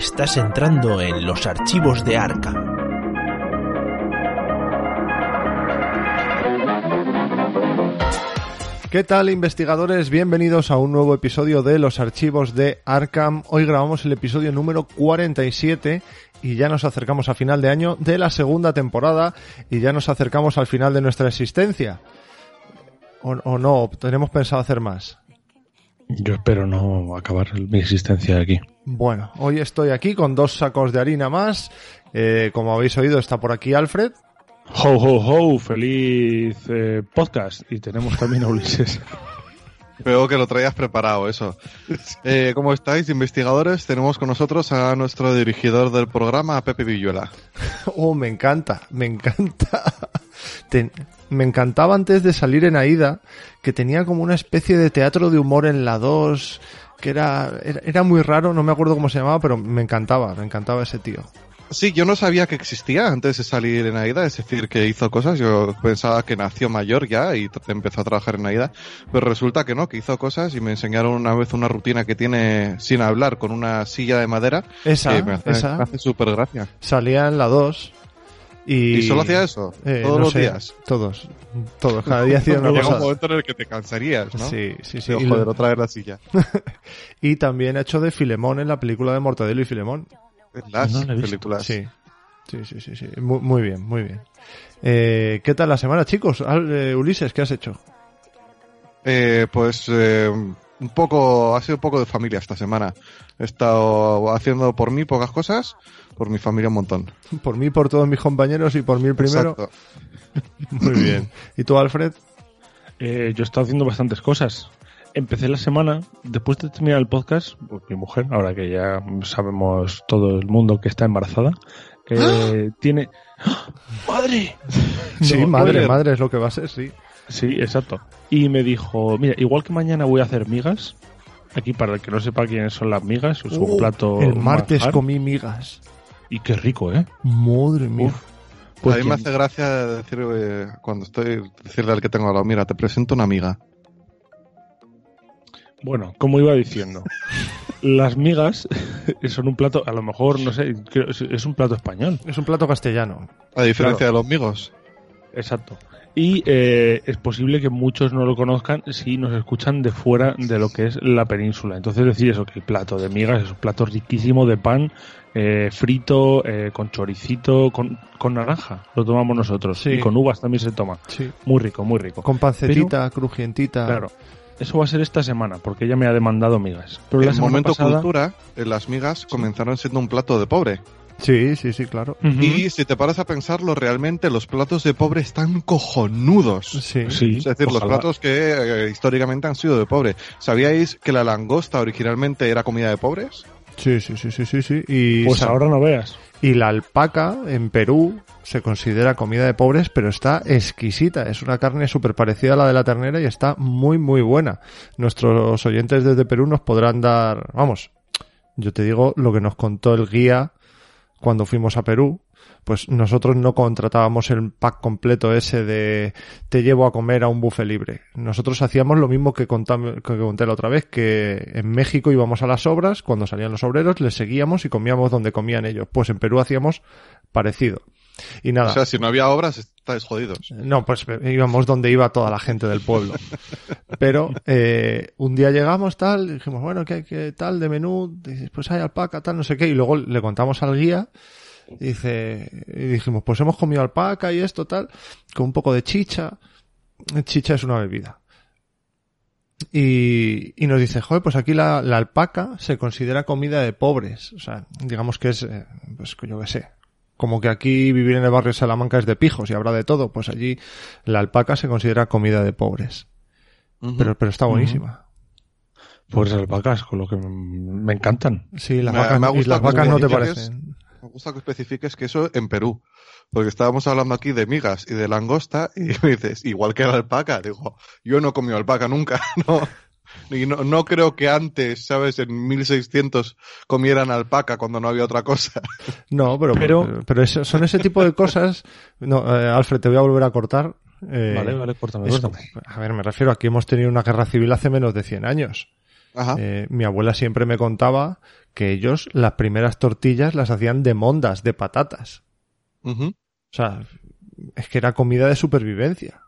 Estás entrando en los archivos de Arkham. ¿Qué tal investigadores? Bienvenidos a un nuevo episodio de los archivos de Arkham. Hoy grabamos el episodio número 47 y ya nos acercamos a final de año de la segunda temporada y ya nos acercamos al final de nuestra existencia. ¿O, o no? ¿Tenemos pensado hacer más? Yo espero no acabar mi existencia aquí. Bueno, hoy estoy aquí con dos sacos de harina más. Eh, como habéis oído, está por aquí Alfred. Ho, ho, ho, feliz eh, podcast. Y tenemos también a Ulises. Veo que lo traías preparado, eso. Eh, ¿Cómo estáis, investigadores? Tenemos con nosotros a nuestro dirigidor del programa, a Pepe Villuela. Oh, me encanta, me encanta. Ten- me encantaba antes de salir en Aida que tenía como una especie de teatro de humor en la 2, que era, era, era muy raro, no me acuerdo cómo se llamaba, pero me encantaba, me encantaba ese tío. Sí, yo no sabía que existía antes de salir en AIDA, es decir, que hizo cosas. Yo pensaba que nació mayor ya y empezó a trabajar en AIDA, pero resulta que no, que hizo cosas y me enseñaron una vez una rutina que tiene sin hablar con una silla de madera. Esa, que me hace, esa. me hace súper gracia. Salía en la 2 y... ¿Y solo hacía eso? Eh, ¿Todos no los sé, días? Todos, todos, cada día hacía una Llega un cosa. momento en el que te cansarías, ¿no? Sí, sí, sí. Pero, Y, joder, otra vez la silla. y también ha hecho de Filemón en la película de Mortadelo y Filemón. En las No la visto. películas. Sí, sí, sí, sí, sí. Muy, muy bien, muy bien. Eh, ¿Qué tal la semana, chicos? Eh, Ulises, ¿qué has hecho? Eh, pues eh, un poco, ha sido un poco de familia esta semana. He estado haciendo por mí pocas cosas, por mi familia un montón. Por mí, por todos mis compañeros y por mí el primero. Exacto. Muy bien. ¿Y tú, Alfred? Eh, yo he estado haciendo bastantes cosas. Empecé la semana, después de terminar el podcast, pues mi mujer, ahora que ya sabemos todo el mundo que está embarazada, eh, tiene... ¡Ah! ¡Madre! Sí, No, madre, madre es lo que va a ser, sí. Sí, exacto. Y me dijo, mira, igual que mañana voy a hacer migas, aquí para el que no sepa quiénes son las migas, es un Uh, plato... el martes manjar. comí migas. Y qué rico, ¿eh? Madre mía. Uf. Pues a mí me hace gracia decir, eh, cuando estoy, decirle al que tengo al lado, mira, te presento una amiga. Bueno, como iba diciendo, las migas son un plato, a lo mejor, no sé, creo- es- es un plato español. Es un plato castellano. A diferencia de los migos. Exacto. Y eh, es posible que muchos no lo conozcan si nos escuchan de fuera de lo que es la península. Entonces decir eso, que el plato de migas es un plato riquísimo de pan eh, frito, eh, con choricito, con, con naranja. Lo tomamos nosotros. Sí. Y con uvas también se toma. Sí. Muy rico, muy rico. Con pancetita, crujientita. Claro. Eso va a ser esta semana, porque ella me ha demandado migas. Pero la En semana momento pasada... cultura, eh, las migas comenzaron siendo un plato de pobre. Sí, sí, sí, claro. Y si te paras a pensarlo, realmente los platos de pobre están cojonudos. Sí. Sí, Es decir, los platos que eh, históricamente han sido de pobre. ¿Sabíais que la langosta originalmente era comida de pobres? Sí, sí, sí, sí, sí, sí. Y, Pues ahora no veas. y la alpaca en Perú se considera comida de pobres, pero está exquisita. Es una carne súper parecida a la de la ternera y está muy, muy buena. Nuestros oyentes desde Perú nos podrán dar, vamos, yo te digo lo que nos contó el guía cuando fuimos a Perú. Pues nosotros no contratábamos el pack completo ese de te llevo a comer a un buffet libre. Nosotros hacíamos lo mismo que, contam- que conté la otra vez, que en México íbamos a las obras, cuando salían los obreros, les seguíamos y comíamos donde comían ellos. Pues en Perú hacíamos parecido. Y nada. O sea, si no había obras, estáis jodidos. No, pues íbamos donde iba toda la gente del pueblo. Pero eh, un día llegamos tal, dijimos, bueno, ¿qué, qué tal de menú? Pues hay alpaca, tal, no sé qué. Y luego le contamos al guía, y dice, y dijimos, pues hemos comido alpaca y esto, tal, con un poco de chicha. Chicha es una bebida. Y, y nos dice, joder, pues aquí la, la alpaca se considera comida de pobres. O sea, digamos que es, eh, pues yo qué sé. Como que aquí vivir en el barrio de Salamanca es de pijos y habrá de todo, pues allí la alpaca se considera comida de pobres. Pero, pero está buenísima. Pues las vacas, con lo que me encantan. Sí, las Me- vacas, me ha y las vacas no te parecen. Me gusta que especifiques que eso en Perú. Porque estábamos hablando aquí de migas y de langosta y me dices, igual que la alpaca. Digo, yo no he comido alpaca nunca, no. Y no, no creo que antes, ¿sabes? En 1600 comieran alpaca cuando no había otra cosa. No, pero, Pero- pero, eso- son ese tipo de cosas. No, eh, Alfred, te voy a volver a cortar. Eh, Vale, vale, córtame, es- córtame. a ver, me refiero, aquí hemos tenido una guerra civil hace menos de 100 años. Ajá. Eh, mi abuela siempre me contaba que ellos las primeras tortillas las hacían de mondas, de patatas. O sea, es que era comida de supervivencia.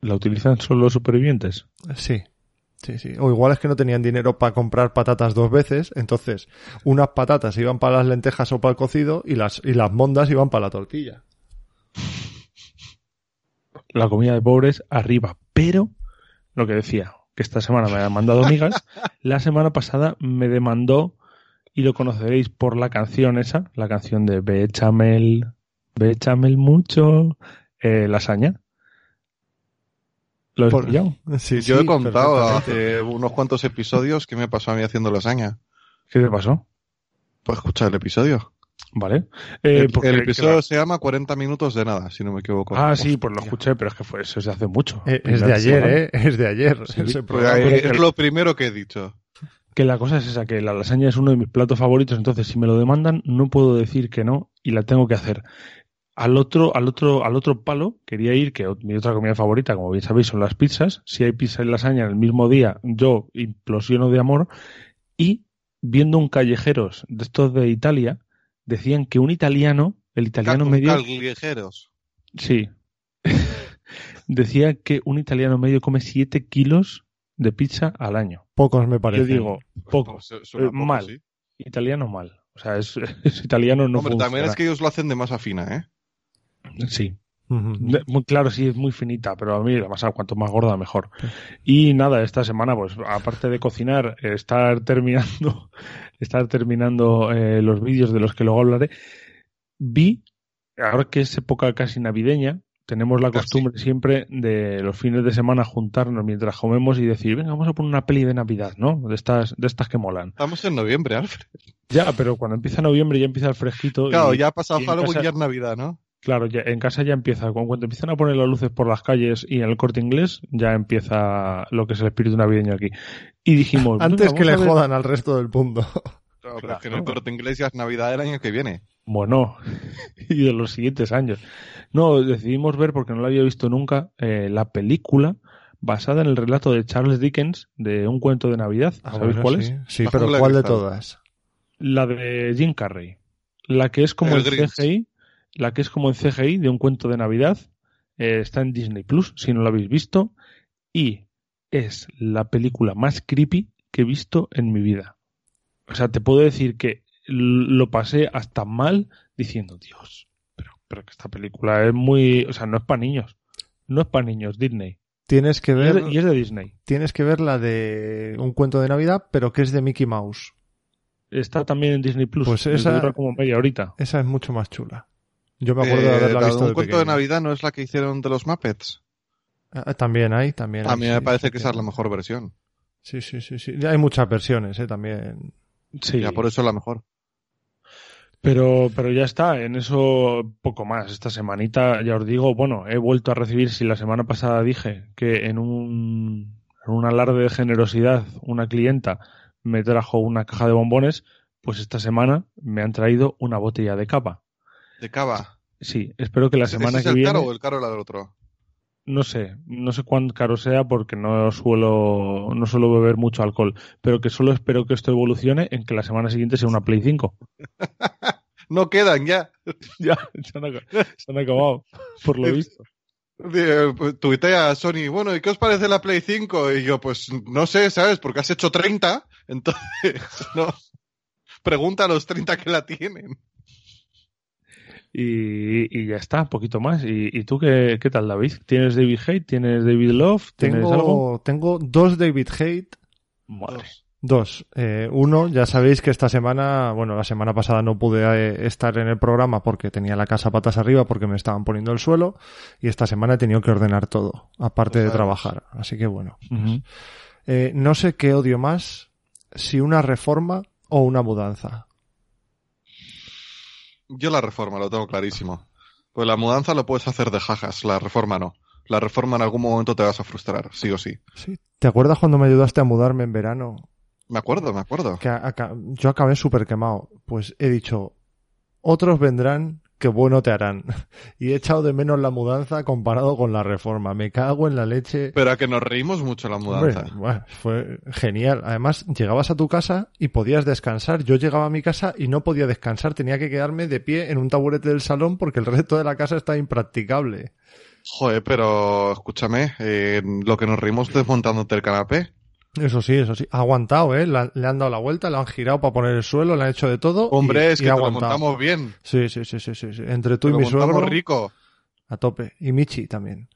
¿La utilizan solo los supervivientes? Sí. Sí, sí. O igual es que no tenían dinero para comprar patatas dos veces, entonces unas patatas iban para las lentejas o para el cocido y las, y las mondas iban para la tortilla. La comida de pobres arriba. Pero, lo que decía, que esta semana me han mandado migas, la semana pasada me demandó, y lo conoceréis por la canción esa, la canción de Bechamel, Bechamel mucho, eh, lasaña. ¿Lo has Por- pillado? Sí, Yo sí, he contado hace unos cuantos episodios qué me pasó a mí haciendo lasaña. ¿Qué te pasó? Pues escucha el episodio. ¿Vale? Eh, el, porque- el episodio se llama 40 minutos de nada, si no me equivoco. Ah, sí, pues lo escuché, pero es que fue eso es de hace mucho. Eh, Es de ayer, semana. ¿eh? Es de ayer. Sí, ese pues programa. Pues, eh, pero- es lo primero que he dicho. Que la cosa es esa, que la lasaña es uno de mis platos favoritos, entonces si me lo demandan no puedo decir que no y la tengo que hacer. Al otro, al otro, al otro palo quería ir, que mi otra comida favorita, como bien sabéis, son las pizzas. Si hay pizza y lasaña en el mismo día, yo implosiono de amor. Y viendo un callejeros de estos de Italia, decían que un italiano, el italiano Cal- medio, callejeros. sí, decía que un italiano medio come 7 kilos de pizza al año. Pocos me parece. Yo digo, poco. Pues, eh, suena Eh, poco, mal. sí. Italiano mal. O sea, es, es italiano no Hombre, también funciona. es que ellos lo hacen de masa fina, ¿eh? Sí. Muy claro, sí, es muy finita, pero a mí la masa cuanto más gorda mejor. Y nada, esta semana, pues aparte de cocinar, estar terminando, estar terminando eh, los vídeos de los que luego hablaré, vi, ahora que es época casi navideña, tenemos la Casi. costumbre siempre de los fines de semana juntarnos mientras comemos y decir, venga, vamos a poner una peli de Navidad, ¿no? De estas, de estas que molan. Estamos en noviembre, Alfred. Ya, pero cuando empieza noviembre ya empieza el fresquito. Claro, y- ya ha pasado Halloween y es Navidad, ¿no? Claro, ya, en casa ya empieza, cuando, cuando empiezan a poner las luces por las calles y en el corte inglés, ya empieza lo que es el espíritu navideño aquí. Y dijimos, Antes que le jodan al resto del mundo. Claro, pero Claro. es que en el corte inglés ya es Navidad del año que viene. Bueno, y de los siguientes años. No, decidimos ver, porque no lo había visto nunca, eh, la película basada en el relato de Charles Dickens de un cuento de Navidad. Ah, ¿Sabéis bueno, cuál sí. es? Sí, La pero ¿cuál de todas? La de Jim Carrey. La que es como El Grinch. CGI, la que es como en CGI de un cuento de Navidad. eh, está en Disney Plus, si no lo habéis visto. Y es la película más creepy que he visto en mi vida. O sea, te puedo decir que lo pasé hasta mal diciendo, Dios, pero, pero que esta película es muy, o sea, no es para niños. No es para niños, Disney. Tienes que Y es, ver, de, y es de Disney. tienes que ver la de un cuento de Navidad, pero que es de Mickey Mouse. Está también en Disney Plus. Pues esa- dura como media horita. Esa es mucho más chula. Yo me acuerdo de Eh, haberla la visto un de cuento de pequeño. Navidad no es la que hicieron de los Muppets. Ah, También hay, también A hay, mí sí, me parece sí, que esa es la mejor versión. Sí, sí, sí, sí. Ya hay muchas versiones, eh, también. Sí. Ya por eso es la mejor. Pero, pero ya está, en eso poco más. Esta semanita, ya os digo, bueno, he vuelto a recibir, si la semana pasada dije que en un, en un alarde de generosidad una clienta me trajo una caja de bombones, pues esta semana me han traído una botella de cava. De cava. Sí, espero que la ¿Ese semana es que el viene, caro o el caro la del otro? no sé, no sé cuán caro sea porque no suelo, no suelo beber mucho alcohol, pero que solo espero que esto evolucione en que la semana siguiente sea una Play 5. No quedan ya. ya, se han, se han acabado, por lo visto. Eh, pues, Tuitea a Sony, bueno, ¿y qué os parece la Play 5? Y yo, pues no sé, ¿sabes? Porque has hecho 30, entonces, no. Pregunta a los 30 que la tienen. Y, y ya está, un poquito más. ¿Y, y tú qué, qué tal, David? ¿Tienes David Hate? ¿Tienes David Love? ¿Tienes algo? Tengo, tengo dos David Hate. Madre. Dos. Eh, uno, ya sabéis que esta semana, bueno, la semana pasada no pude eh, estar en el programa porque tenía la casa patas arriba porque me estaban poniendo el suelo y esta semana he tenido que ordenar todo, aparte de trabajar. Así que bueno. Eh, no sé qué odio más, si una reforma o una mudanza. Yo la reforma, lo tengo clarísimo. Pues la mudanza lo puedes hacer de jajas, la reforma no. La reforma en algún momento te vas a frustrar, sí o sí. ¿Sí? ¿Te acuerdas cuando me ayudaste a mudarme en verano? Me acuerdo, me acuerdo. Que yo acabé súper quemado. Pues he dicho, otros vendrán qué bueno te harán. Y he echado de menos la mudanza comparado con la reforma. Me cago en la leche. Pero a que nos reímos mucho la mudanza. Hombre, bueno, fue genial. Además, llegabas a tu casa y podías descansar. Yo llegaba a mi casa y no podía descansar. Tenía que quedarme de pie en un taburete del salón porque el resto de la casa está impracticable. Joder, pero escúchame, eh, lo que nos reímos desmontándote el canapé. Eso sí, eso sí. Ha aguantado, ¿eh? Le han dado la vuelta, le han girado para poner el suelo, le han hecho de todo. Hombre, y- es y que te lo montamos bien. Sí, sí, sí, sí, sí, sí. Entre tú Te y lo mi suegro, rico. a tope. Y Michi también.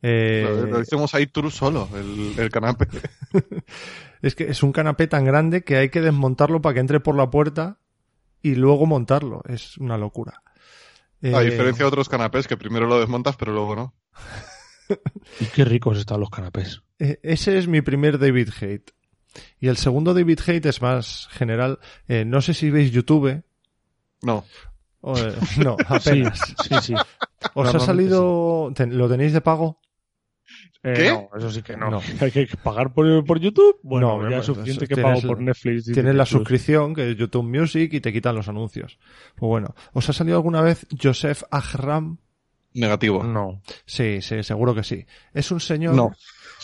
Eh, Lo, lo hicimos ahí tú solo, el, el canapé. es que es un canapé tan grande que hay que desmontarlo para que entre por la puerta y luego montarlo. Es una locura. A Eh, diferencia de otros canapés que primero lo desmontas pero luego no. Y qué ricos están los canapés. Eh, ese es mi primer David Hate. Y el segundo David Hate es más general. Eh, no sé si veis YouTube. No. o, eh, no, apenas. sí, sí. ¿Os ha salido... ten- ¿Lo tenéis de pago? Eh, ¿Qué? No, eso sí que no. No. Hay que pagar por, por YouTube. Bueno, No, ya pues, es suficiente eso, que pago tienes- por Netflix. y Tienes la suscripción, que es YouTube Music, y te quitan los anuncios. Pues bueno, ¿os ha salido alguna vez Joseph Ahram? Negativo. No. Sí, sí, seguro que sí. Es un señor No.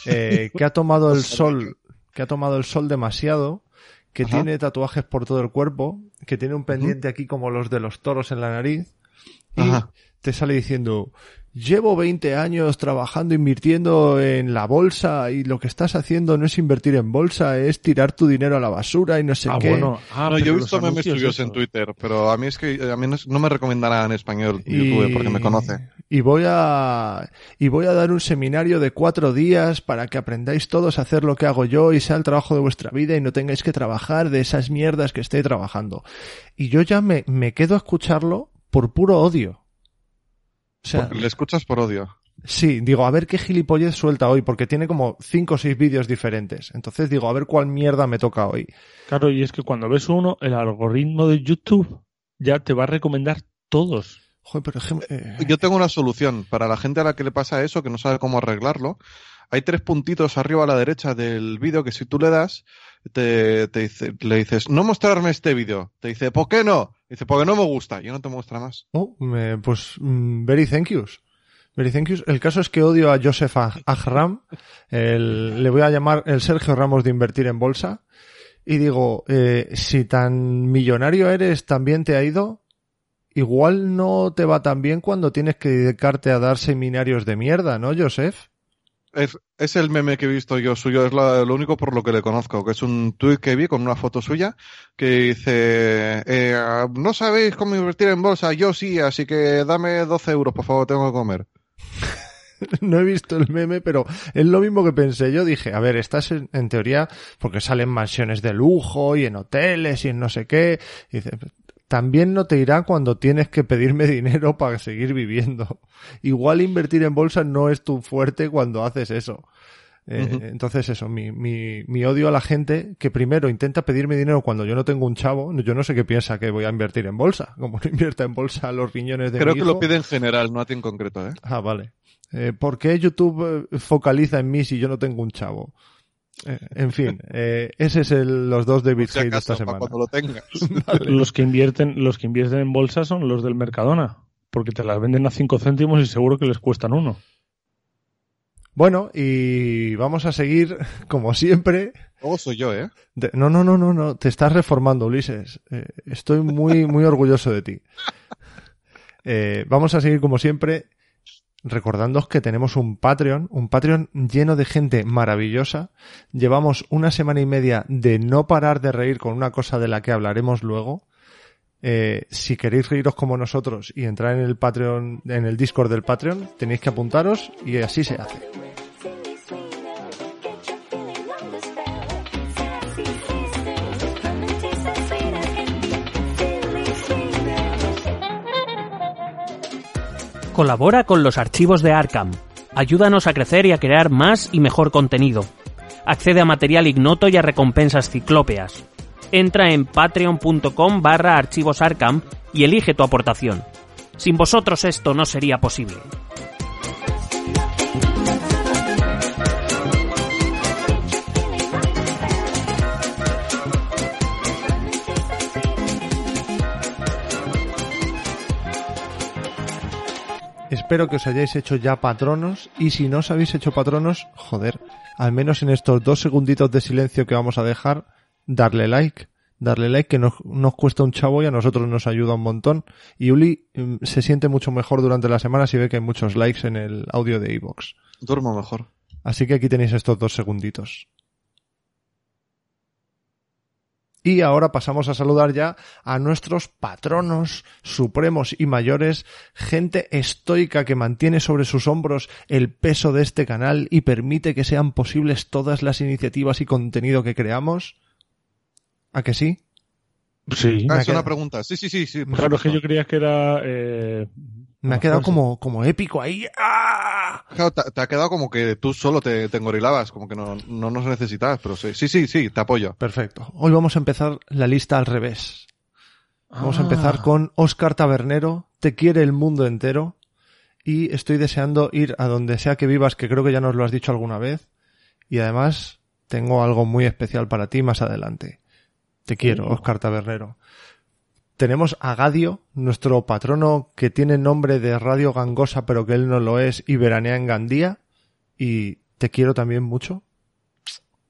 Eh, que ha tomado el sol, que ha tomado el sol demasiado, que Ajá. tiene tatuajes por todo el cuerpo, que tiene un pendiente aquí como los de los toros en la nariz, y Ajá. te sale diciendo, llevo 20 años trabajando, invirtiendo en la bolsa, y lo que estás haciendo no es invertir en bolsa, es tirar tu dinero a la basura y no sé ah, qué. bueno. Ah, No, yo he visto memes eso. en Twitter, pero a mí es que a mí no, me recomienda nada en español Y- YouTube porque me conoce. Y voy a y voy a dar un seminario de cuatro días para que aprendáis todos a hacer lo que hago yo y sea el trabajo de vuestra vida y no tengáis que trabajar de esas mierdas que estoy trabajando. Y yo ya me, me quedo a escucharlo por puro odio. O sea, Porque le escuchas por odio. sí, digo, a ver qué gilipollez suelta hoy, porque tiene como cinco o seis vídeos diferentes. Entonces digo, a ver cuál mierda me toca hoy. Claro, y es que cuando ves uno, el algoritmo de YouTube ya te va a recomendar todos. Joder, pero es que, eh, Yo tengo una solución para la gente a la que le pasa eso, que no sabe cómo arreglarlo. Hay tres puntitos arriba a la derecha del vídeo que si tú le das, te, te dice, le dices, no mostrarme este vídeo. Te dice, ¿por qué no? Dice, porque no me gusta. Y no te muestra más. Oh, me- pues, mm, very thank yous. Very thank yous. El caso es que odio a Joseph Ahram. El- le voy a llamar el Sergio Ramos de invertir en bolsa. Y digo, eh, si tan millonario eres, también te ha ido. Igual no te va tan bien cuando tienes que dedicarte a dar seminarios de mierda, ¿no, Joseph? Es, es el meme que he visto yo suyo, es lo único por lo que le conozco, que es un tweet que vi con una foto suya que dice, eh, no sabéis cómo invertir en bolsa, yo sí, así que dame 12 euros, por favor, tengo que comer. no he visto el meme, pero es lo mismo que pensé. Yo dije, a ver, estás en, en teoría, porque salen mansiones de lujo y en hoteles y en no sé qué. Y dice, también no te irá cuando tienes que pedirme dinero para seguir viviendo. Igual invertir en bolsa no es tu fuerte cuando haces eso. Eh. Entonces eso, mi, mi, mi odio a la gente que primero intenta pedirme dinero cuando yo no tengo un chavo, yo no sé qué piensa que voy a invertir en bolsa, como no invierta en bolsa los riñones de Creo mi que lo pide en general, no a ti en concreto, ¿eh? Ah, vale. Eh, ¿Por qué YouTube eh, focaliza en mí si yo no tengo un chavo? Eh, en fin, eh, ese es el, los dos si Hate de esta semana. cuando lo tengas. Vale. Los que invierten, los que invierten en bolsa son los del Mercadona. Porque te las venden a 5 céntimos y seguro que les cuestan uno. Bueno, y vamos a seguir, como siempre. Luego soy yo, ¿eh? de- no, no, no, no, no, te estás reformando, Ulises. Eh, estoy muy, muy orgulloso de ti. Eh, vamos a seguir, como siempre, recordándoos que tenemos un Patreon, un Patreon lleno de gente maravillosa. Llevamos una semana y media de no parar de reír con una cosa de la que hablaremos luego. Eh, si queréis reíros como nosotros y entrar en el Patreon, en el Discord del Patreon, tenéis que apuntaros y así se hace. Colabora con los archivos de Arkham. Ayúdanos a crecer y a crear más y mejor contenido. Accede a material ignoto y a recompensas ciclópeas. Entra en patreon.com barra archivos Arkham y elige tu aportación. Sin vosotros esto no sería posible. Espero que os hayáis hecho ya patronos y si no os habéis hecho patronos, joder, al menos en estos dos segunditos de silencio que vamos a dejar, darle like. Darle like que nos, nos cuesta un chavo y a nosotros nos ayuda un montón. Y Uli mm, se siente mucho mejor durante la semana si ve que hay muchos likes en el audio de iVoox. Duermo mejor. Así que aquí tenéis estos dos segunditos. Y ahora pasamos a saludar ya a nuestros patronos supremos y mayores, gente estoica que mantiene sobre sus hombros el peso de este canal y permite que sean posibles todas las iniciativas y contenido que creamos. ¿A que sí? Sí. Ah, Me es una pregunta. Sí, sí, sí, sí. Claro, es que yo creía que era... Eh, Me ha quedado como, como épico ahí. ¡Ah! Claro, te, te ha quedado como que tú solo te, te engorilabas, como que no, no nos necesitabas, pero sí, sí, sí, sí, te apoyo. Perfecto. Hoy vamos a empezar la lista al revés. Vamos a Ah. empezar con Oscar Tabernero, Te quiere el mundo entero. Y estoy deseando ir a donde sea que vivas, que creo que ya nos lo has dicho alguna vez. Y además, tengo algo muy especial para ti más adelante. Te quiero. Oscar Tabernero. Tenemos a Gadio, nuestro patrono que tiene nombre de Radio Gangosa, pero que él no lo es, y veranea en Gandía. Y te quiero también mucho.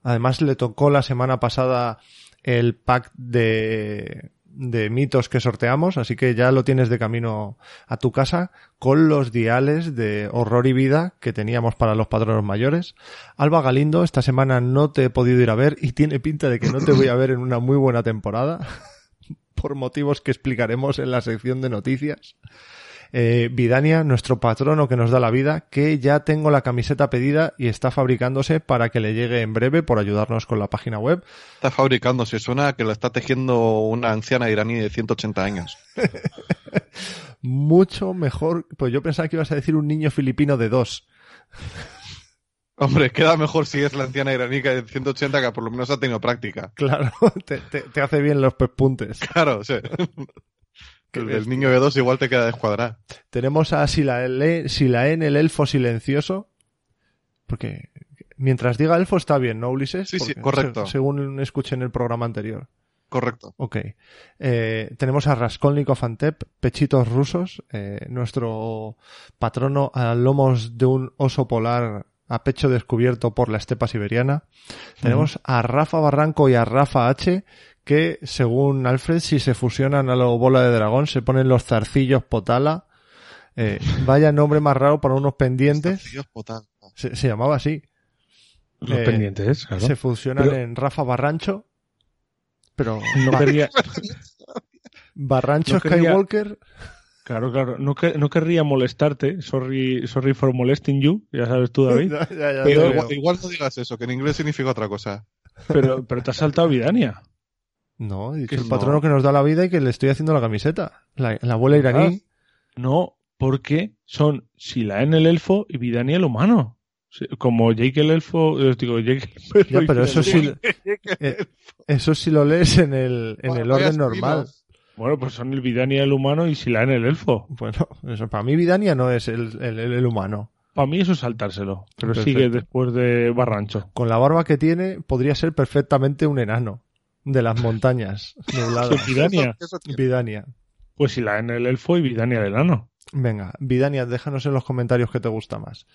Además, le tocó la semana pasada el pack de, de mitos que sorteamos, así que ya lo tienes de camino a tu casa con los diales de horror y vida que teníamos para los patronos mayores. Alba Galindo, esta semana no te he podido ir a ver y tiene pinta de que no te voy a ver en una muy buena temporada, por motivos que explicaremos en la sección de noticias. Eh, Vidania, nuestro patrono que nos da la vida, que ya tengo la camiseta pedida y está fabricándose para que le llegue en breve por ayudarnos con la página web. Está fabricándose, suena que la está tejiendo una anciana iraní de 180 años. Mucho mejor, pues yo pensaba que ibas a decir un niño filipino de dos. Hombre, queda mejor si es la anciana iraní que de 180 que por lo menos ha tenido práctica. Claro, te, te- te hace bien los pespuntes. Claro, Qué el bestia. niño de dos igual te queda descuadrado. Tenemos a Silae- Silaen, el elfo silencioso. Porque mientras diga elfo está bien, ¿no, Ulises? Sí, sí, correcto. se- según escuché en el programa anterior. Correcto. Ok. Eh, tenemos a Raskolnikov Antep, Pechitos Rusos, eh, nuestro patrono a lomos de un oso polar a pecho descubierto por la estepa siberiana. Tenemos a Rafa Barranco y a Rafa H, que según Alfred, si se fusionan a lo bola de dragón, se ponen los zarcillos potala. Eh, vaya nombre más raro para unos pendientes. Dios, puta. Se, se llamaba así. Los Eh, pendientes, claro. Se fusionan Pero- en Rafa Barrancho. Pero No querría, Barrancho no quería- Skywalker. Claro, claro, no, que- no querría molestarte, sorry, sorry for molesting you, ya sabes tú, David, Ya, ya, ya Pero Igual, no digas eso, que en inglés significa otra cosa. pero, pero te has saltado Vidania. No, he dicho que el no. patrono que nos da la vida y que le estoy haciendo la camiseta. La, la abuela iraní. No, porque son Silaen el elfo y Vidania el humano. Como Jake el elfo, eh, digo, Jake el perro Ya, y pero eso sí, eh, eso sí lo lees en el, en el orden normal. espinos. Bueno, pues son el Vidania el humano y Silaen el elfo. Bueno, eso para mí Vidania no es el, el- el- humano. Para mí eso es saltárselo. Pero Perfecto. sigue después de Barrancho. Con la barba que tiene, podría ser perfectamente un enano de las montañas nubladas. Vidania. Eso- eso. Vidania. Pues Silaen el elfo y Vidania el enano. Venga, Vidania, déjanos en los comentarios qué te gusta más.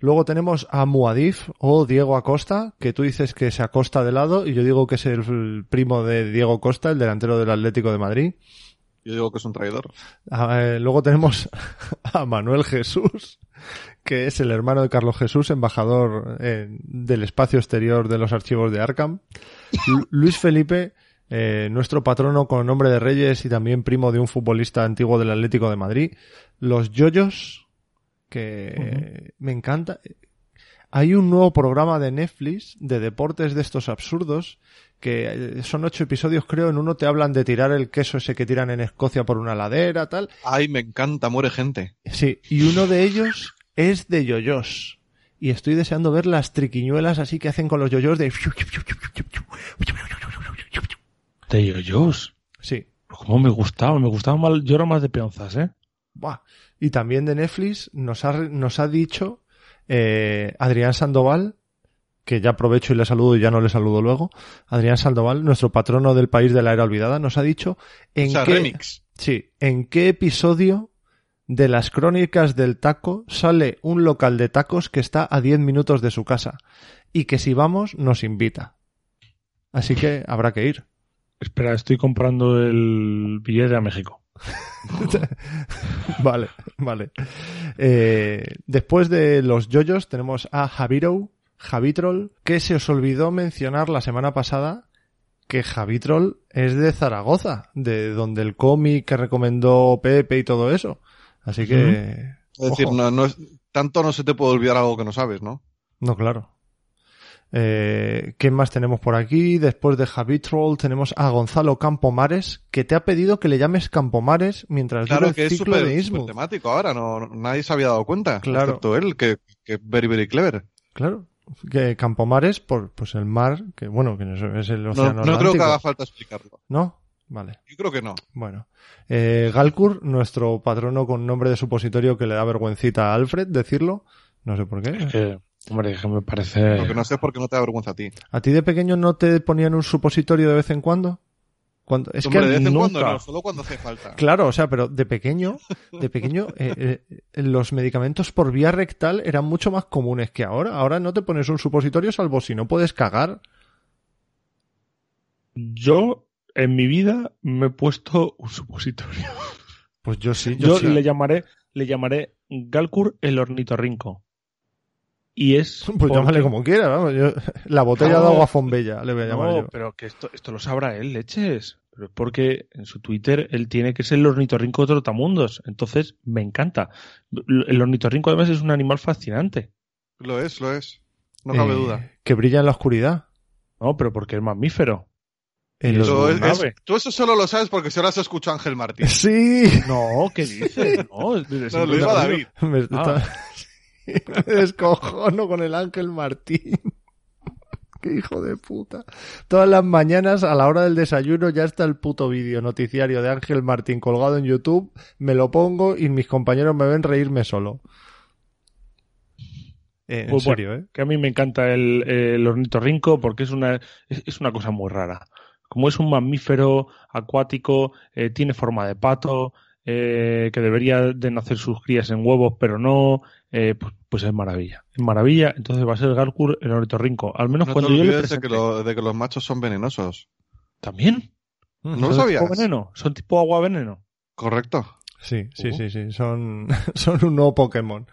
Luego tenemos a Muadif o Diego Acosta, que tú dices que se acosta de lado y yo digo que es el primo de Diego Costa, el delantero del Atlético de Madrid. Yo digo que es un traidor. Ah, eh, luego tenemos a Manuel Jesús, que es el hermano de Carlos Jesús, embajador eh, del espacio exterior de los archivos de Arkham. Lu- Luis Felipe, eh, nuestro patrono con nombre de Reyes y también primo de un futbolista antiguo del Atlético de Madrid. Los Yoyos, que me encanta. Hay un nuevo programa de Netflix de deportes de estos absurdos que eh, son ocho episodios creo, en uno te hablan de tirar el queso ese que tiran en Escocia por una ladera, tal. Ay, me encanta, muere gente. Sí, y uno de ellos es de yoyos. Y estoy deseando ver las triquiñuelas así que hacen con los yoyos de... De yoyos. Sí. Cómo me gustaba, me gustaba más, yo era más de peonzas, ¿eh? Buah. Y también de Netflix nos ha, nos ha dicho eh, Adrián Sandoval, que ya aprovecho y le saludo y ya no le saludo luego. Adrián Sandoval, nuestro patrono del país de la era olvidada, nos ha dicho en o sea, qué, remix. sí, en qué episodio de las crónicas del taco sale un local de tacos que está a 10 minutos de su casa y que si vamos nos invita. Así que habrá que ir. Espera, estoy comprando el billete a México. vale, vale. Eh, después de los yoyos tenemos a Javiro, Javitrol, que se os olvidó mencionar la semana pasada que Javitrol es de Zaragoza, de donde el cómic que recomendó Pepe y todo eso. Así que... Es decir, no, no es, tanto no se te puede olvidar algo que no sabes, ¿no? No, claro. Eh, ¿Qué más tenemos por aquí? Después de Javitrol tenemos a Gonzalo Campomares, que te ha pedido que le llames Campomares mientras dura Claro el que es ciclo súper de súper Innsmouth. temático ahora, no, nadie se había dado cuenta, Claro. excepto él, que, que es very, very clever. Claro. Que Campomares, por, pues el mar, que bueno, que no es- es el No, océano no creo que haga falta explicarlo. ¿No? Vale. Yo creo que no. Bueno. Eh, Galkur, nuestro patrono con nombre de supositorio que le da vergüencita a Alfred decirlo. No sé por qué. Eh, hombre, que me parece... Lo que no sé es por qué no te da vergüenza a ti. ¿A ti de pequeño no te ponían un supositorio de vez en cuando? Cuando, es Hombre, que de vez en nunca. cuando no, solo cuando hace falta. Claro, o sea, pero de pequeño, de pequeño, eh, eh, los medicamentos por vía rectal eran mucho más comunes que ahora. Ahora no te pones un supositorio salvo si no puedes cagar. Yo, en mi vida, me he puesto un supositorio. Pues yo sí, yo, Yo sí. le llamaré, le llamaré Galcur el ornitorrinco. Y es. Pues porque- llámale como quiera, vamos. yo- la botella No. de agua fombella le voy a llamar No, yo. pero que esto, esto lo sabrá él, leches. Pero es porque en su Twitter él tiene que ser el ornitorrinco de Trotamundos. Entonces, me encanta. El ornitorrinco además es un animal fascinante. Lo es, lo es. No cabe Eh, duda. Que brilla en la oscuridad. No, pero porque es mamífero. Los- eso- es- tú eso solo lo sabes porque se lo has escuchado a Ángel Martín. Sí. No, ¿qué dices? No, No, lo David. Me, Ah. está- me descojono con el Ángel Martín. Qué hijo de puta. Todas las mañanas a la hora del desayuno ya está el puto vídeo noticiario de Ángel Martín colgado en YouTube. Me lo pongo y mis compañeros me ven reírme solo. Eh, en Pues bueno, serio, ¿eh? que a mí me encanta el, el ornitorrinco porque es una, es, es una cosa muy rara. Como es un mamífero acuático, eh, tiene forma de pato, eh, que debería de nacer sus crías en huevos, pero no, eh, pues, pues es maravilla. Es maravilla, entonces va a ser Galkur el ornitorrinco. Al menos No te cuando yo le olvides de que, lo- de que los machos son venenosos. ¿También? ¿No ¿Son lo sabías? tipo veneno? ¿Son tipo agua veneno? Correcto. Sí, sí, Uh. sí, sí. Son, son un nuevo Pokémon.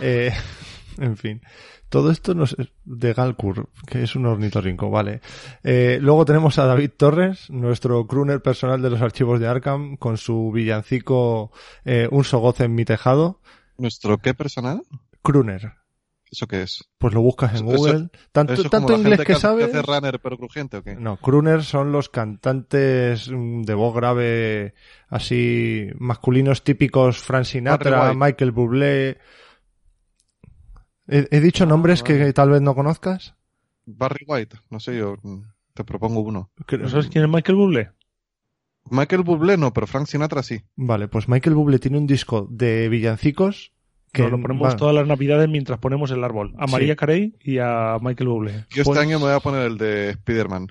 Eh, en fin. Todo esto nos, de Galkur, que es un ornitorrinco, vale. Eh, luego tenemos a David Torres, nuestro crooner personal de los archivos de Arkham, con su villancico eh, Un sogoce en mi tejado. ¿Nuestro qué personal? Crooner. ¿Eso qué es? Pues lo buscas en Eso- Google. tanto ¿Eso es tanto como la inglés gente que, hace runner pero crujiente o qué? No, crooner son los cantantes mm, de voz grave así masculinos típicos Frank Sinatra. Michael Bublé. He, he dicho nombres vale. que tal vez no conozcas. Barry White, no sé yo, mm, te propongo uno. Creo- ¿No sabes quién es Michael Bublé? Michael Bublé no, pero Frank Sinatra sí. Vale, pues Michael Bublé tiene un disco de villancicos que lo ponemos va- todas las navidades mientras ponemos el árbol. A Sí. María Carey y a Michael Bublé. Yo Pues- este año me voy a poner el de Spider-Man.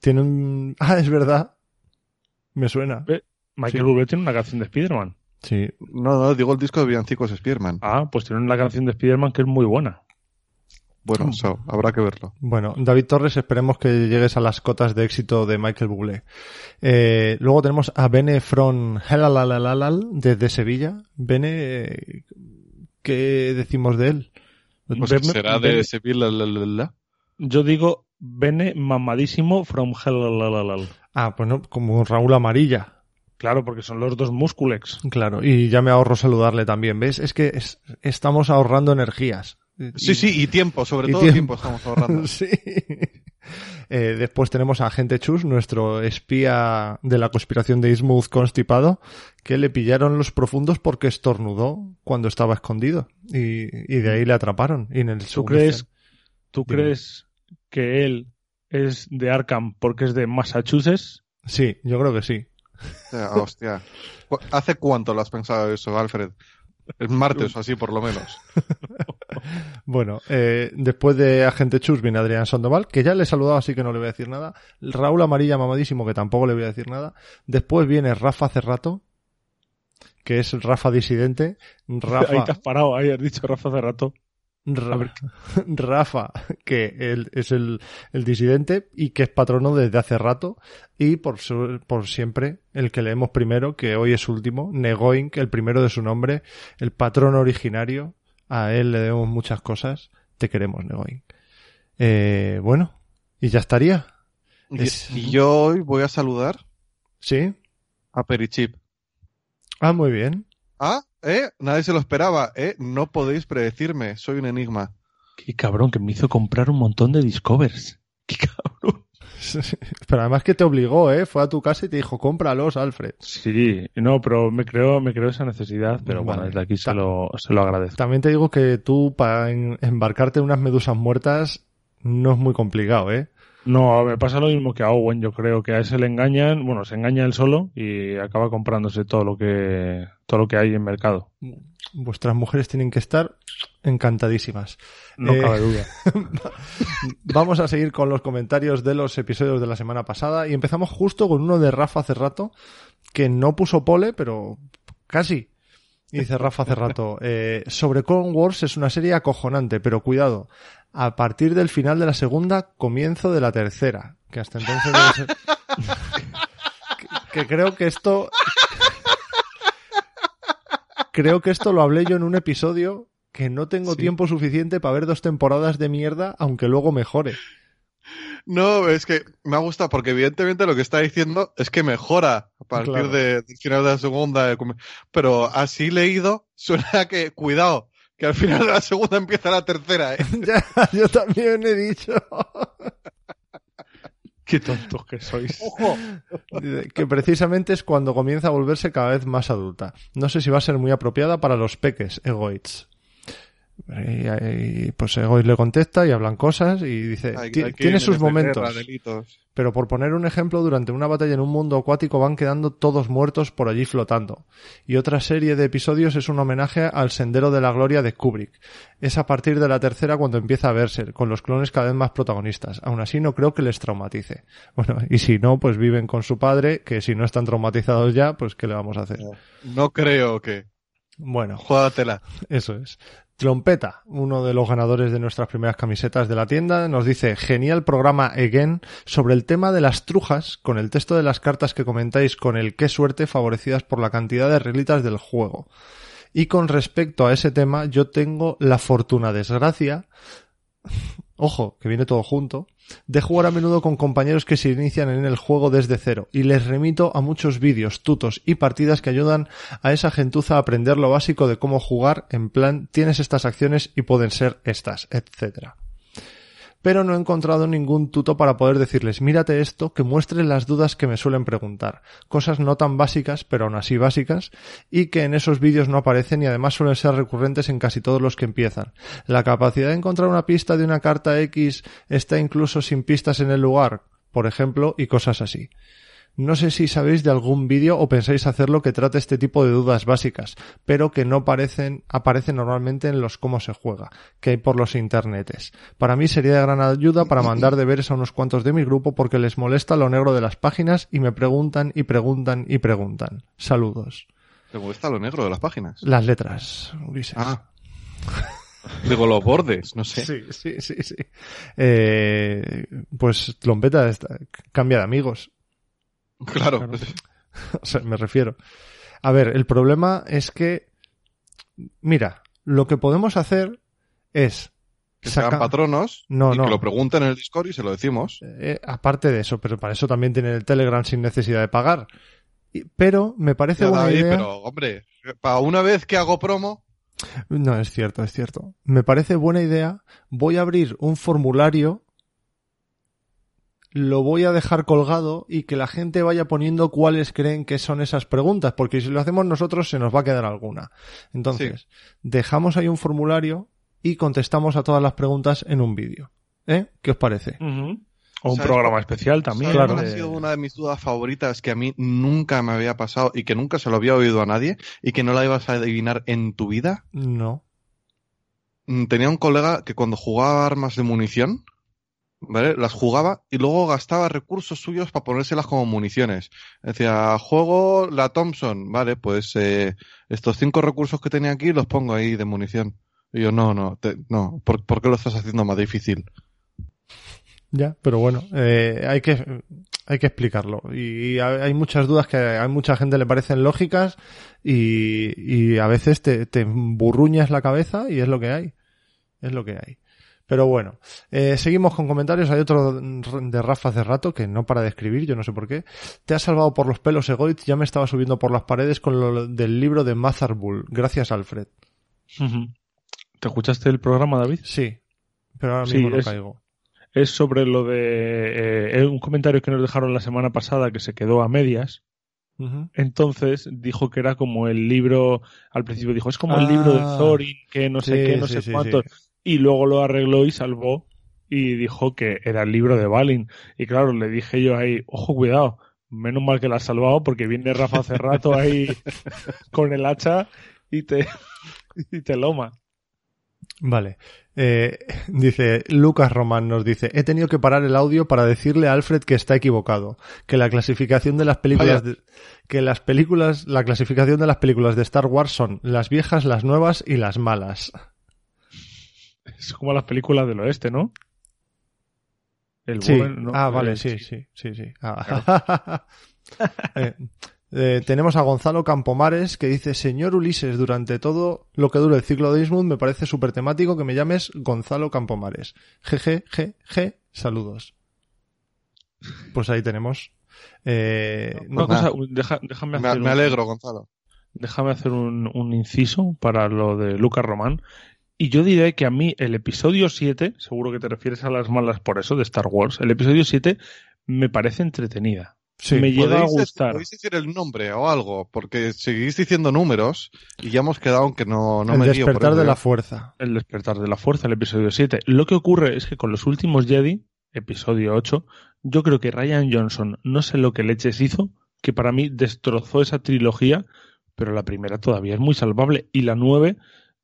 tiene un ah es verdad me suena Eh, Michael Sí. Bublé tiene una canción de Spider-Man. sí No, no, digo el disco de villancicos Spider-Man. Ah, pues tiene una canción de Spider-Man que es muy buena. Bueno, eso, habrá que verlo. Bueno, David Torres, esperemos que llegues a las cotas de éxito de Michael Bublé. Eh, luego tenemos a Bene from Helalalalal desde Sevilla. Bene, ¿qué decimos de él? Pues será de Bene- Sevilla. la, la, la, la. Yo digo Bene mamadísimo from hell. Ah, pues no, como Raúl Amarilla. Claro, porque son los dos musculex. Claro, y ya me ahorro saludarle también, ¿ves? Es que es- estamos ahorrando energías. Sí, sí, y tiempo, sobre Y todo tiempo. tiempo. estamos ahorrando. Sí. Eh, después tenemos a Agente Chus, nuestro espía de la conspiración de Ismuth constipado, que le pillaron los profundos porque estornudó cuando estaba escondido. Y, y de ahí le atraparon. Y en el ¿Tú crees, ¿Tú Dime. crees que él es de Arkham porque es de Massachusetts? Sí, yo creo que sí. Hostia, hostia. Cu- ¿Hace cuánto lo has pensado eso, Alfred? El martes o así, por lo menos. Bueno, eh, después de Agente Chus viene Adrián Sandoval, que ya le he saludado, así que no le voy a decir nada. Raúl Amarilla mamadísimo, que tampoco le voy a decir nada. Después viene Rafa Cerrato, que es Rafa Disidente. Ahí Rafa, te has parado, ahí has dicho Rafa hace rato. Ra- A ver. Rafa, que él es el, el disidente y que es patrono desde hace rato. Y por, su- por siempre, el que leemos primero, que hoy es último, Negoink, el primero de su nombre, el patrón originario. A él le debemos muchas cosas. Te queremos, Negoink. Eh, bueno, y ya estaría. Y, Es- y yo hoy voy a saludar ¿Sí? a Perichip. Ah, muy bien. Ah, ¿eh? Nadie se lo esperaba, ¿eh? No podéis predecirme, soy un enigma. Qué cabrón, que me hizo comprar un montón de Discovers. Qué cabrón. Pero además que te obligó, ¿eh? Fue a tu casa y te dijo, cómpralos, Alfred. Sí, no, pero me creo, me creo esa necesidad, pero Vale. bueno, desde aquí se lo, se lo agradezco. También te digo que tú, para en- embarcarte en unas medusas muertas, no es muy complicado, ¿eh? No, me pasa lo mismo que a Owen, yo creo que a ese le engañan, bueno, se engaña él solo y acaba comprándose todo lo que, todo lo que hay en mercado. Vuestras mujeres tienen que estar encantadísimas. No Eh, cabe duda. Vamos a seguir con los comentarios de los episodios de la semana pasada y empezamos justo con uno de Rafa hace rato, que no puso pole, pero casi. Y dice Rafa hace rato, eh, sobre Clone Wars es una serie acojonante, pero cuidado, a partir del final de la segunda, comienzo de la tercera, que hasta entonces debe ser... que, que creo que esto... Creo que esto lo hablé yo en un episodio que no tengo Sí. tiempo suficiente para ver dos temporadas de mierda, aunque luego mejore. No, es que me ha gustado porque evidentemente lo que está diciendo es que mejora a partir Claro. de- del final de la segunda. Pero así leído suena que, cuidado, que al final de la segunda empieza la tercera, ¿eh? ya, yo también he dicho Qué tontos que sois. ¡Ojo! Que precisamente es cuando comienza a volverse cada vez más adulta. No sé si va a ser muy apropiada para los peques, Egoitz. Y, y, pues Egoitz le contesta y hablan cosas y dice, Hay- "Ti- hay tiene sus momentos. guerra. Pero por poner un ejemplo, durante una batalla en un mundo acuático van quedando todos muertos por allí flotando. Y otra serie de episodios es un homenaje al Sendero de la Gloria de Kubrick. Es a partir de la tercera cuando empieza a verse, con los clones cada vez más protagonistas. Aún así no creo que les traumatice. Bueno, y si no, pues viven con su padre, que si no están traumatizados ya, pues ¿qué le vamos a hacer? No creo que. Bueno, Júdatela. eso es. Trompeta, uno de los ganadores de nuestras primeras camisetas de la tienda, nos dice genial programa again sobre el tema de las trujas con el texto de las cartas que comentáis con el qué suerte favorecidas por la cantidad de reglitas del juego. Y con respecto a ese tema, yo tengo la fortuna desgracia, ojo, que viene todo junto, de jugar a menudo con compañeros que se inician en el juego desde cero y les remito a muchos vídeos, tutos y partidas que ayudan a esa gentuza a aprender lo básico de cómo jugar en plan tienes estas acciones y pueden ser estas, etcétera. Pero no he encontrado ningún tuto para poder decirles mírate esto que muestre las dudas que me suelen preguntar, cosas no tan básicas pero aún así básicas y que en esos vídeos no aparecen y además suelen ser recurrentes en casi todos los que empiezan. La capacidad de encontrar una pista de una carta X está incluso sin pistas en el lugar, por ejemplo, y cosas así. No sé si sabéis de algún vídeo o pensáis hacerlo que trate este tipo de dudas básicas, pero que no parecen, aparecen normalmente en los cómo se juega, que hay por los internetes. Para mí sería de gran ayuda para mandar deberes a unos cuantos de mi grupo porque les molesta lo negro de las páginas y me preguntan y preguntan y preguntan. Saludos. ¿Te molesta lo negro de las páginas? Las letras, Ulises. Ah. Digo, los bordes, no sé. Sí, sí, sí, sí. Eh, pues Trompeta cambia de amigos. Claro. Claro. O sea, me refiero. A ver, el problema es que, mira, lo que podemos hacer es Que sean saca- patronos No, y no. que lo pregunten en el Discord y se lo decimos. eh, aparte de eso, pero para eso también tienen el Telegram sin necesidad de pagar. Y- pero me parece Ya, buena David, idea. pero, hombre, para una vez que hago promo, No, es cierto, es cierto. Me parece buena idea. Voy a abrir un formulario. Lo voy a dejar colgado y que la gente vaya poniendo cuáles creen que son esas preguntas, porque si lo hacemos nosotros se nos va a quedar alguna. Entonces, dejamos ahí un formulario y contestamos a todas las preguntas en un vídeo. ¿Eh? ¿Qué os parece? O un ¿Sabes programa especial también. ¿sabes claro. ha sido una de mis dudas favoritas que a mí nunca me había pasado y que nunca se lo había oído a nadie y que no la ibas a adivinar en tu vida. No. Mm, Tenía un colega que cuando jugaba armas de munición Las jugaba y luego gastaba recursos suyos para ponérselas como municiones. Decía, juego la Thompson, vale, pues eh, estos cinco recursos que tenía aquí los pongo ahí de munición. Y yo, no, no, no, ¿por, qué lo estás haciendo más difícil? Ya, pero bueno, eh, hay que hay que explicarlo. Y, hay muchas dudas que a mucha gente le parecen lógicas y, y a veces te, te emburruñas la cabeza y es lo que hay. Es lo que hay. Pero bueno, eh, seguimos con comentarios. Hay otro de Rafa hace rato que no para de escribir, yo no sé por qué. Te has salvado por los pelos, Egoit. Ya me estaba subiendo por las paredes con lo del libro de Mazarbull. Gracias, Alfred. ¿Te escuchaste el programa, David? Sí, pero ahora Sí, mismo no es- caigo. Es sobre lo de eh, un comentario que nos dejaron la semana pasada que se quedó a medias. Entonces dijo que era como el libro, al principio dijo, es como el Ah. libro de Thorin, que no sé qué, no sí, sé cuánto. Y luego lo arregló y salvó y dijo que era el libro de Balin. Y claro, le dije yo ahí, ojo, cuidado, menos mal que la has salvado porque viene Rafa hace rato ahí con el hacha y te, y te loma. Vale. Eh, dice, Lucas Román nos dice, he tenido que parar el audio para decirle a Alfred que está equivocado, que la clasificación de las películas, de- que las películas, la clasificación de las películas de Star Wars son las viejas, las nuevas y las malas. Es como las películas del oeste, ¿no? El Sí. bueno, no, ah, vale, sí, sí, sí, sí. Ah. Eh, eh, tenemos a Gonzalo Campomares que dice, señor Ulises, durante todo lo que dure el ciclo de Innsmouth me parece súper temático que me llames Gonzalo Campomares. Jeje, je, je, saludos. Pues ahí tenemos. Eh, Una no- cosa, deja- déjame Me, hacer me alegro, Gonzalo. déjame hacer un, un inciso para lo de Lucas Román. Y yo diré que a mí el episodio 7, seguro que te refieres a las malas por eso, de Star Wars, el episodio 7 me parece entretenida. sí, me llega a ¿Podéis, gustar. podéis decir el nombre o algo? Porque seguís diciendo números y ya hemos quedado en que no, no el me por despertar de la fuerza. El despertar de la fuerza, el episodio 7. Lo que ocurre es que con los últimos Jedi, episodio 8, yo creo que Ryan Johnson, no sé lo que leches hizo, que para mí destrozó esa trilogía, pero la primera todavía es muy salvable. Y la 9,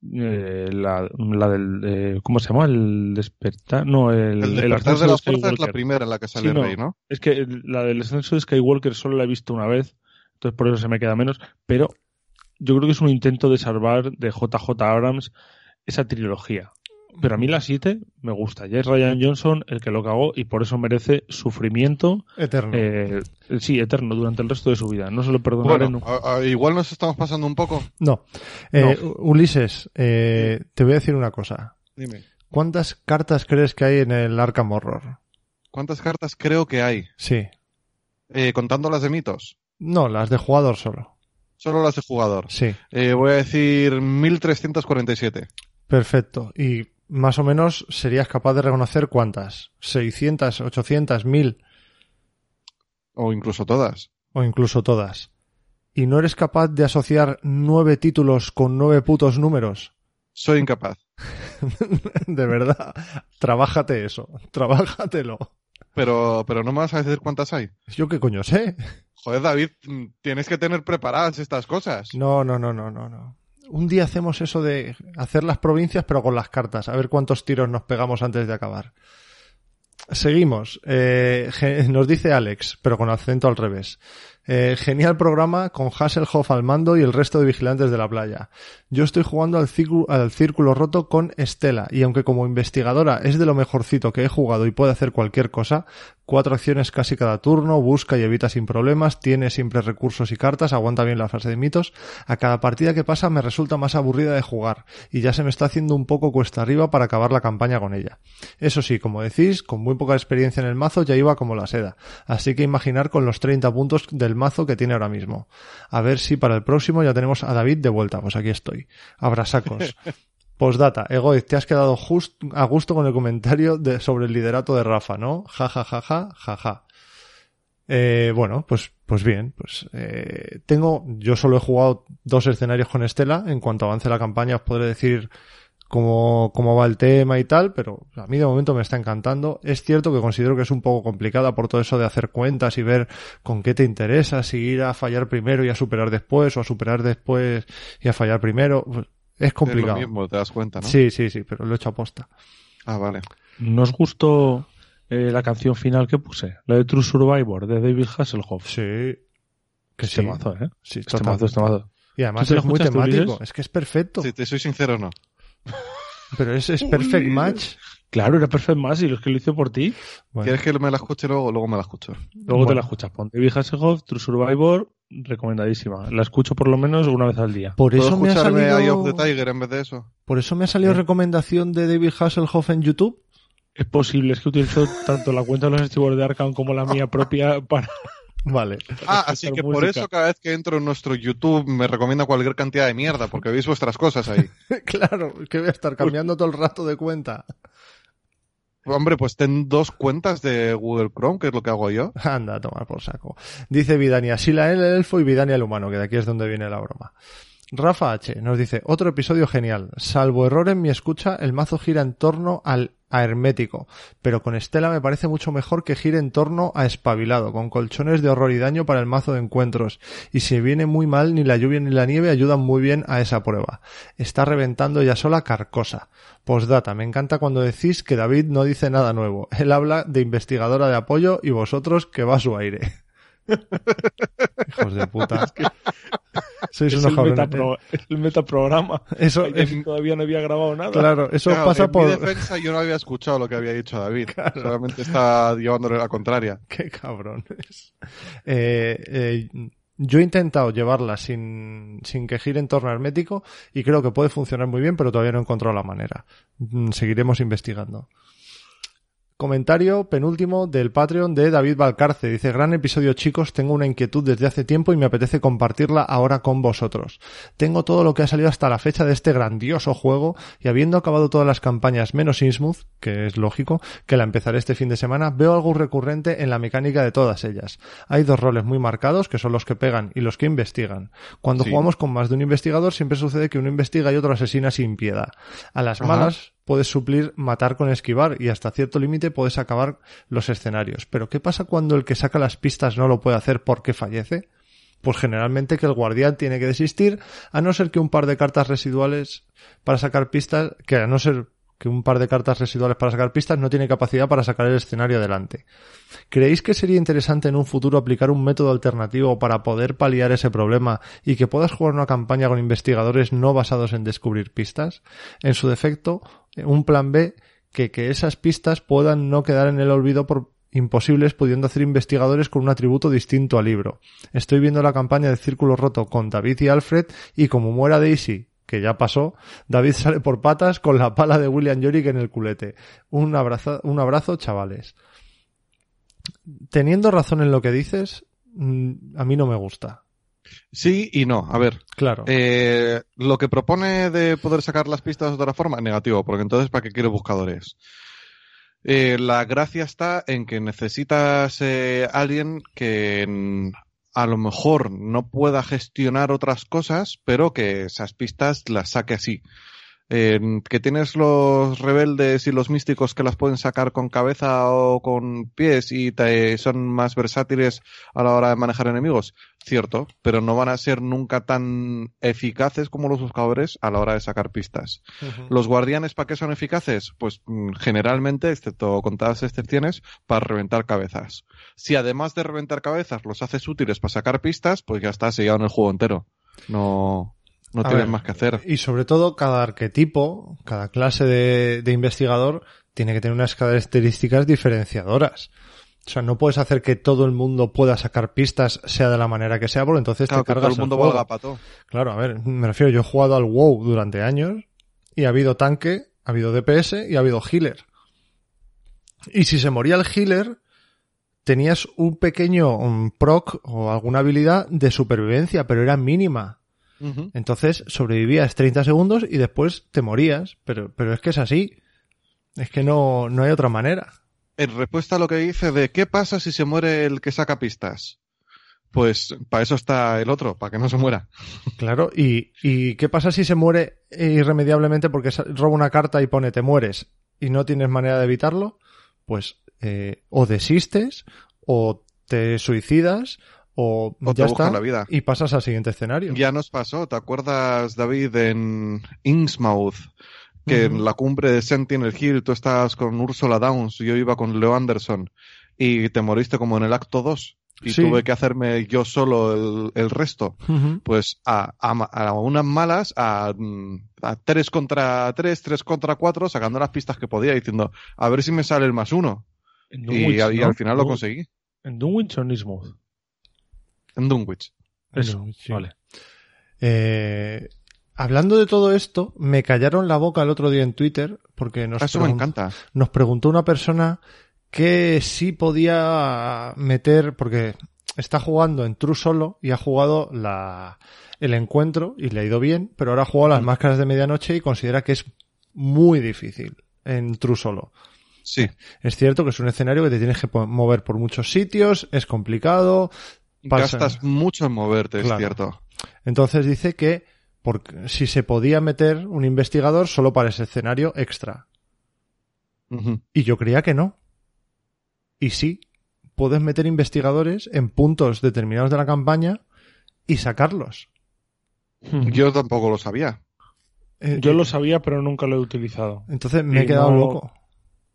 eh, la, la del, eh, ¿cómo se llama? El despertar, no, el, El despertar de la fuerza es la primera en la que sale Sí, no. Rey, ¿no? Es que la del ascenso de Skywalker solo la he visto una vez, entonces por eso se me queda menos, pero yo creo que es un intento de salvar de JJ Abrams esa trilogía. Pero a mí la 7 me gusta. Ya es Ryan Johnson el que lo cagó y por eso merece sufrimiento, Eterno. eh, sí, eterno durante el resto de su vida. No se lo perdonaré Bueno, nunca. a- a- igual nos estamos pasando un poco. No. Eh, Ulises, eh, te voy a decir una cosa. Dime, ¿Cuántas cartas crees que hay en el Arkham Horror? ¿cuántas cartas creo que hay? Sí. Eh, contando las de mitos. No, las de jugador solo. Solo las de jugador. Sí. Eh, voy a decir 1347. Perfecto. Y más o menos serías capaz de reconocer cuántas. 600, 800, 1000 O incluso todas. o incluso todas. ¿Y no eres capaz de asociar nueve títulos con nueve putos números? Soy incapaz. de verdad. Trabájate eso. Trabájatelo. Pero, pero no me vas a decir cuántas hay. ¿Yo qué coño sé? Joder, David, tienes que tener preparadas estas cosas. No, no, no, no, no, no. Un día hacemos eso de hacer las provincias pero con las cartas, a ver cuántos tiros nos pegamos antes de acabar. Seguimos. Eh, nos dice Alex, pero con acento al revés. Eh, genial programa con Hasselhoff al mando y el resto de vigilantes de la playa. Yo estoy jugando al, círculo, al círculo roto con Estela y aunque como investigadora es de lo mejorcito que he jugado y puede hacer cualquier cosa, cuatro acciones casi cada turno, busca y evita sin problemas, tiene siempre recursos y cartas, aguanta bien la fase de mitos, a cada partida que pasa me resulta más aburrida de jugar y ya se me está haciendo un poco cuesta arriba para acabar la campaña con ella. Eso sí, como decís, con muy poca experiencia en el mazo ya iba como la seda, así que imaginar con los 30 puntos del mazo que tiene ahora mismo. A ver si para el próximo ya tenemos a David de vuelta, pues aquí estoy. Abrasacos. Postdata, Egoiz, te has quedado just, a gusto con el comentario de, sobre el liderato de Rafa, ¿no? Ja, ja, ja, ja, ja, ja. Eh, bueno, pues, pues bien, pues eh, tengo, yo solo he jugado dos escenarios con Estela. En cuanto avance la campaña os podré decir cómo, cómo va el tema y tal, pero a mí de momento me está encantando. Es cierto que considero que es un poco complicada por todo eso de hacer cuentas y ver con qué te interesa, si ir a fallar primero y a superar después, o a superar después y a fallar primero. Es complicado. Es lo mismo, te das cuenta, ¿no? Sí, sí, sí, pero lo he hecho aposta. Ah, vale. ¿Nos gustó eh, la canción final que puse? La de True Survivor, de David Hasselhoff. Sí. Que Es sí. temazo, ¿eh? Sí, Es total. temazo, es temazo. Y además ¿Tú te lo es muy temático. Es que es perfecto. Si te soy sincero, no. Pero es, es perfect match. Claro, era Perfect Match y los que lo hice por ti. Bueno, ¿Quieres que me la escuche luego? Luego me la escucho. Luego te la escuchas. Pon David Hasselhoff, True Survivor, recomendadísima. La escucho por lo menos una vez al día. por ¿Puedo eso me ha Eye salido, of the Tiger en vez de eso? por eso me ha salido recomendación de David Hasselhoff en YouTube. Es posible, es que utilizo tanto la cuenta de los archivos de Arkham como la mía propia para... Vale. Ah, así que por eso cada vez que entro en nuestro YouTube me recomienda cualquier cantidad de mierda, porque veis vuestras cosas ahí. claro, que voy a estar cambiando todo el rato de cuenta. Hombre, pues ten dos cuentas de Google Chrome, que es lo que hago yo. Anda, a tomar por saco. Dice Vidania, Sila el elfo y Vidania el humano, que de aquí es donde viene la broma. Rafa H nos dice, otro episodio genial. Salvo error en mi escucha, el mazo gira en torno al a hermético, pero con Estela me parece mucho mejor que gire en torno a espabilado, con colchones de horror y daño para el mazo de encuentros. Y si viene muy mal, ni la lluvia ni la nieve ayudan muy bien a esa prueba. Está reventando ya sola Carcosa. Postdata, me encanta cuando decís que David no dice nada nuevo. Él habla de investigadora de apoyo y vosotros que va a su aire. Hijos de puta. Sois es, unos el metapro- es el metaprograma. Eso, es- Todavía no había grabado nada. claro, eso Claro, pasa en por... mi defensa yo no había escuchado lo que había dicho David. Solamente está llevándole la contraria. Qué cabrones. Eh, eh, yo he intentado llevarla sin, sin que gire en torno hermético y creo que puede funcionar muy bien, pero todavía no he encontrado la manera. Mm, Seguiremos investigando. Comentario penúltimo del Patreon de David Valcarce. Dice, gran episodio chicos, tengo una inquietud desde hace tiempo y me apetece compartirla ahora con vosotros. Tengo todo lo que ha salido hasta la fecha de este grandioso juego y habiendo acabado todas las campañas menos Innsmouth, que es lógico, que la empezaré este fin de semana, veo algo recurrente en la mecánica de todas ellas. Hay dos roles muy marcados, que son los que pegan y los que investigan. Cuando Sí. jugamos con más de un investigador, siempre sucede que uno investiga y otro asesina sin piedad. A las Ajá. malas puedes suplir matar con esquivar y hasta cierto límite puedes acabar los escenarios. Pero ¿qué pasa cuando el que saca las pistas no lo puede hacer porque fallece? Pues generalmente que el guardián tiene que desistir, a no ser que un par de cartas residuales para sacar pistas, que a no ser que un par de cartas residuales para sacar pistas no tiene capacidad para sacar el escenario adelante. ¿Creéis que sería interesante en un futuro aplicar un método alternativo para poder paliar ese problema y que puedas jugar una campaña con investigadores no basados en descubrir pistas? En su defecto, un plan B que, que esas pistas puedan no quedar en el olvido por imposibles pudiendo hacer investigadores con un atributo distinto al libro. Estoy viendo la campaña de Círculo Roto con David y Alfred y como muera Daisy, que ya pasó, David sale por patas con la pala de William Yorick en el culete. Un abrazo, un abrazo chavales. Teniendo razón en lo que dices, mm, a mí no me gusta. Sí y no. A ver, Claro. eh, lo que propone de poder sacar las pistas de otra forma, negativo, porque entonces ¿para qué quiere buscadores? Eh, la gracia está en que necesitas eh, alguien que a lo mejor no pueda gestionar otras cosas, pero que esas pistas las saque así. Eh, que tienes los rebeldes y los místicos que las pueden sacar con cabeza o con pies y te- son más versátiles a la hora de manejar enemigos, cierto, pero no van a ser nunca tan eficaces como los buscadores a la hora de sacar pistas. ¿Los guardianes para qué son eficaces? Pues mm, generalmente, excepto contadas excepciones, para reventar cabezas. Si además de reventar cabezas los haces útiles para sacar pistas, pues ya está sellado en el juego entero. No, no tienes más que hacer. Y sobre todo, cada arquetipo, cada clase de, de investigador tiene que tener unas características diferenciadoras. O sea, no puedes hacer que todo el mundo pueda sacar pistas, sea de la manera que sea, porque entonces Claro, te que todo cargas el mundo juego. valga pato. Claro, a ver, me refiero, yo he jugado al WoW durante años y ha habido tanque, ha habido DPS y ha habido healer. Y si se moría el healer, tenías un pequeño um, proc o alguna habilidad de supervivencia, pero era mínima. Entonces sobrevivías 30 segundos y después te morías. Pero, pero es que es así. Es que no, no hay otra manera. En respuesta a lo que dice de qué pasa si se muere el que saca pistas. Pues para eso está el otro, para que no se muera. Claro, y, y ¿qué pasa si se muere irremediablemente porque roba una carta y pone te mueres y no tienes manera de evitarlo? Pues eh, o desistes o te suicidas o, ya está la vida. y pasas al siguiente escenario. Ya nos pasó, ¿te acuerdas, David, en Innsmouth? que en la cumbre de Sentinel Hill tú estabas con Ursula Downs, yo iba con Leo Anderson y te moriste como en el acto 2 y Sí. tuve que hacerme yo solo el, el resto. Pues a, a, a unas malas, a, mm, a 3 contra 3, 3 contra 4, sacando las pistas que podía, diciendo, a ver si me sale el más uno. Y, y al final lo conseguí. ¿En Dunwich o en Innsmouth? En Dunwich. Eso, Dunwich, sí. vale. Eh, hablando de todo esto, me callaron la boca el otro día en Twitter porque nos, Eso me pregun- encanta. nos preguntó una persona que sí podía meter, porque está jugando en True Solo y ha jugado la, el encuentro y le ha ido bien, pero ahora ha jugado las máscaras de medianoche y considera que es muy difícil en True Solo. Sí. Es cierto que es un escenario que te tienes que mover por muchos sitios, es complicado, Pasa. Gastas mucho en moverte, Claro. es cierto. Entonces dice que porque, si se podía meter un investigador solo para ese escenario extra. Y yo creía que no. Y sí, puedes meter investigadores en puntos determinados de la campaña y sacarlos. Yo tampoco lo sabía. Eh, Yo lo sabía, pero nunca lo he utilizado. Entonces me he quedado no- loco.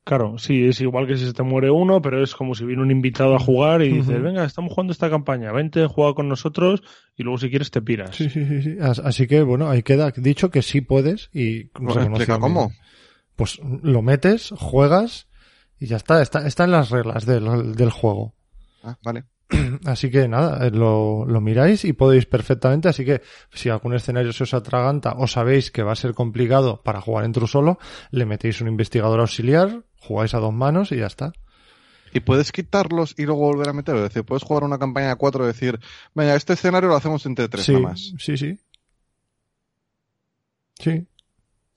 Claro, sí, es igual que si se te muere uno, pero es como si viene un invitado a jugar y dices, venga, estamos jugando esta campaña, vente, juega con nosotros y luego si quieres te piras. Sí, sí, sí, sí. As- Así que bueno, ahí queda dicho que sí puedes y Bueno, explica cómo. Pues lo metes, juegas y ya está. Está, está en las reglas del, del juego. Ah, vale. Así que nada, eh, lo, lo miráis y podéis perfectamente. Así que si algún escenario se os atraganta o sabéis que va a ser complicado para jugar en True solo, le metéis un investigador auxiliar, jugáis a dos manos y ya está. Y puedes quitarlos y luego volver a meterlos. Es decir, puedes jugar una campaña a cuatro y decir, venga, este escenario lo hacemos entre tres sí, nada más. sí, sí. Sí.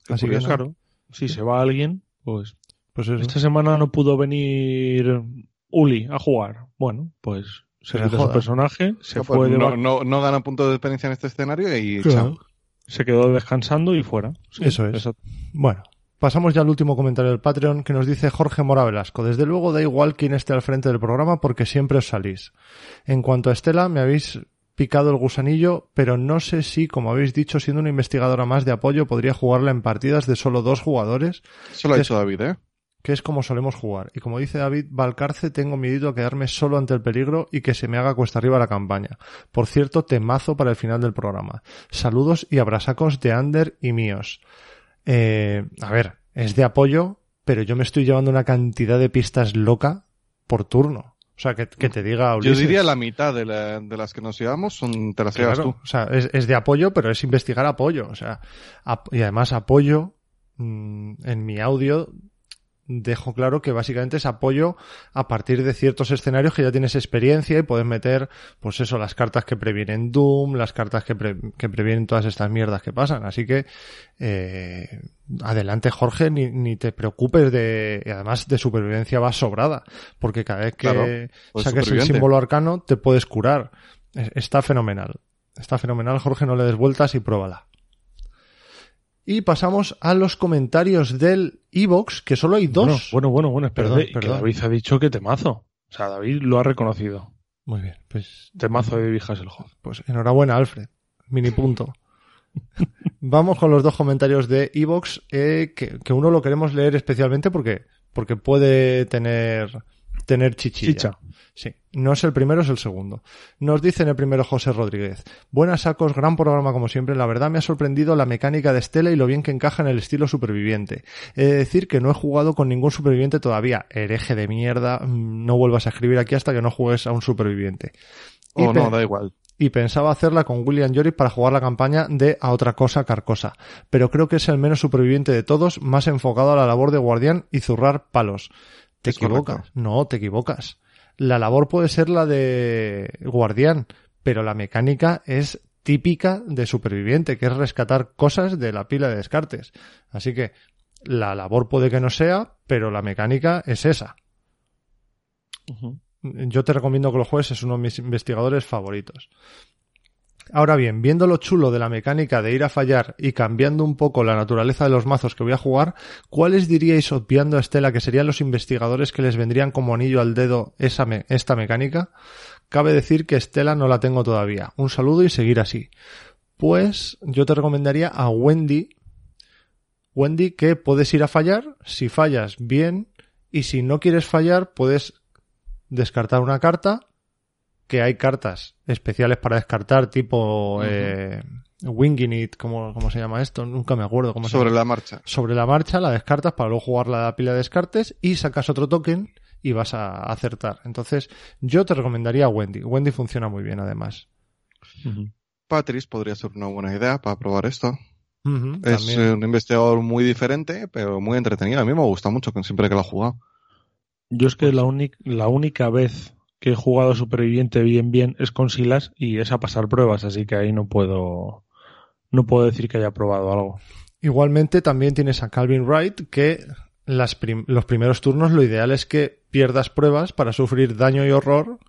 Qué Así que curioso. Claro, si se va alguien, pues pues eso. esta semana no pudo venir Uli a jugar. Bueno, pues se quitó su personaje, se No, fue pues de no, no, no gana puntos de experiencia en este escenario y Claro. chao. se quedó descansando y fuera. Sí, Eso es. exacto. Bueno, pasamos ya al último comentario del Patreon que nos dice Jorge Mora Velasco. Desde luego da igual quién esté al frente del programa porque siempre os salís. En cuanto a Estela, me habéis picado el gusanillo, pero no sé si, como habéis dicho, siendo una investigadora más de apoyo, podría jugarla en partidas de solo dos jugadores, Eso lo ha dicho David, ¿eh? Que es como solemos jugar. Y como dice David Valcarce, tengo miedo a quedarme solo ante el peligro y que se me haga cuesta arriba la campaña. Por cierto, temazo para el final del programa. Saludos y abrasacos de Ander y míos. Eh, a ver, es de apoyo, pero yo me estoy llevando una cantidad de pistas loca por turno. O sea, que, que te diga Yo Ulises. diría la mitad de, la- de las que nos llevamos son, te las llevas tú. o sea, es, es de apoyo, pero es investigar apoyo. O sea, ap- y además apoyo mm, en mi audio dejo claro que básicamente es apoyo a partir de ciertos escenarios que ya tienes experiencia y puedes meter, pues eso, las cartas que previenen Doom, las cartas que, pre- que previenen todas estas mierdas que pasan. Así que, eh, adelante Jorge, ni, ni te preocupes de, y además de supervivencia va sobrada, porque cada vez que Claro, pues saques el símbolo arcano te puedes curar. Es- Está fenomenal. Está fenomenal, Jorge, no le des vueltas y pruébala. Y pasamos a los comentarios del Evox, que solo hay dos. Bueno, bueno, bueno, Perdón, que. David ha dicho que temazo. O sea, David lo ha reconocido. Muy bien, pues, Temazo de David Hasselhoff. pues enhorabuena, Alfred. Mini punto. Vamos con los dos comentarios de Evox, eh, que, que uno lo queremos leer especialmente porque, porque puede tener, tener chichilla. Chicha. Sí, no es el primero, es el segundo. Nos dice en el primero José Rodríguez. Buenas sacos, gran programa como siempre. La verdad me ha sorprendido la mecánica de Estela y lo bien que encaja en el estilo superviviente. He de decir que no he jugado con ningún superviviente todavía. Hereje de mierda, mm, no vuelvas a escribir aquí hasta que no juegues a un superviviente. Oh, no, da igual. y pensaba hacerla con William Yorick para jugar la campaña de A otra cosa Carcosa, pero creo que es el menos superviviente de todos, más enfocado a la labor de guardián y zurrar palos. Te Es equivocas. correcto. No, te equivocas. La labor puede ser la de guardián, pero la mecánica es típica de superviviente, que es rescatar cosas de la pila de descartes. Así que la labor puede que no sea, pero la mecánica es esa. Yo te recomiendo que lo juegues, es uno de mis investigadores favoritos. Ahora bien, viendo lo chulo de la mecánica de ir a fallar y cambiando un poco la naturaleza de los mazos que voy a jugar, ¿cuáles diríais, obviando a Estela, que serían los investigadores que les vendrían como anillo al dedo esta mecánica? Cabe decir que Estela no la tengo todavía. Un saludo y seguir así. Pues yo te recomendaría a Wendy, Wendy, que puedes ir a fallar, si fallas, bien, y si no quieres fallar, puedes descartar una carta, que hay cartas especiales para descartar, tipo eh, Winging It, ¿cómo, ¿cómo se llama esto? Nunca me acuerdo cómo se Sobre llama. la marcha. Sobre la marcha la descartas para luego jugar la pila de descartes y sacas otro token y vas a acertar. Entonces, yo te recomendaría a Wendy. Wendy funciona muy bien, además. Ujú. Patrice podría ser una buena idea para probar esto. Es también. un investigador muy diferente, pero muy entretenido. A mí me gusta mucho que siempre que lo he jugado. Yo es Pues que la, única la única vez que he jugado Superviviente bien bien es con Silas y es a pasar pruebas, así que ahí no puedo no puedo decir que haya probado algo. Igualmente también tienes a Calvin Wright que las prim- los primeros turnos lo ideal es que pierdas pruebas para sufrir daño y horror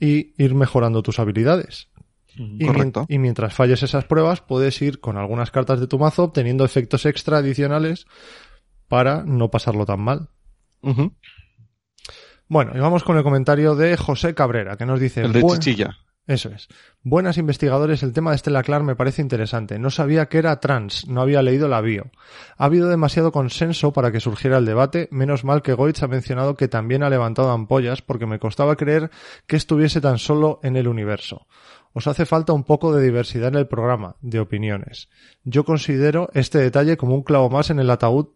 y ir mejorando tus habilidades. Y, Correcto. y mientras falles esas pruebas puedes ir con algunas cartas de tu mazo obteniendo efectos extra adicionales para no pasarlo tan mal. Bueno, y vamos con el comentario de José Cabrera que nos dice... El de "Buen- Chichilla. Eso es. Buenas investigadores, el tema de Stella Clark me parece interesante. No sabía que era trans, no había leído la bio. Ha habido demasiado consenso para que surgiera el debate, menos mal que Goitz ha mencionado que también ha levantado ampollas porque me costaba creer que estuviese tan solo en el universo. Os hace falta un poco de diversidad en el programa, de opiniones. Yo considero este detalle como un clavo más en el ataúd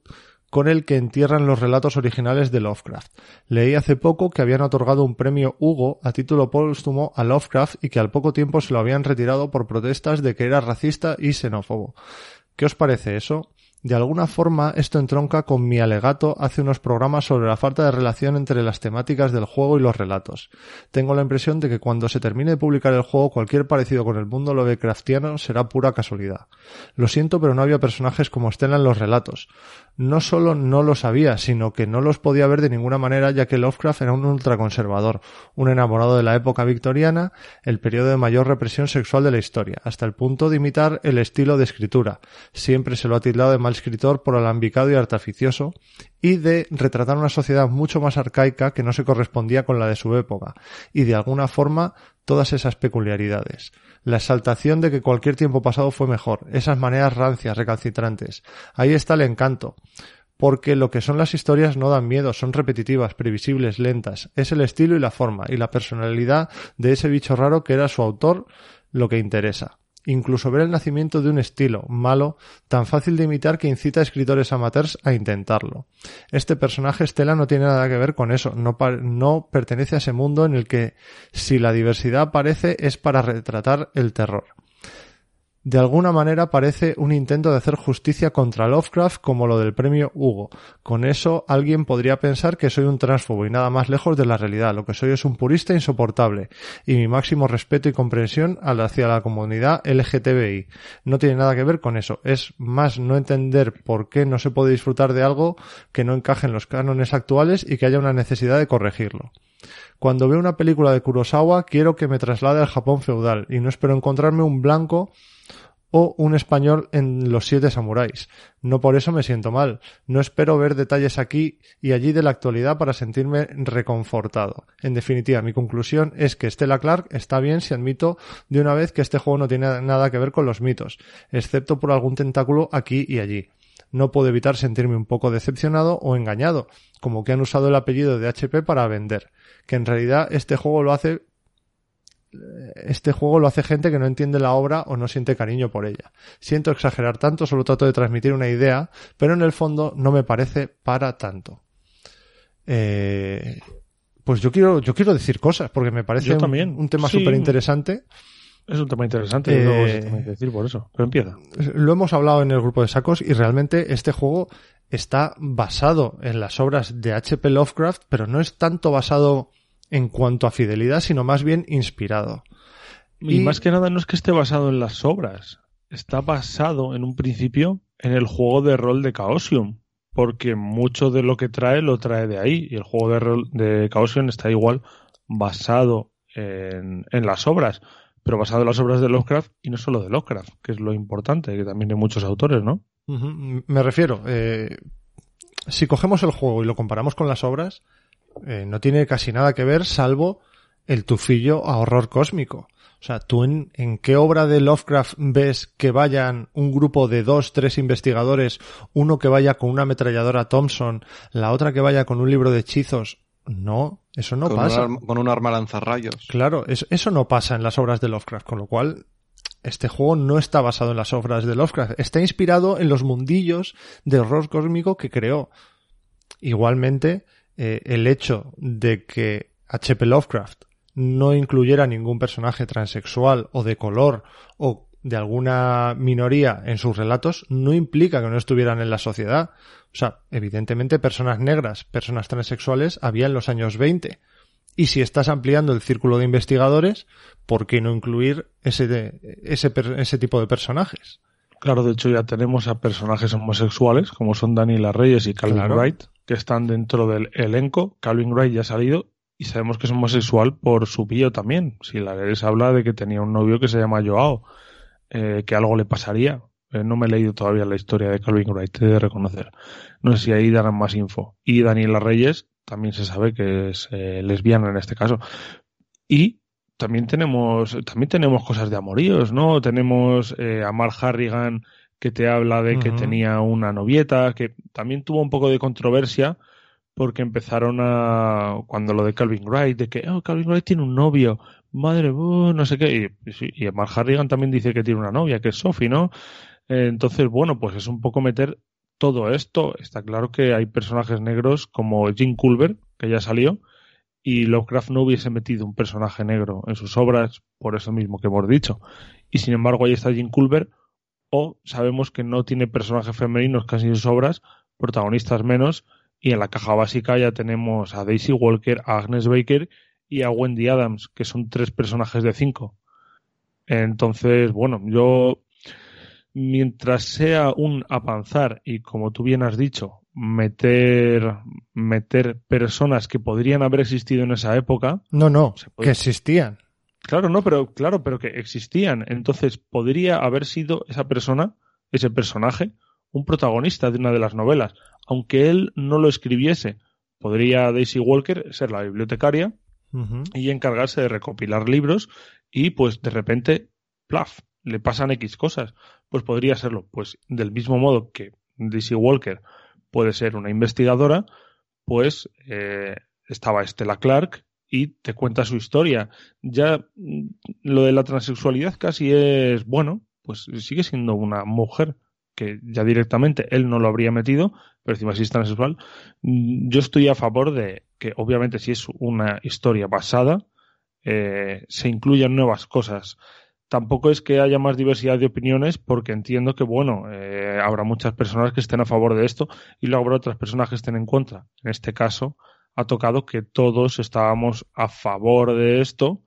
con el que entierran los relatos originales de Lovecraft. Leí hace poco que habían otorgado un premio Hugo a título póstumo a Lovecraft y que al poco tiempo se lo habían retirado por protestas de que era racista y xenófobo. ¿Qué os parece eso? De alguna forma esto entronca con mi alegato hace unos programas sobre la falta de relación entre las temáticas del juego y los relatos. Tengo la impresión de que cuando se termine de publicar el juego cualquier parecido con el mundo Lovecraftiano será pura casualidad. Lo siento pero no había personajes como Stella en los relatos. No solo no lo sabía, sino que no los podía ver de ninguna manera ya que Lovecraft era un ultraconservador, un enamorado de la época victoriana, el periodo de mayor represión sexual de la historia, hasta el punto de imitar el estilo de escritura. Siempre se lo ha tildado de mal escritor por alambicado y artificioso, y de retratar una sociedad mucho más arcaica que no se correspondía con la de su época, y de alguna forma todas esas peculiaridades. La exaltación de que cualquier tiempo pasado fue mejor, esas maneras rancias, recalcitrantes. Ahí está el encanto. Porque lo que son las historias no dan miedo, son repetitivas, previsibles, lentas. Es el estilo y la forma, y la personalidad de ese bicho raro que era su autor lo que interesa. Incluso ver el nacimiento de un estilo malo tan fácil de imitar que incita a escritores amateurs a intentarlo. Este personaje Estela no tiene nada que ver con eso, no, no pertenece a ese mundo en el que si la diversidad aparece es para retratar el terror. De alguna manera parece un intento de hacer justicia contra Lovecraft como lo del premio Hugo. Con eso alguien podría pensar que soy un transfobo y nada más lejos de la realidad. Lo que soy es un purista insoportable y mi máximo respeto y comprensión hacia la comunidad LGTBI. No tiene nada que ver con eso. Es más no entender por qué no se puede disfrutar de algo que no encaje en los cánones actuales y que haya una necesidad de corregirlo. Cuando veo una película de Kurosawa quiero que me traslade al Japón feudal y no espero encontrarme un blanco o un español en Los Siete Samuráis. No por eso me siento mal. No espero ver detalles aquí y allí de la actualidad para sentirme reconfortado. En definitiva, mi conclusión es que Stella Clark está bien si admito de una vez que este juego no tiene nada que ver con los mitos, excepto por algún tentáculo aquí y allí. No puedo evitar sentirme un poco decepcionado o engañado, como que han usado el apellido de HP para vender, que en realidad este juego lo hace este juego lo hace gente que no entiende la obra o no siente cariño por ella. Siento exagerar tanto, solo trato de transmitir una idea, pero en el fondo no me parece para tanto. Eh, pues yo quiero, yo quiero decir cosas, porque me parece un- también. un, tema Sí. súper interesante. Es un tema interesante, Eh, luego se tiene que decir por eso. Pero empieza. Lo hemos hablado en el grupo de sacos y realmente este juego está basado en las obras de H.P. Lovecraft, pero no es tanto basado en cuanto a fidelidad, sino más bien inspirado. Y, Y- más que nada no es que esté basado en las obras, está basado en un principio en el juego de rol de Chaosium, porque mucho de lo que trae lo trae de ahí, y el juego de rol de Chaosium está igual basado en, en las obras, pero basado en las obras de Lovecraft y no solo de Lovecraft, que es lo importante, que también hay muchos autores, ¿no? Me refiero, eh, si cogemos el juego y lo comparamos con las obras, eh, no tiene casi nada que ver salvo el tufillo a horror cósmico. O sea, ¿tú en, en, qué obra de Lovecraft ves que vayan un grupo de dos, tres investigadores, uno que vaya con una ametralladora Thompson, la otra que vaya con un libro de hechizos? No, eso no con pasa. Un con un arma lanzarrayos. Claro, eso, eso no pasa en las obras de Lovecraft, con lo cual este juego no está basado en las obras de Lovecraft, está inspirado en los mundillos de horror cósmico que creó. Igualmente, eh, el hecho de que H.P. Lovecraft no incluyera ningún personaje transexual o de color o de alguna minoría en sus relatos no implica que no estuvieran en la sociedad. O sea, evidentemente personas negras, personas transexuales había en los años 20. Y si estás ampliando el círculo de investigadores, ¿por qué no incluir ese, de, ese, ese tipo de personajes? Claro, de hecho ya tenemos a personajes homosexuales como son Daniela Reyes y Calvin claro. Wright, que están dentro del elenco. Calvin Wright ya ha salido y sabemos que es homosexual por su bio también. Si la lees habla de que tenía un novio que se llama Joao, eh, que algo le pasaría. Eh, no me he leído todavía la historia de Calvin Wright, he de reconocer. No sé si ahí darán más info. Y Daniela Reyes también se sabe que es eh, lesbiana en este caso. Y también tenemos, también tenemos cosas de amoríos, ¿no? Tenemos a Mark Harrigan que te habla de que uh -huh. tenía una novieta, que también tuvo un poco de controversia porque empezaron a, cuando lo de Calvin Wright, de que, oh, Calvin Wright tiene un novio, madre, uh, no sé qué, y, y Mark Harrigan también dice que tiene una novia, que es Sophie, ¿no? Eh, entonces, bueno, pues es un poco meter todo esto. Está claro que hay personajes negros como Jim Culver, que ya salió, y Lovecraft no hubiese metido un personaje negro en sus obras por eso mismo que hemos dicho. Y sin embargo ahí está Jim Culver, o sabemos que no tiene personajes femeninos casi en sus obras, protagonistas menos, y en la caja básica ya tenemos a Daisy Walker, a Agnes Baker y a Wendy Adams, que son tres personajes de cinco. Entonces, bueno, yo mientras sea un avanzar y como tú bien has dicho, meter meter personas que podrían haber existido en esa época. No, no, que existían. Claro, no, pero claro, pero que existían. Entonces, podría haber sido esa persona, ese personaje, un protagonista de una de las novelas, aunque él no lo escribiese. Podría Daisy Walker ser la bibliotecaria uh -huh. y encargarse de recopilar libros y pues de repente, plaf, le pasan X cosas. Pues podría serlo. Pues del mismo modo que Daisy Walker puede ser una investigadora, pues eh, estaba Stella Clark y te cuenta su historia. Ya mm, lo de la transexualidad casi es, bueno, pues sigue siendo una mujer que ya directamente él no lo habría metido, pero encima si es transexual. Mm, yo estoy a favor de que obviamente si es una historia basada, eh, se incluyan nuevas cosas tampoco es que haya más diversidad de opiniones porque entiendo que, bueno, eh, habrá muchas personas que estén a favor de esto y luego habrá otras personas que estén en contra. En este caso, ha tocado que todos estábamos a favor de esto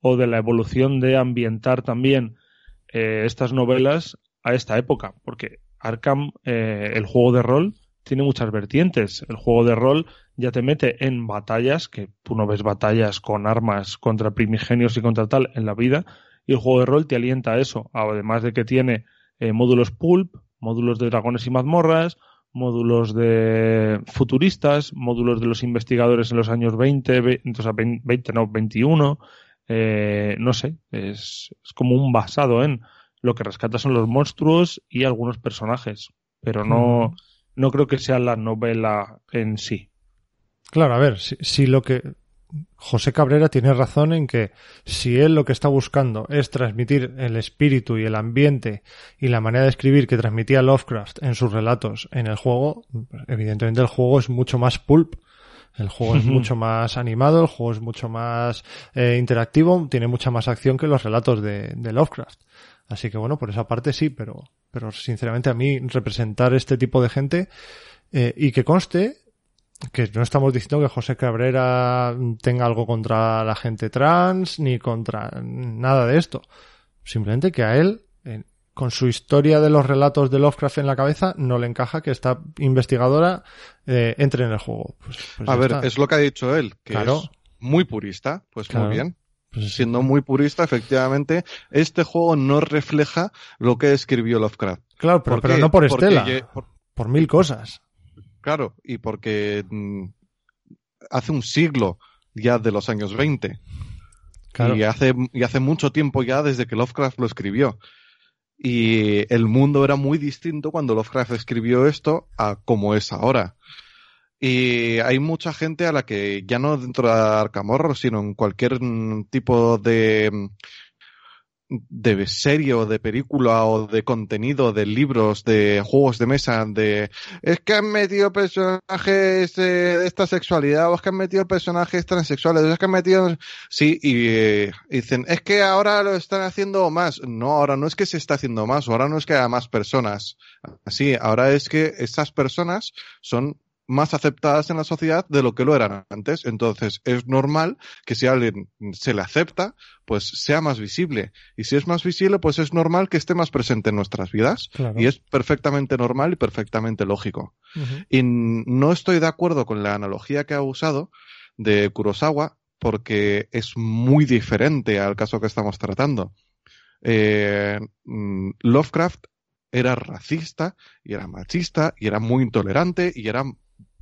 o de la evolución de ambientar también eh, estas novelas a esta época, porque Arkham, eh, el juego de rol, tiene muchas vertientes. El juego de rol ya te mete en batallas, que tú no ves batallas con armas contra primigenios y contra tal en la vida, y el juego de rol te alienta a eso, además de que tiene eh, módulos pulp, módulos de dragones y mazmorras, módulos de futuristas, módulos de los investigadores en los años 20, 20, o sea, 20 no, 21, eh, no sé, es, es, como un basado en lo que rescata son los monstruos y algunos personajes, pero no, no creo que sea la novela en sí. Claro, a ver, si, si lo que José Cabrera tiene razón en que si él lo que está buscando es transmitir el espíritu y el ambiente y la manera de escribir que transmitía Lovecraft en sus relatos en el juego, evidentemente el juego es mucho más pulp. El juego es mucho más animado, el juego es mucho más eh, interactivo, tiene mucha más acción que los relatos de, de, Lovecraft. Así que bueno, por esa parte sí, pero, pero sinceramente a mí representar este tipo de gente eh, y que conste que no estamos diciendo que José Cabrera tenga algo contra la gente trans ni contra nada de esto. Simplemente que a él, con su historia de los relatos de Lovecraft en la cabeza, no le encaja que esta investigadora eh, entre en el juego. Pues, pues a ver, está. es lo que ha dicho él, que claro. es muy purista. Pues claro. muy bien. Pues Siendo muy purista, efectivamente, este juego no refleja lo que escribió Lovecraft. Claro, pero, pero no por Estela, por, por mil cosas. Claro, y porque mm, hace un siglo ya de los años 20. Claro. Y, hace, y hace mucho tiempo ya desde que Lovecraft lo escribió. Y el mundo era muy distinto cuando Lovecraft escribió esto a como es ahora. Y hay mucha gente a la que ya no dentro de Arkham Horror, sino en cualquier mm, tipo de, mm, de serie de película o de contenido, de libros, de juegos de mesa, de es que han metido personajes eh, de esta sexualidad, o es que han metido personajes transexuales, o es que han metido sí, y eh, dicen, es que ahora lo están haciendo más. No, ahora no es que se está haciendo más, ahora no es que haya más personas. Así, ahora es que estas personas son más aceptadas en la sociedad de lo que lo eran antes. Entonces, es normal que si a alguien se le acepta, pues sea más visible. Y si es más visible, pues es normal que esté más presente en nuestras vidas. Claro. Y es perfectamente normal y perfectamente lógico. Y no estoy de acuerdo con la analogía que ha usado de Kurosawa porque es muy diferente al caso que estamos tratando. Eh, mm, Lovecraft era racista y era machista y era muy intolerante y eran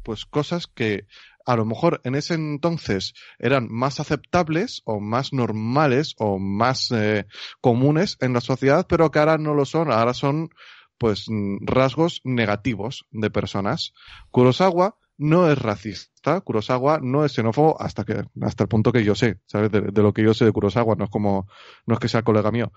pues cosas que a lo mejor en ese entonces eran más aceptables o más normales o más eh, comunes en la sociedad, pero que ahora no lo son, ahora son pues mm, rasgos negativos de personas. Kurosawa no es racista, Kurosawa no es xenófobo hasta que hasta el punto que yo sé, ¿sabes? De, lo que yo sé de Kurosawa, no es como no es que sea colega mío.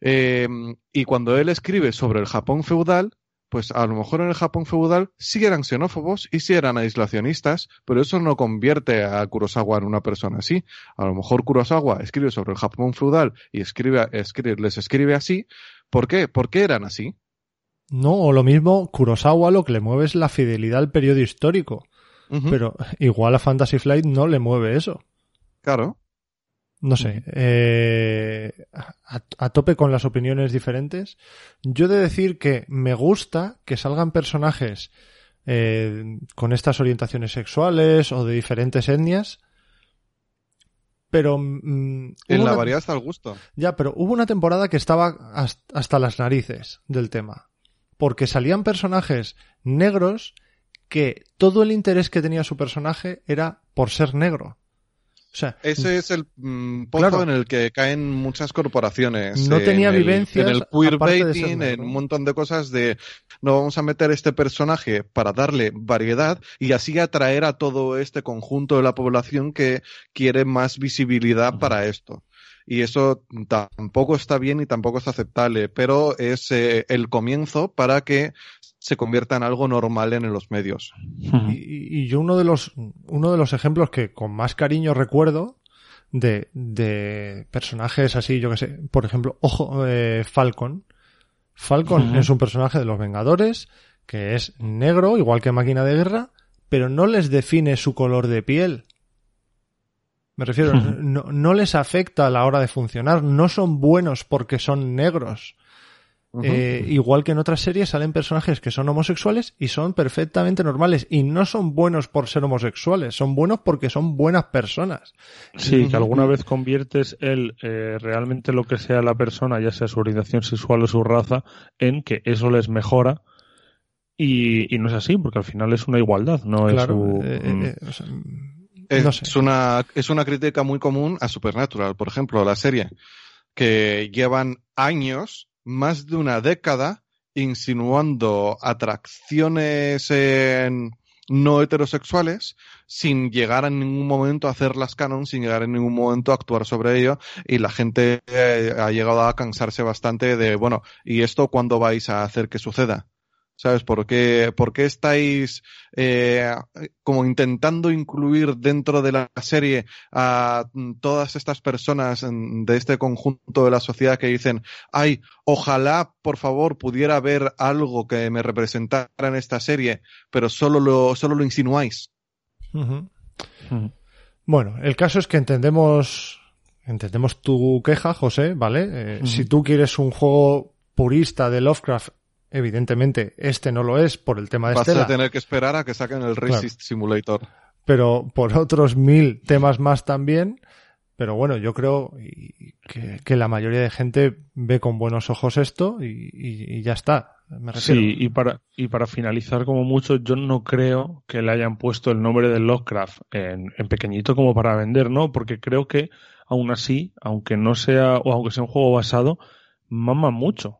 Eh, y cuando él escribe sobre el Japón feudal, pues a lo mejor en el Japón feudal sí eran xenófobos y sí eran aislacionistas, pero eso no convierte a Kurosawa en una persona así. A lo mejor Kurosawa escribe sobre el Japón feudal y escribe, escribe les escribe así. ¿Por qué? ¿Por qué eran así? No, o lo mismo, Kurosawa lo que le mueve es la fidelidad al periodo histórico. Pero igual a Fantasy Flight no le mueve eso. Claro. No sé, eh, a, a tope con las opiniones diferentes. Yo he de decir que me gusta que salgan personajes eh, con estas orientaciones sexuales o de diferentes etnias, pero mm, En la una- variedad está el gusto. ya, pero hubo una temporada que estaba has- hasta las narices del tema, porque salían personajes negros que todo el interés que tenía su personaje era por ser negro. O sea, Ese es el mm, pozo Claro. en el que caen muchas corporaciones. No tenía en el- vivencias, En el queerbaiting, en un montón de cosas de no vamos a meter este personaje para darle variedad y así atraer a todo este conjunto de la población que quiere más visibilidad para esto. Y eso tampoco está bien y tampoco es aceptable, pero es eh, el comienzo para que se convierta en algo normal en los medios. y, y yo uno de los uno de los ejemplos que con más cariño recuerdo de, de personajes así, yo que sé, por ejemplo, ojo, eh, Falcon. Falcon es un personaje de los Vengadores que es negro, igual que Máquina de Guerra, pero no les define su color de piel. Me refiero, no, no les afecta a la hora de funcionar, no son buenos porque son negros. Eh, igual que en otras series salen personajes que son homosexuales y son perfectamente normales y no son buenos por ser homosexuales, son buenos porque son buenas personas. Sí, que alguna vez conviertes el eh, realmente lo que sea la persona, ya sea su orientación sexual o su raza, en que eso les mejora. Y, y no es así, porque al final es una igualdad, no es un- eh, mm. eh, o sea, Es, no sé. una, es una crítica muy común a Supernatural, por ejemplo, la serie, que llevan años, más de una década, insinuando atracciones en- no heterosexuales sin llegar en ningún momento a hacerlas canon, sin llegar en ningún momento a actuar sobre ello y la gente eh, ha llegado a cansarse bastante de, bueno, ¿y esto cuándo vais a hacer que suceda? ¿Sabes? ¿Por qué, por qué estáis eh, como intentando incluir dentro de la serie a mm, todas estas personas mm, de este conjunto de la sociedad que dicen, ay, ojalá por favor pudiera haber algo que me representara en esta serie, pero solo lo, solo lo insinuáis? ujú. Mm. Bueno, el caso es que entendemos entendemos tu queja, José, ¿vale? Eh, Ujú. Si tú quieres un juego purista de Lovecraft, evidentemente este no lo es por el tema de Vas Estela. a tener que esperar a que saquen el Racist Simulator. pero por otros mil temas más también. Pero bueno, yo creo y- que, que la mayoría de gente ve con buenos ojos esto y, y- y ya está. Me refiero. Sí, y para, y para finalizar como mucho, yo no creo que le hayan puesto el nombre de Lovecraft en, en pequeñito como para vender, ¿no? Porque creo que, aún así, aunque no sea, o aunque sea un juego basado, mama mucho.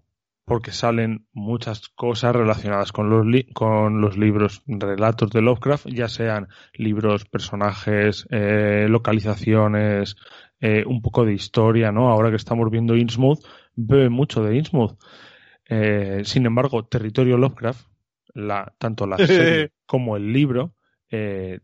Porque salen muchas cosas relacionadas con los, con los libros, relatos de Lovecraft, ya sean libros, personajes, eh, localizaciones, eh, un poco de historia, ¿no? Ahora que estamos viendo Innsmouth, bebe mucho de Innsmouth. Eh, sin embargo, Territorio Lovecraft, la, tanto la serie como el libro, eh,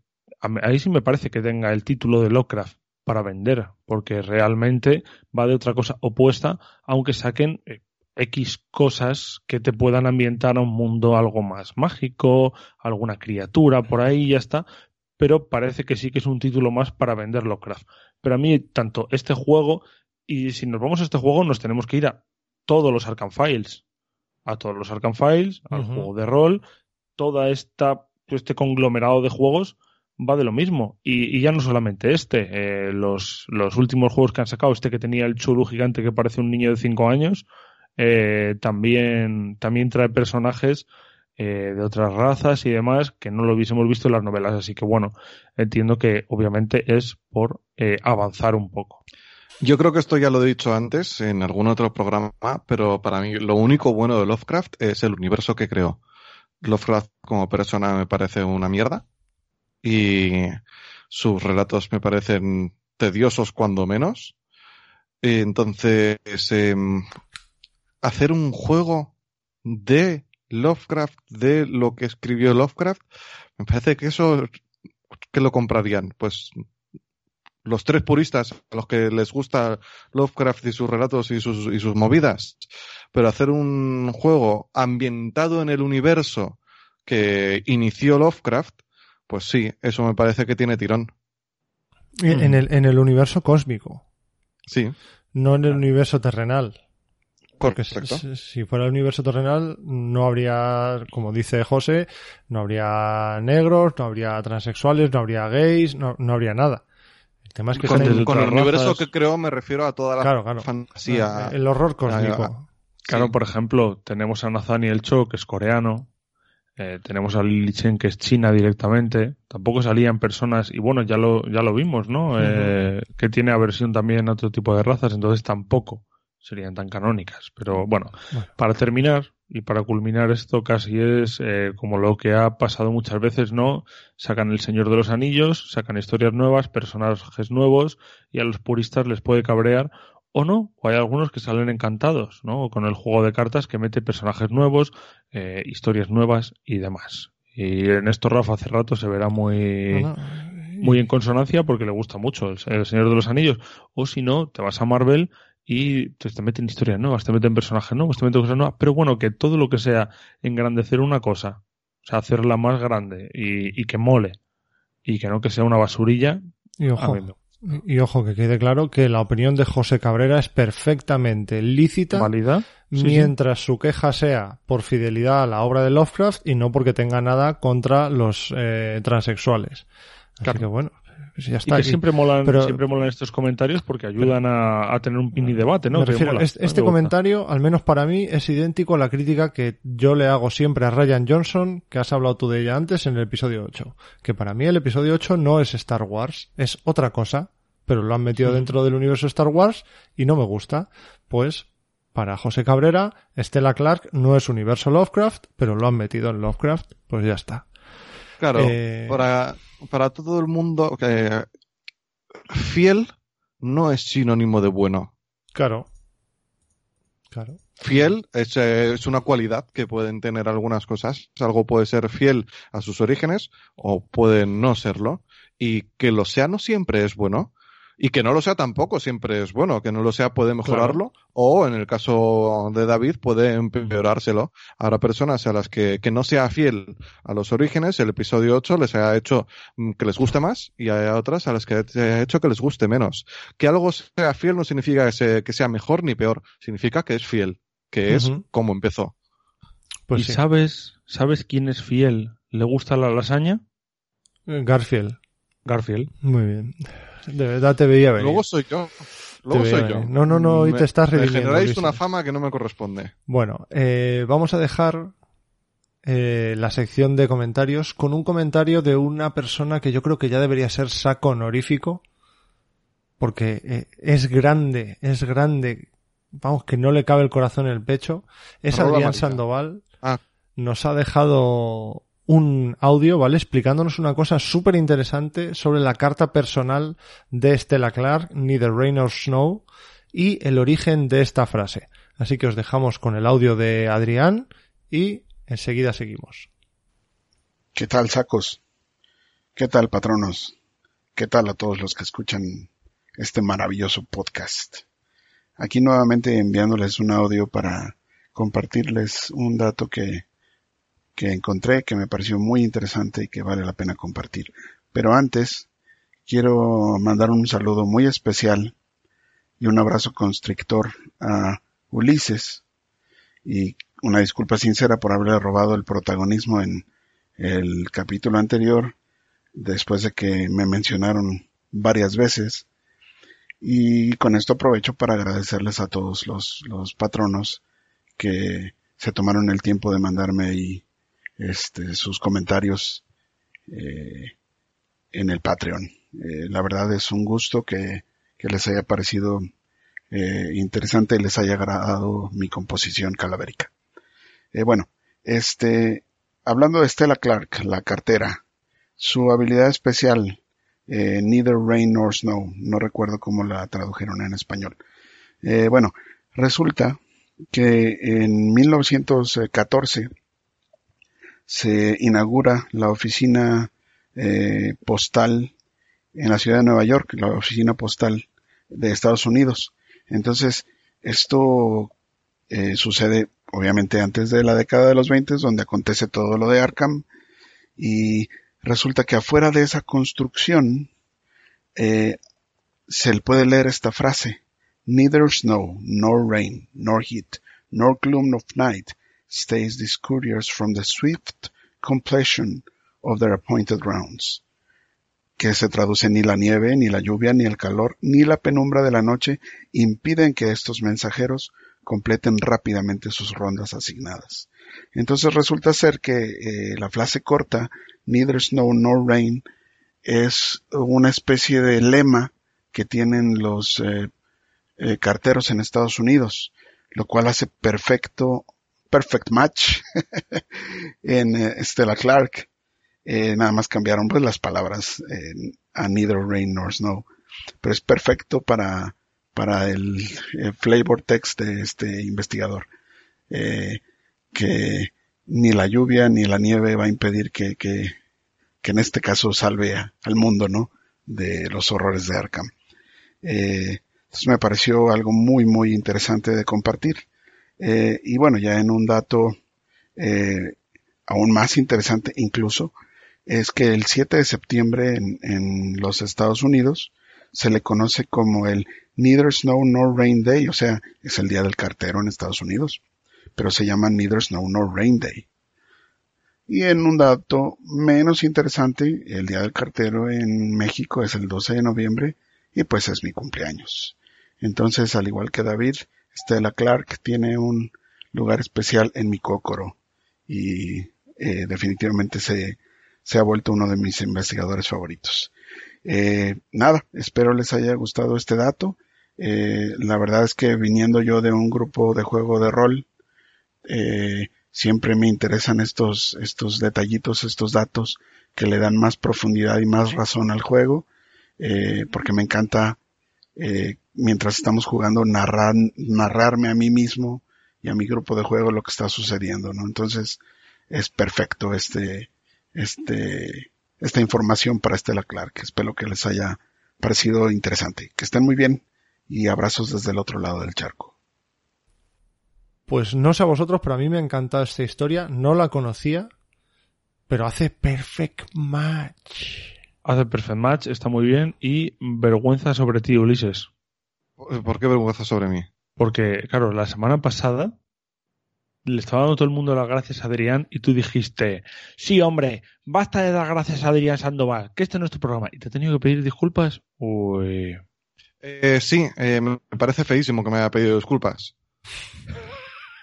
ahí sí me parece que tenga el título de Lovecraft para vender, porque realmente va de otra cosa opuesta, aunque saquen eh, X cosas que te puedan ambientar a un mundo algo más mágico, alguna criatura por ahí y ya está, pero parece que sí que es un título más para vender Lovecraft. Pero a mí, tanto este juego, y si nos vamos a este juego, nos tenemos que ir a todos los Arkham Files. A todos los Arkham Files, al juego de rol, toda esta, este conglomerado de juegos va de lo mismo. Y, ya no solamente este, eh, los, los últimos juegos que han sacado, este que tenía el churu gigante que parece un niño de 5 años, eh, también, también trae personajes eh, de otras razas y demás que no lo hubiésemos visto en las novelas. Así que bueno, entiendo que obviamente es por avanzar un poco. Yo creo que esto ya lo he dicho antes en algún otro programa, pero para mí lo único bueno de Lovecraft es el universo que creó. Lovecraft como persona me parece una mierda y sus relatos me parecen tediosos cuando menos. Entonces, em, hacer un juego de Lovecraft, de lo que escribió Lovecraft, me parece que eso, que lo comprarían? Pues los tres puristas a los que les gusta Lovecraft y sus relatos y sus, y sus movidas, pero hacer un juego ambientado en el universo que inició Lovecraft, pues sí, eso me parece que tiene tirón. En el, en el universo cósmico. Sí. No en el universo terrenal. Porque si, si fuera el universo terrenal, no habría, como dice José, no habría negros, no habría transexuales, no habría gays, no, no habría nada. El tema es que con, está en- el, con el universo razas. que creo me refiero a toda la Claro, claro. fantasía. el horror cósmico. Ah, Claro, Sí. por ejemplo, tenemos a Nathaniel Cho, que es coreano. eh, tenemos a Lily Chen, que es china directamente. Tampoco salían personas, y bueno, ya lo, ya lo vimos, ¿no? Eh, que tiene aversión también a otro tipo de razas, entonces tampoco serían tan canónicas. Pero bueno, Bueno. para terminar y para culminar esto casi es eh, como lo que ha pasado muchas veces, ¿no? Sacan El Señor de los Anillos, sacan historias nuevas, personajes nuevos, y a los puristas les puede cabrear o no, o hay algunos que salen encantados, ¿no? Con el juego de cartas que mete personajes nuevos, eh, historias nuevas y demás. Y en esto Rafa hace rato se verá muy, No, no. muy en consonancia porque le gusta mucho el, el Señor de los Anillos. O si no, te vas a Marvel y te, te meten historias nuevas, te meten personajes nuevos, te meten cosas nuevas. Pero bueno, que todo lo que sea engrandecer una cosa, o sea, hacerla más grande y, y que mole, y que no que sea una basurilla, Y ojo, y ojo, que quede claro que la opinión de José Cabrera es perfectamente lícita válida. Sí, sí. mientras su queja sea por fidelidad a la obra de Lovecraft y no porque tenga nada contra los eh, transexuales. Así Claro. que bueno, pues ya Y está. que Y- siempre molan, pero- siempre molan estos comentarios porque ayudan a, a tener un mini debate, ¿no? Me Que refiero, mola. este, este comentario, al menos para mí, es idéntico a la crítica que yo le hago siempre a Ryan Johnson, que has hablado tú de ella antes en el episodio 8. Que para mí el episodio 8 no es Star Wars, es otra cosa, pero lo han metido dentro del universo Star Wars y no me gusta. Pues, para José Cabrera, Stella Clark no es universo Lovecraft, pero lo han metido en Lovecraft, pues ya está. Claro, Eh, para, para todo el mundo, eh, fiel no es sinónimo de bueno. Claro. Claro. Fiel es, eh, es una cualidad que pueden tener algunas cosas. Algo puede ser fiel a sus orígenes o puede no serlo. Y que lo sea no siempre es bueno. Y que no lo sea tampoco siempre es bueno. Que no lo sea puede mejorarlo. O en el caso de David puede empeorárselo. Habrá personas a las que, que no sea fiel a los orígenes, el episodio 8 les ha hecho mm, que les guste más y hay otras a las que se ha hecho que les guste menos. Que algo sea fiel no significa que, se- que sea mejor ni peor. Significa que es fiel. Que es como empezó. Pues ¿Y sí. sabes, sabes quién es fiel? ¿Le gusta la lasaña? Garfield. Garfield. Muy bien. De verdad te veía venir. Luego soy yo. Luego soy yo. No, no, no, hoy Me- te estás Me redimiendo, generáis Luis. una fama que no me corresponde. Bueno, eh, vamos a dejar eh, la sección de comentarios con un comentario de una persona que yo creo que ya debería ser saco honorífico porque eh, es grande, es grande, vamos, que no le cabe el corazón en el pecho. Es Rola Adrián. Sandoval. Ah. Nos ha dejado un audio, ¿vale? Explicándonos una cosa súper interesante sobre la carta personal de Stella Clark, Neither Rain or Snow, y el origen de esta frase. Así que os dejamos con el audio de Adrián y enseguida seguimos. ¿Qué tal, sacos? ¿Qué tal, patronos? ¿Qué tal a todos los que escuchan este maravilloso podcast? Aquí nuevamente enviándoles un audio para compartirles un dato que, que encontré que me pareció muy interesante y que vale la pena compartir. Pero antes, quiero mandar un saludo muy especial y un abrazo constrictor a Ulises y una disculpa sincera por haberle robado el protagonismo en el capítulo anterior después de que me mencionaron varias veces y con esto aprovecho para agradecerles a todos los, los patronos que se tomaron el tiempo de mandarme ahí este, sus comentarios eh, en el Patreon. Eh, la verdad es un gusto que, que les haya parecido eh, interesante y les haya agradado mi composición calavérica. Eh, bueno, este, hablando de Stella Clark, la cartera, su habilidad especial, eh, Neither Rain nor Snow, no recuerdo cómo la tradujeron en español. Eh, bueno, resulta que en 1914 se inaugura la oficina eh, postal en la ciudad de Nueva York, la oficina postal de Estados Unidos. Entonces, esto eh, sucede obviamente antes de la década de los 20, donde acontece todo lo de Arkham, y resulta que afuera de esa construcción eh, se le puede leer esta frase, Neither snow, nor rain, nor heat, nor gloom of night stays these couriers from the swift completion of their appointed rounds que se traduce ni la nieve, ni la lluvia, ni el calor, ni la penumbra de la noche impiden que estos mensajeros completen rápidamente sus rondas asignadas. Entonces resulta ser que eh, la frase corta, neither snow nor rain, es una especie de lema que tienen los eh, eh, carteros en Estados Unidos, lo cual hace perfecto, perfect match en eh, Stella Clark. Eh, nada más cambiaron pues las palabras a neither rain nor snow. Pero es perfecto para, para el, flavor text de este investigador. Eh, que ni la lluvia ni la nieve va a impedir que, que, en este caso salve a- al mundo, ¿no? De los horrores de Arkham. Entonces me pareció algo muy, muy interesante de compartir. Eh, y bueno, ya en un dato eh, aún más interesante incluso, es que el 7 de septiembre en, en los Estados Unidos se le conoce como el Neither Snow Nor Rain Day, o sea, es el día del cartero en Estados Unidos, pero se llama Neither Snow Nor Rain Day. Y en un dato menos interesante, el día del cartero en México es el 12 de noviembre y pues es mi cumpleaños. Entonces, al igual que David, Stella Clark tiene un lugar especial en mi cócoro y eh, definitivamente se, se ha vuelto uno de mis investigadores favoritos. Eh, nada, espero les haya gustado este dato. Eh, la verdad es que viniendo yo de un grupo de juego de rol, eh, siempre me interesan estos, estos detallitos, estos datos que le dan más profundidad y más razón al juego, eh, porque me encanta, eh, mientras estamos jugando, narrar, narrarme a mí mismo y a mi grupo de juego lo que está sucediendo, ¿no? Entonces, es perfecto este, este, esta información para Estela Clark. Espero que les haya parecido interesante. Que estén muy bien y abrazos desde el otro lado del charco. Pues no sé a vosotros, pero a mí me ha encantado esta historia. No la conocía, pero hace perfect match. Hace perfect match, está muy bien. Y vergüenza sobre ti, Ulises. ¿Por qué vergüenza sobre mí? Porque, claro, la semana pasada le estaba dando todo el mundo las gracias a Adrián y tú dijiste, sí, hombre, basta de dar gracias a Adrián Sandoval, que este no es tu programa. Y te he tenido que pedir disculpas. Uy. Eh, sí, eh, me parece feísimo que me haya pedido disculpas.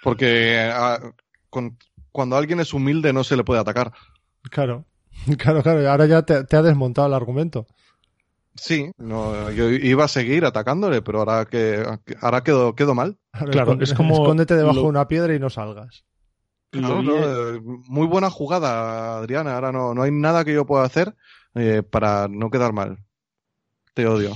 Porque ah, con- cuando alguien es humilde no se le puede atacar. Claro, claro, claro. Ahora ya te, te ha desmontado el argumento. Sí, no, yo iba a seguir atacándole, pero ahora que ahora quedo, quedo mal. Claro, es como Escóndete debajo lo- de una piedra y no salgas. No, no, eh, muy buena jugada, Adriana. Ahora no, no hay nada que yo pueda hacer eh, para no quedar mal. Te odio.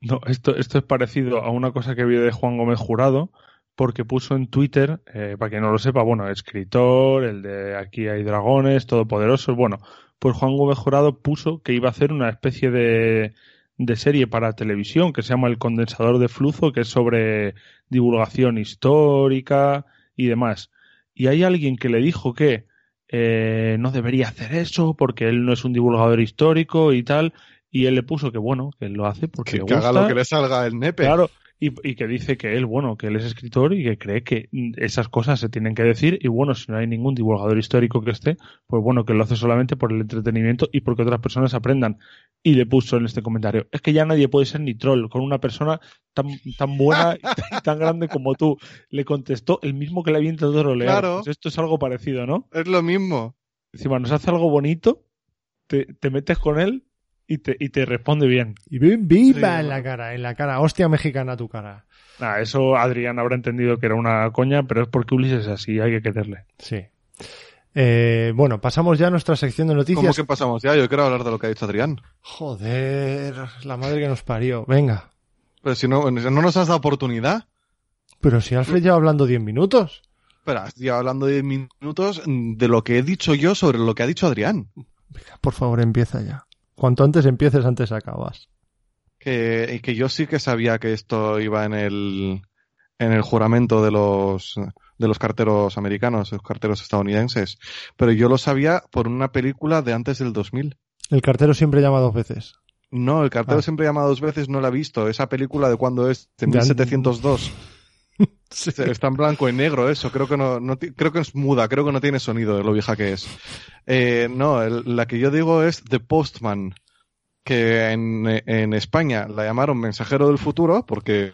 No, esto, esto es parecido a una cosa que vi de Juan Gómez Jurado, porque puso en Twitter, eh, para quien no lo sepa, bueno, escritor, el de Aquí hay dragones, todopoderosos, bueno, pues Juan Gómez Jurado puso que iba a hacer una especie de, de serie para televisión que se llama El condensador de flujo, que es sobre divulgación histórica y demás. Y hay alguien que le dijo que eh, no debería hacer eso porque él no es un divulgador histórico y tal, y él le puso que bueno, que él lo hace porque Que, le que haga gusta. lo que le salga el nepe. Claro, y, y que dice que él, bueno, que él es escritor y que cree que esas cosas se tienen que decir y bueno, si no hay ningún divulgador histórico que esté, pues bueno, que lo hace solamente por el entretenimiento y porque otras personas aprendan. Y le puso en este comentario, es que ya nadie puede ser ni troll con una persona tan, tan buena y tan, grande como tú. Le contestó el mismo que le había intentado trolear. Claro. Pues esto es algo parecido, ¿no? Es lo mismo. Encima nos hace algo bonito, te, te metes con él y te, y te responde bien. Y ven viva Sí, en la cara, en la cara. Hostia mexicana tu cara. Nah, eso Adrián habrá entendido que era una coña, pero es porque Ulises es así, hay que quererle. Sí. Eh, bueno, pasamos ya a nuestra sección de ¿Cómo noticias. que pasamos ya? Yo quiero hablar de lo que ha dicho Adrián. Joder, la madre que nos parió. Venga. Pero si no, no nos has dado oportunidad. Pero si Alfred lleva hablando 10 minutos. Espera, estoy hablando de minutos de lo que he dicho yo sobre lo que ha dicho Adrián. Venga, por favor, empieza ya. Cuanto antes empieces, antes acabas. Que, que yo sí que sabía que esto iba en el, en el juramento de los, de los carteros americanos, los carteros estadounidenses. Pero yo lo sabía por una película de antes del 2000. El cartero siempre llama dos veces. No, el cartero ah. siempre llama dos veces, no la he visto. Esa película de cuando es, de 1702. Está en blanco y negro eso, creo que no, creo que es muda, creo que no tiene sonido de lo vieja que es. Eh, no, la que yo digo es The Postman, que en, en, España la llamaron Mensajero del Futuro, porque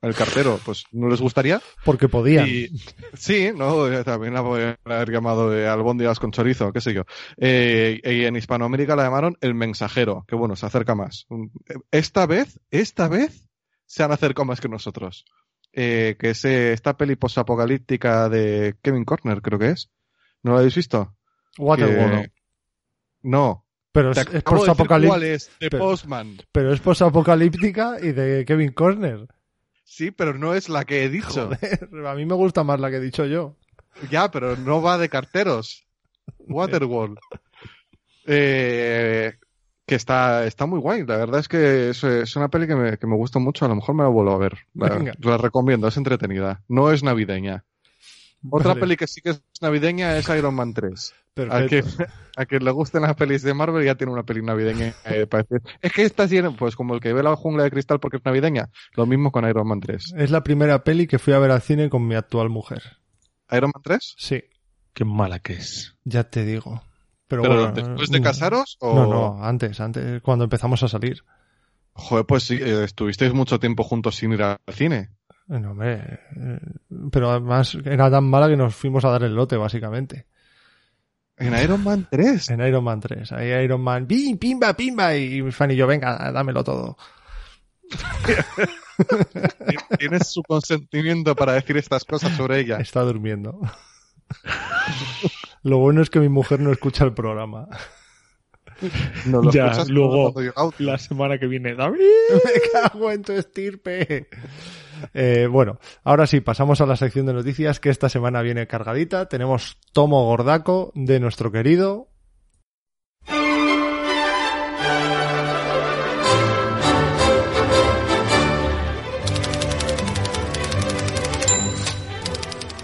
el cartero pues no les gustaría. Porque podían. Y, sí, no, eh, también la podrían haber llamado de albóndigas con chorizo, qué sé yo. Eh, y en Hispanoamérica la llamaron El Mensajero, que bueno, se acerca más. Mm, esta vez, esta vez se han acercado más que nosotros. Eh, que es eh, esta peli posapocalíptica de Kevin Corner, creo que es. ¿No la habéis visto? Waterworld. Que- No. Pero es, es The pero- Postman. Pero es posapocalíptica y de Kevin Corner. Sí, pero no es la que he dicho. Joder, a mí me gusta más la que he dicho yo. Ya, pero no va de carteros. Waterworld. Eh, que está, está muy guay. La verdad es que es, es una peli que me, que me gusta mucho. A lo mejor me la vuelvo a ver. La, la recomiendo, es entretenida. No es navideña. Otra Vale, peli que sí que es navideña es Iron Man 3. A que, a que le gusten las pelis de Marvel ya tiene una peli navideña. eh, es que esta tiene, pues como el que ve la jungla de cristal porque es navideña. Lo mismo con Iron Man 3. Es la primera peli que fui a ver al cine con mi actual mujer. ¿Iron Man 3? Sí, Qué mala que es. ya te digo. Pero, ¿Pero bueno, después de mm, casaros? O... No, no, antes, antes, cuando empezamos a salir. Joder, pues sí, eh, estuvisteis mucho tiempo juntos sin ir al cine. Eh, No, hombre, eh, pero además era tan mala que nos fuimos a dar el lote, básicamente. En Iron Man 3. En Iron Man 3. Ahí Iron Man, ¡pim, pimba, pimba! Y fan y yo, venga, dámelo todo. Tienes su consentimiento para decir estas cosas sobre ella. Está durmiendo. Lo bueno es que mi mujer no escucha el programa. No lo Ya, escuchas luego-. La semana que viene, David. Me cago en tu estirpe. Eh, bueno, ahora sí, pasamos a la sección de noticias que esta semana viene cargadita. Tenemos tomo gordaco de nuestro querido.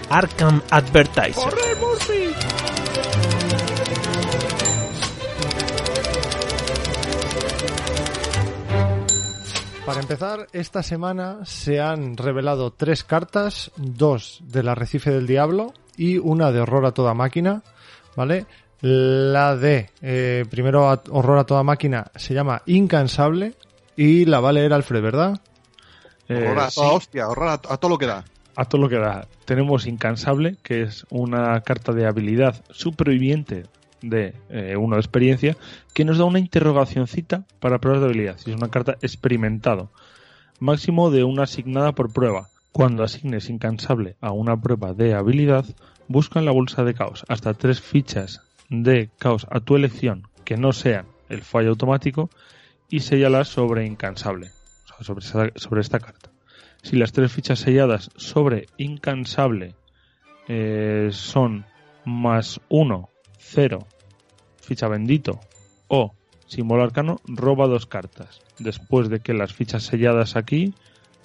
Arkham Advertiser. Para empezar, esta semana se han revelado tres cartas, dos del Arrecife del Diablo y una de Horror a toda máquina, ¿vale? La de eh, primero a- Horror a toda máquina se llama Incansable y la va a leer Alfred, ¿verdad? Eh, Horror a sí, toda hostia, horror a, a todo lo que da. a todo lo que da. Tenemos Incansable, que es una carta de habilidad superviviente de eh, uno de experiencia que nos da una interrogacioncita para pruebas de habilidad. Si es una carta experimentado. Máximo de una asignada por prueba. Cuando asignes incansable a una prueba de habilidad, busca en la bolsa de caos hasta tres fichas de caos a tu elección que no sean el fallo automático y séllalas sobre incansable, o sea, sobre, esa- sobre esta carta. Si las tres fichas selladas sobre incansable eh, son más 1, 0, ficha bendito o símbolo arcano, roba dos cartas. Después de que las fichas selladas aquí,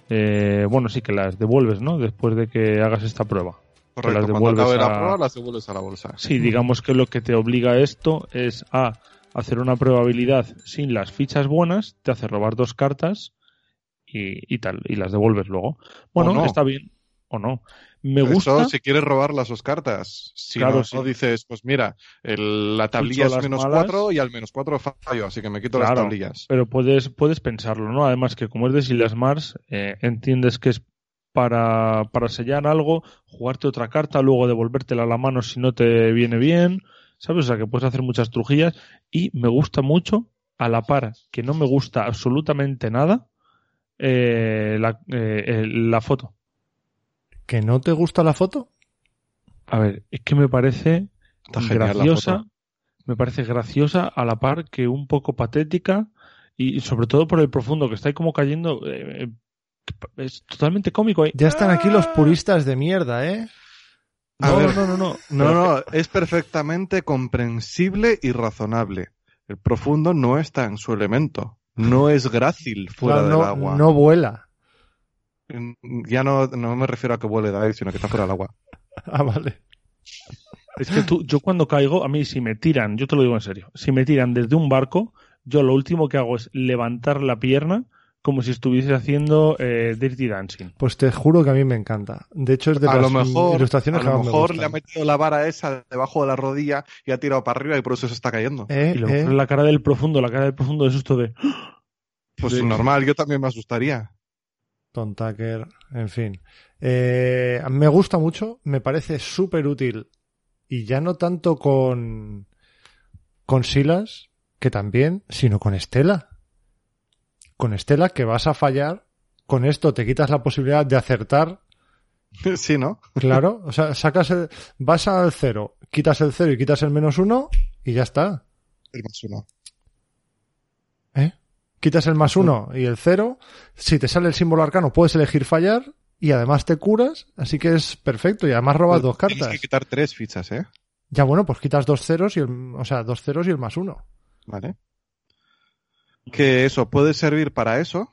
eh, bueno, sí que las devuelves, ¿no? Después de que hagas esta prueba. Correcto, las cuando devuelves acabe la prueba las devuelves a la bolsa. Sí, digamos que lo que te obliga a esto es a hacer una probabilidad sin las fichas buenas, te hace robar dos cartas y, y tal, y las devuelves luego. Bueno, no. está bien, o no. Me Eso, gusta. si quieres robar las dos cartas. Si Claro, no, sí. no dices, pues mira, el- la tablilla es menos malas. 4 y al menos 4 fallo, así que me quito Claro. las tablillas. Pero puedes, puedes pensarlo, ¿no? Además que como es de Silas Mars, eh, entiendes que es para, para sellar algo, jugarte otra carta, luego devolvértela a la mano si no te viene bien, ¿sabes? O sea que puedes hacer muchas trujillas y me gusta mucho, a la par que no me gusta absolutamente nada, eh, la, eh, eh, la foto. ¿Que no te gusta la foto? A ver, es que me parece Está graciosa, me parece graciosa a la par que un poco patética y sobre todo por el profundo que está ahí como cayendo. eh, es totalmente cómico. ahí. Ya están aquí los puristas de mierda, ¿eh? A No, ver. no, no, no. No, no, es perfectamente comprensible y razonable. El profundo no está en su elemento. No es grácil fuera del no, agua. no vuela. Ya no, no me refiero a que vuele de ahí, sino que está fuera del agua. Ah, vale. Es que tú, yo cuando caigo, a mí si me tiran, yo te lo digo en serio, si me tiran desde un barco, yo lo último que hago es levantar la pierna como si estuviese haciendo eh, Dirty Dancing. Pues te juro que a mí me encanta. De hecho, es de a las lo mejor, ilustraciones a que lo más me mejor gustan. le ha metido la vara esa debajo de la rodilla y ha tirado para arriba y por eso se está cayendo. Eh, Y luego eh, la cara del profundo, la cara del profundo de susto de... Pues de- normal, yo también me asustaría. Tom Tucker, en fin. Eh, me gusta mucho, me parece súper útil. Y ya no tanto con, con Silas, que también, sino con Estela. Con Estela que vas a fallar, con esto te quitas la posibilidad de acertar, sí, ¿no? claro. O sea, sacas el, vas al cero, quitas el cero y quitas el menos uno y ya está. El más uno. ¿Eh? Quitas el más uno y el cero. Si te sale el símbolo arcano, puedes elegir fallar y además te curas. Así que es perfecto. Y además robas dos Tienes cartas. que quitar tres fichas, ¿eh? Ya bueno, pues quitas dos ceros y el, o sea, dos ceros y el más uno. Vale. Que eso puede servir para eso.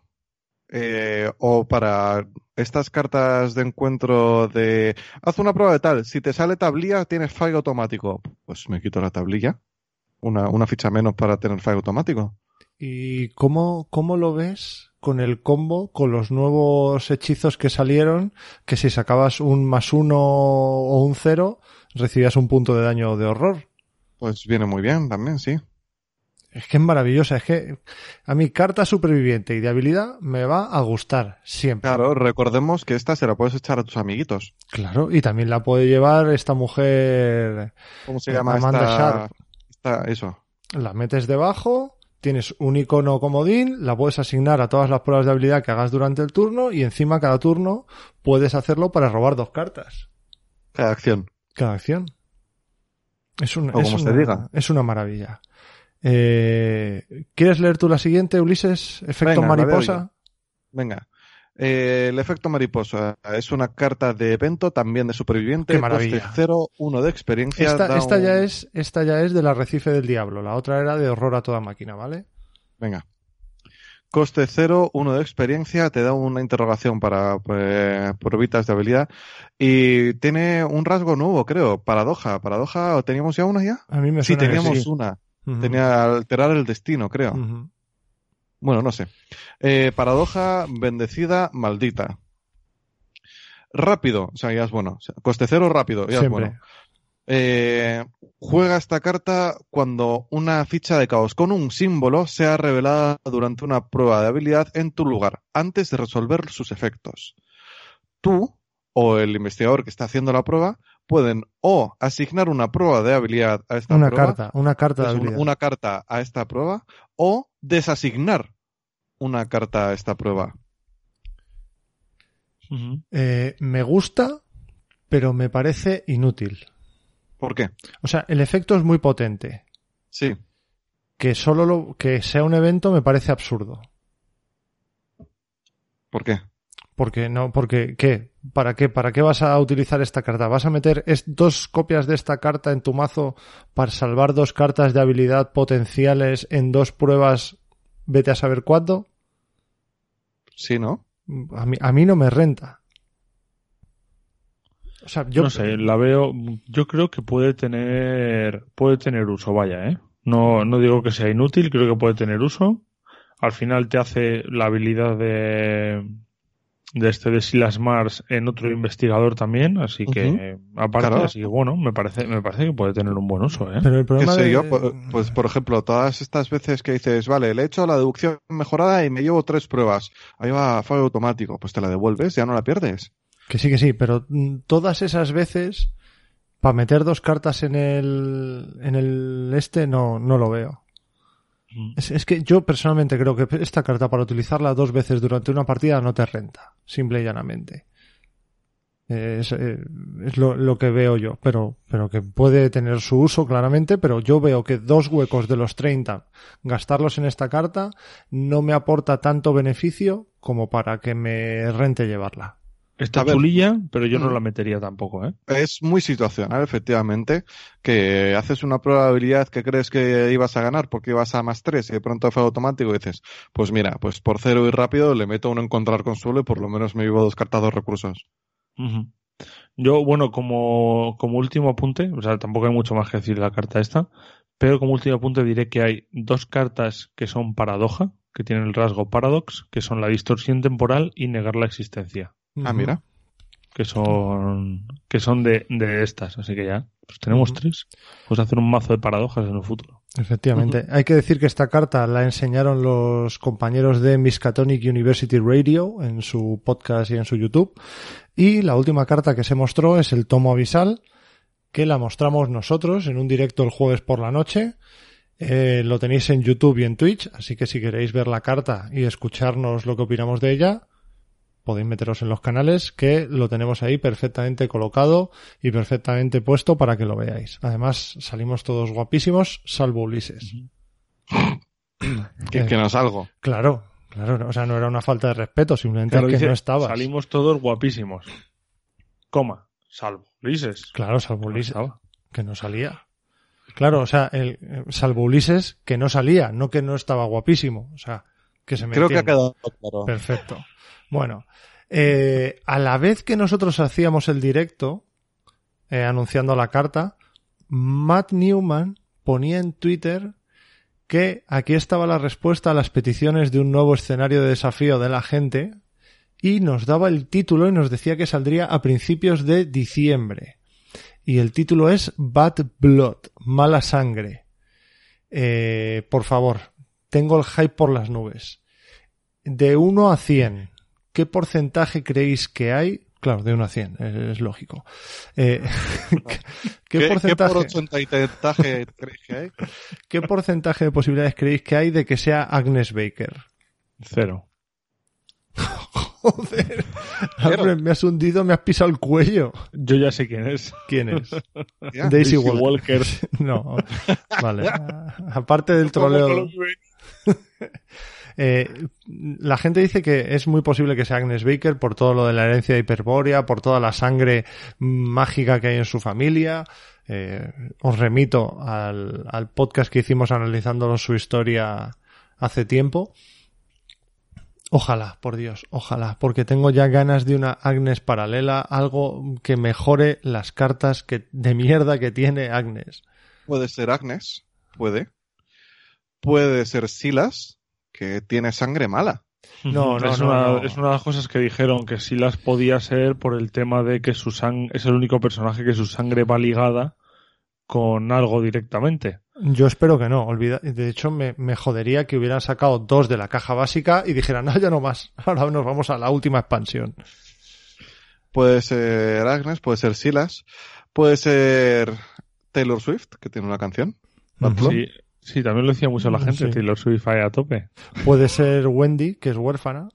eh, o para estas cartas de encuentro de haz una prueba de tal, si te sale tablilla tienes fallo automático. Pues me quito la tablilla. Una, una ficha menos para tener fallo automático. ¿Y cómo, cómo lo ves con el combo, con los nuevos hechizos que salieron? Que si sacabas un más uno o un cero, recibías un punto de daño de horror. Pues viene muy bien también, sí. Es que es maravillosa. Es que a mi carta superviviente y de habilidad me va a gustar siempre. Claro, recordemos que esta se la puedes echar a tus amiguitos. Claro, y también la puede llevar esta mujer, ¿Cómo se llama Amanda esta, Sharp. esta- Eso. la metes debajo, tienes un icono comodín, la puedes asignar a todas las pruebas de habilidad que hagas durante el turno y encima cada turno puedes hacerlo para robar dos cartas. Cada acción. Cada acción. Es, un- O es como se una, diga. es una maravilla. Eh, ¿Quieres leer tú la siguiente, Ulises? Efecto Venga, mariposa. Venga. Eh, el efecto mariposa es una carta de evento, también de superviviente. Coste 0, 1 de experiencia. Esta, ya es, esta ya es del arrecife del diablo. La otra era de horror a toda máquina, ¿vale? Venga. Coste 0, 1 de experiencia, te da una interrogación para eh, pruebitas de habilidad. Y tiene un rasgo nuevo, creo. Paradoja. ¿Paradoja? ¿O teníamos ya una ya? A mí me Sí, que teníamos sí. una. Tenía alterar el destino, creo. Bueno, no sé. Eh, paradoja, bendecida, maldita. Rápido, o sea, ya es bueno. Coste cero, rápido, ya es bueno. Eh, juega esta carta cuando una ficha de caos con un símbolo sea revelada durante una prueba de habilidad en tu lugar, antes de resolver sus efectos. Tú, o el investigador que está haciendo la prueba, pueden o asignar una prueba de habilidad a esta Una prueba, carta, una carta de habilidad. una carta a esta prueba, o desasignar una carta a esta prueba. Eh, me gusta, pero me parece inútil. ¿Por qué? O sea, el efecto es muy potente. Sí. Que solo lo, que sea un evento me parece absurdo. ¿Por qué? Porque no, porque ¿qué? ¿Para qué? ¿Para qué vas a utilizar esta carta? ¿Vas a meter es- dos copias de esta carta en tu mazo para salvar dos cartas de habilidad potenciales en dos pruebas? Vete a saber cuándo. Sí, ¿no? A mí, a mí no me renta. O sea, yo no sé, la veo. Yo creo que puede tener, puede tener uso, vaya, ¿eh? No, no digo que sea inútil, creo que puede tener uso. Al final te hace la habilidad de, de este de Silas Mars en otro investigador también, así que, aparte, Claro. así que bueno, me parece, me parece que puede tener un buen uso, ¿eh? pero el ¿Qué problema sé de- yo? Pues, pues, por ejemplo, todas estas veces que dices, vale, le he hecho la deducción mejorada y me llevo tres pruebas. Ahí va fallo automático. Pues te la devuelves, ya no la pierdes. Que sí, que sí, pero mm, todas esas veces, para meter dos cartas en el, en el este, no, no lo veo. Es, que yo personalmente creo que esta carta para utilizarla dos veces durante una partida no te renta, simple y llanamente. Eh, Es, eh, es lo, lo que veo yo, pero, pero que puede tener su uso claramente, pero yo veo que dos huecos de los 30, gastarlos en esta carta, no me aporta tanto beneficio como para que me rente llevarla. Está ver. chulilla, pero yo no Mm. la metería tampoco, ¿eh? Es muy situacional, efectivamente, que haces una probabilidad que crees que ibas a ganar porque ibas a más tres y de pronto fue automático y dices, pues mira, pues por cero y rápido le meto un encontrar consuelo y por lo menos me llevo dos cartas, dos recursos. Ujú. Yo, bueno, como, como último apunte, o sea, tampoco hay mucho más que decir de la carta esta, pero como último apunte diré que hay dos cartas que son paradoja, que tienen el rasgo paradox, que son la distorsión temporal y negar la existencia, Ah, mira. que son, que son de, de estas, así que ya, pues tenemos Ujú. tres. Pues hacer un mazo de paradojas en el futuro. Efectivamente. Hay que decir que esta carta la enseñaron los compañeros de Miskatonic University Radio en su podcast y en su YouTube. Y la última carta que se mostró es el tomo avisal, que la mostramos nosotros en un directo el jueves por la noche. Eh, lo tenéis en YouTube y en Twitch, así que si queréis ver la carta y escucharnos lo que opinamos de ella, podéis meteros en los canales, que lo tenemos ahí perfectamente colocado y perfectamente puesto para que lo veáis. Además, salimos todos guapísimos, salvo Ulises. Que, Eh, que no salgo. Claro, claro, no, o sea, no era una falta de respeto, simplemente Claro, es que dice, no estabas. Salimos todos guapísimos. Coma, salvo. Ulises. Claro, salvo Ulises, que no salía. Claro, o sea, el, salvo Ulises, que no salía, no que no estaba guapísimo. O sea, que se me Creo que ha quedado claro. Perfecto. Bueno, eh, a la vez que nosotros hacíamos el directo, eh, anunciando la carta, Matt Newman ponía en Twitter que aquí estaba la respuesta a las peticiones de un nuevo escenario de desafío de la gente y nos daba el título y nos decía que saldría a principios de diciembre. Y el título es Bad Blood, mala sangre. Eh, por favor, tengo el hype por las nubes. De 1 a 100, ¿qué porcentaje creéis que hay? Claro, de 1 a 100, es, lógico. Eh, ¿qué, ¿Qué, qué porcentaje, crees que hay? ¿Qué porcentaje de posibilidades creéis que hay de que sea Agnes Baker? Cero. Joder, me has hundido, me has pisado el cuello. Yo ya sé quién es. ¿Quién es? Daisy Daisy Walker. Walker. No, vale. Aparte del troleo. Eh, la gente dice que es muy posible que sea Agnes Baker por todo lo de la herencia Hiperbórea, por toda la sangre mágica que hay en su familia. Eh, os remito al, al podcast que hicimos analizando su historia hace tiempo. Ojalá, por Dios, ojalá, porque tengo ya ganas de una Agnes paralela, algo que mejore las cartas que, de mierda que tiene Agnes. Puede ser Agnes, puede. Puede ser Silas, que tiene sangre mala. No, no, es, no, una, no. es una de las cosas que dijeron que sí las podía ser por el tema de que su sang es el único personaje que su sangre va ligada con algo directamente. Yo espero que no, olvida. De hecho, me, me jodería que hubieran sacado dos de la caja básica y dijeran, no, ya no más. Ahora nos vamos a la última expansión. Puede ser Agnes, puede ser Silas. Puede ser Taylor Swift, que tiene una canción. Sí, sí, también lo decía mucho la gente, Sí. Taylor Swift a tope. Puede ser Wendy, que es huérfana.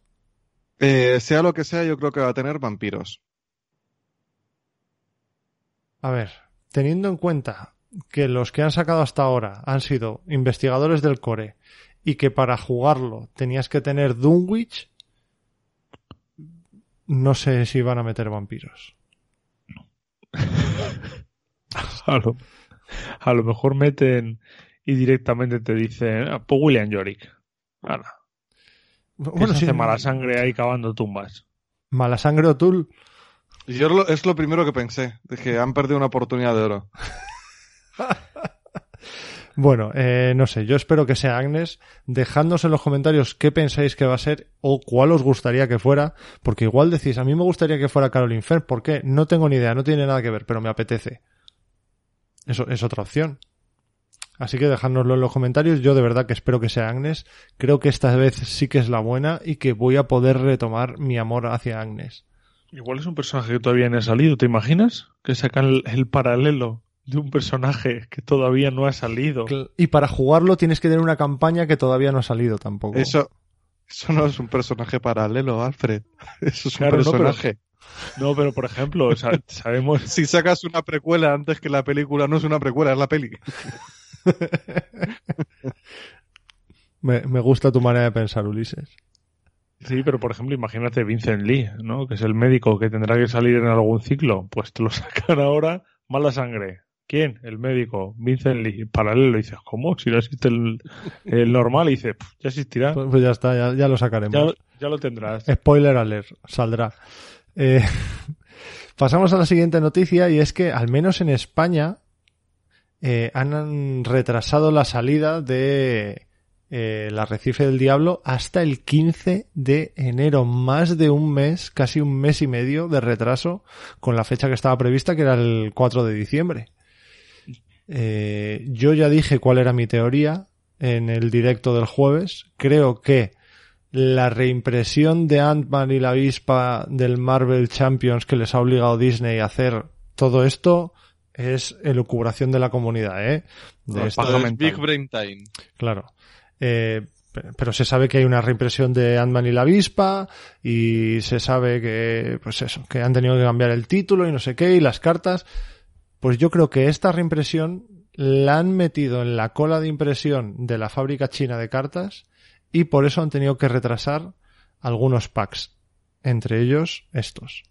Eh, sea lo que sea, yo creo que va a tener vampiros. A ver, teniendo en cuenta que los que han sacado hasta ahora han sido investigadores del core y que para jugarlo tenías que tener Dunwich, no sé si van a meter vampiros. A lo, a lo mejor meten y directamente te dicen, ah, pues William Yorick. Ala, Bueno, sí, mala sangre ahí cavando tumbas. mala sangre O'Toole. Y Yo lo- es lo primero que pensé. Dije, han perdido una oportunidad de oro. Bueno, eh, no sé, yo espero que sea Agnes. Dejadnos en los comentarios qué pensáis que va a ser o cuál os gustaría que fuera, porque igual decís, a mí me gustaría que fuera Caroline Fair, ¿por qué? No tengo ni idea, no tiene nada que ver, pero me apetece. Eso es otra opción. Así que dejádnoslo en los comentarios. Yo de verdad que espero que sea Agnes. Creo que esta vez sí que es la buena y que voy a poder retomar mi amor hacia Agnes. Igual es un personaje que todavía no ha salido, ¿te imaginas? Que sacan el, el paralelo de un personaje que todavía no ha salido. Y para jugarlo tienes que tener una campaña que todavía no ha salido tampoco. Eso, eso no es un personaje paralelo, Alfred. Eso es un Claro, no, pero- personaje. No, pero por ejemplo, o sea, sabemos, Si sacas una precuela antes que la película, no es una precuela, es la peli. Me, me gusta tu manera de pensar, Ulises. sí, pero por ejemplo, imagínate Vincent Lee, ¿no? Que es el médico que tendrá que salir en algún ciclo. Pues te lo sacan ahora, mala sangre. ¿Quién? El médico, Vincent Lee. Paralelo, y dices, ¿cómo? Si no existe el, el normal, y dices, "Pff, ya existirá. Pues, pues ya está, ya, ya lo sacaremos. Ya, ya lo tendrás. Spoiler alert, saldrá. Eh, pasamos a la siguiente noticia y es que al menos en España eh, han retrasado la salida de eh, el Arrecife del Diablo hasta el 15 de enero. Más de un mes, casi un mes y medio de retraso con la fecha que estaba prevista, que era el 4 de diciembre. Eh, yo ya dije cuál era mi teoría en el directo del jueves. Creo que la reimpresión de Ant-Man y la avispa del Marvel Champions que les ha obligado Disney a hacer todo esto es elucubración de la comunidad, ¿eh? De esto- Es. Big Brain Time. Claro. Eh, pe- pero se sabe que hay una reimpresión de Ant-Man y la avispa y se sabe que, pues eso, que han tenido que cambiar el título y no sé qué y las cartas. Pues yo creo que esta reimpresión la han metido en la cola de impresión de la fábrica china de cartas y por eso han tenido que retrasar algunos packs, entre ellos estos.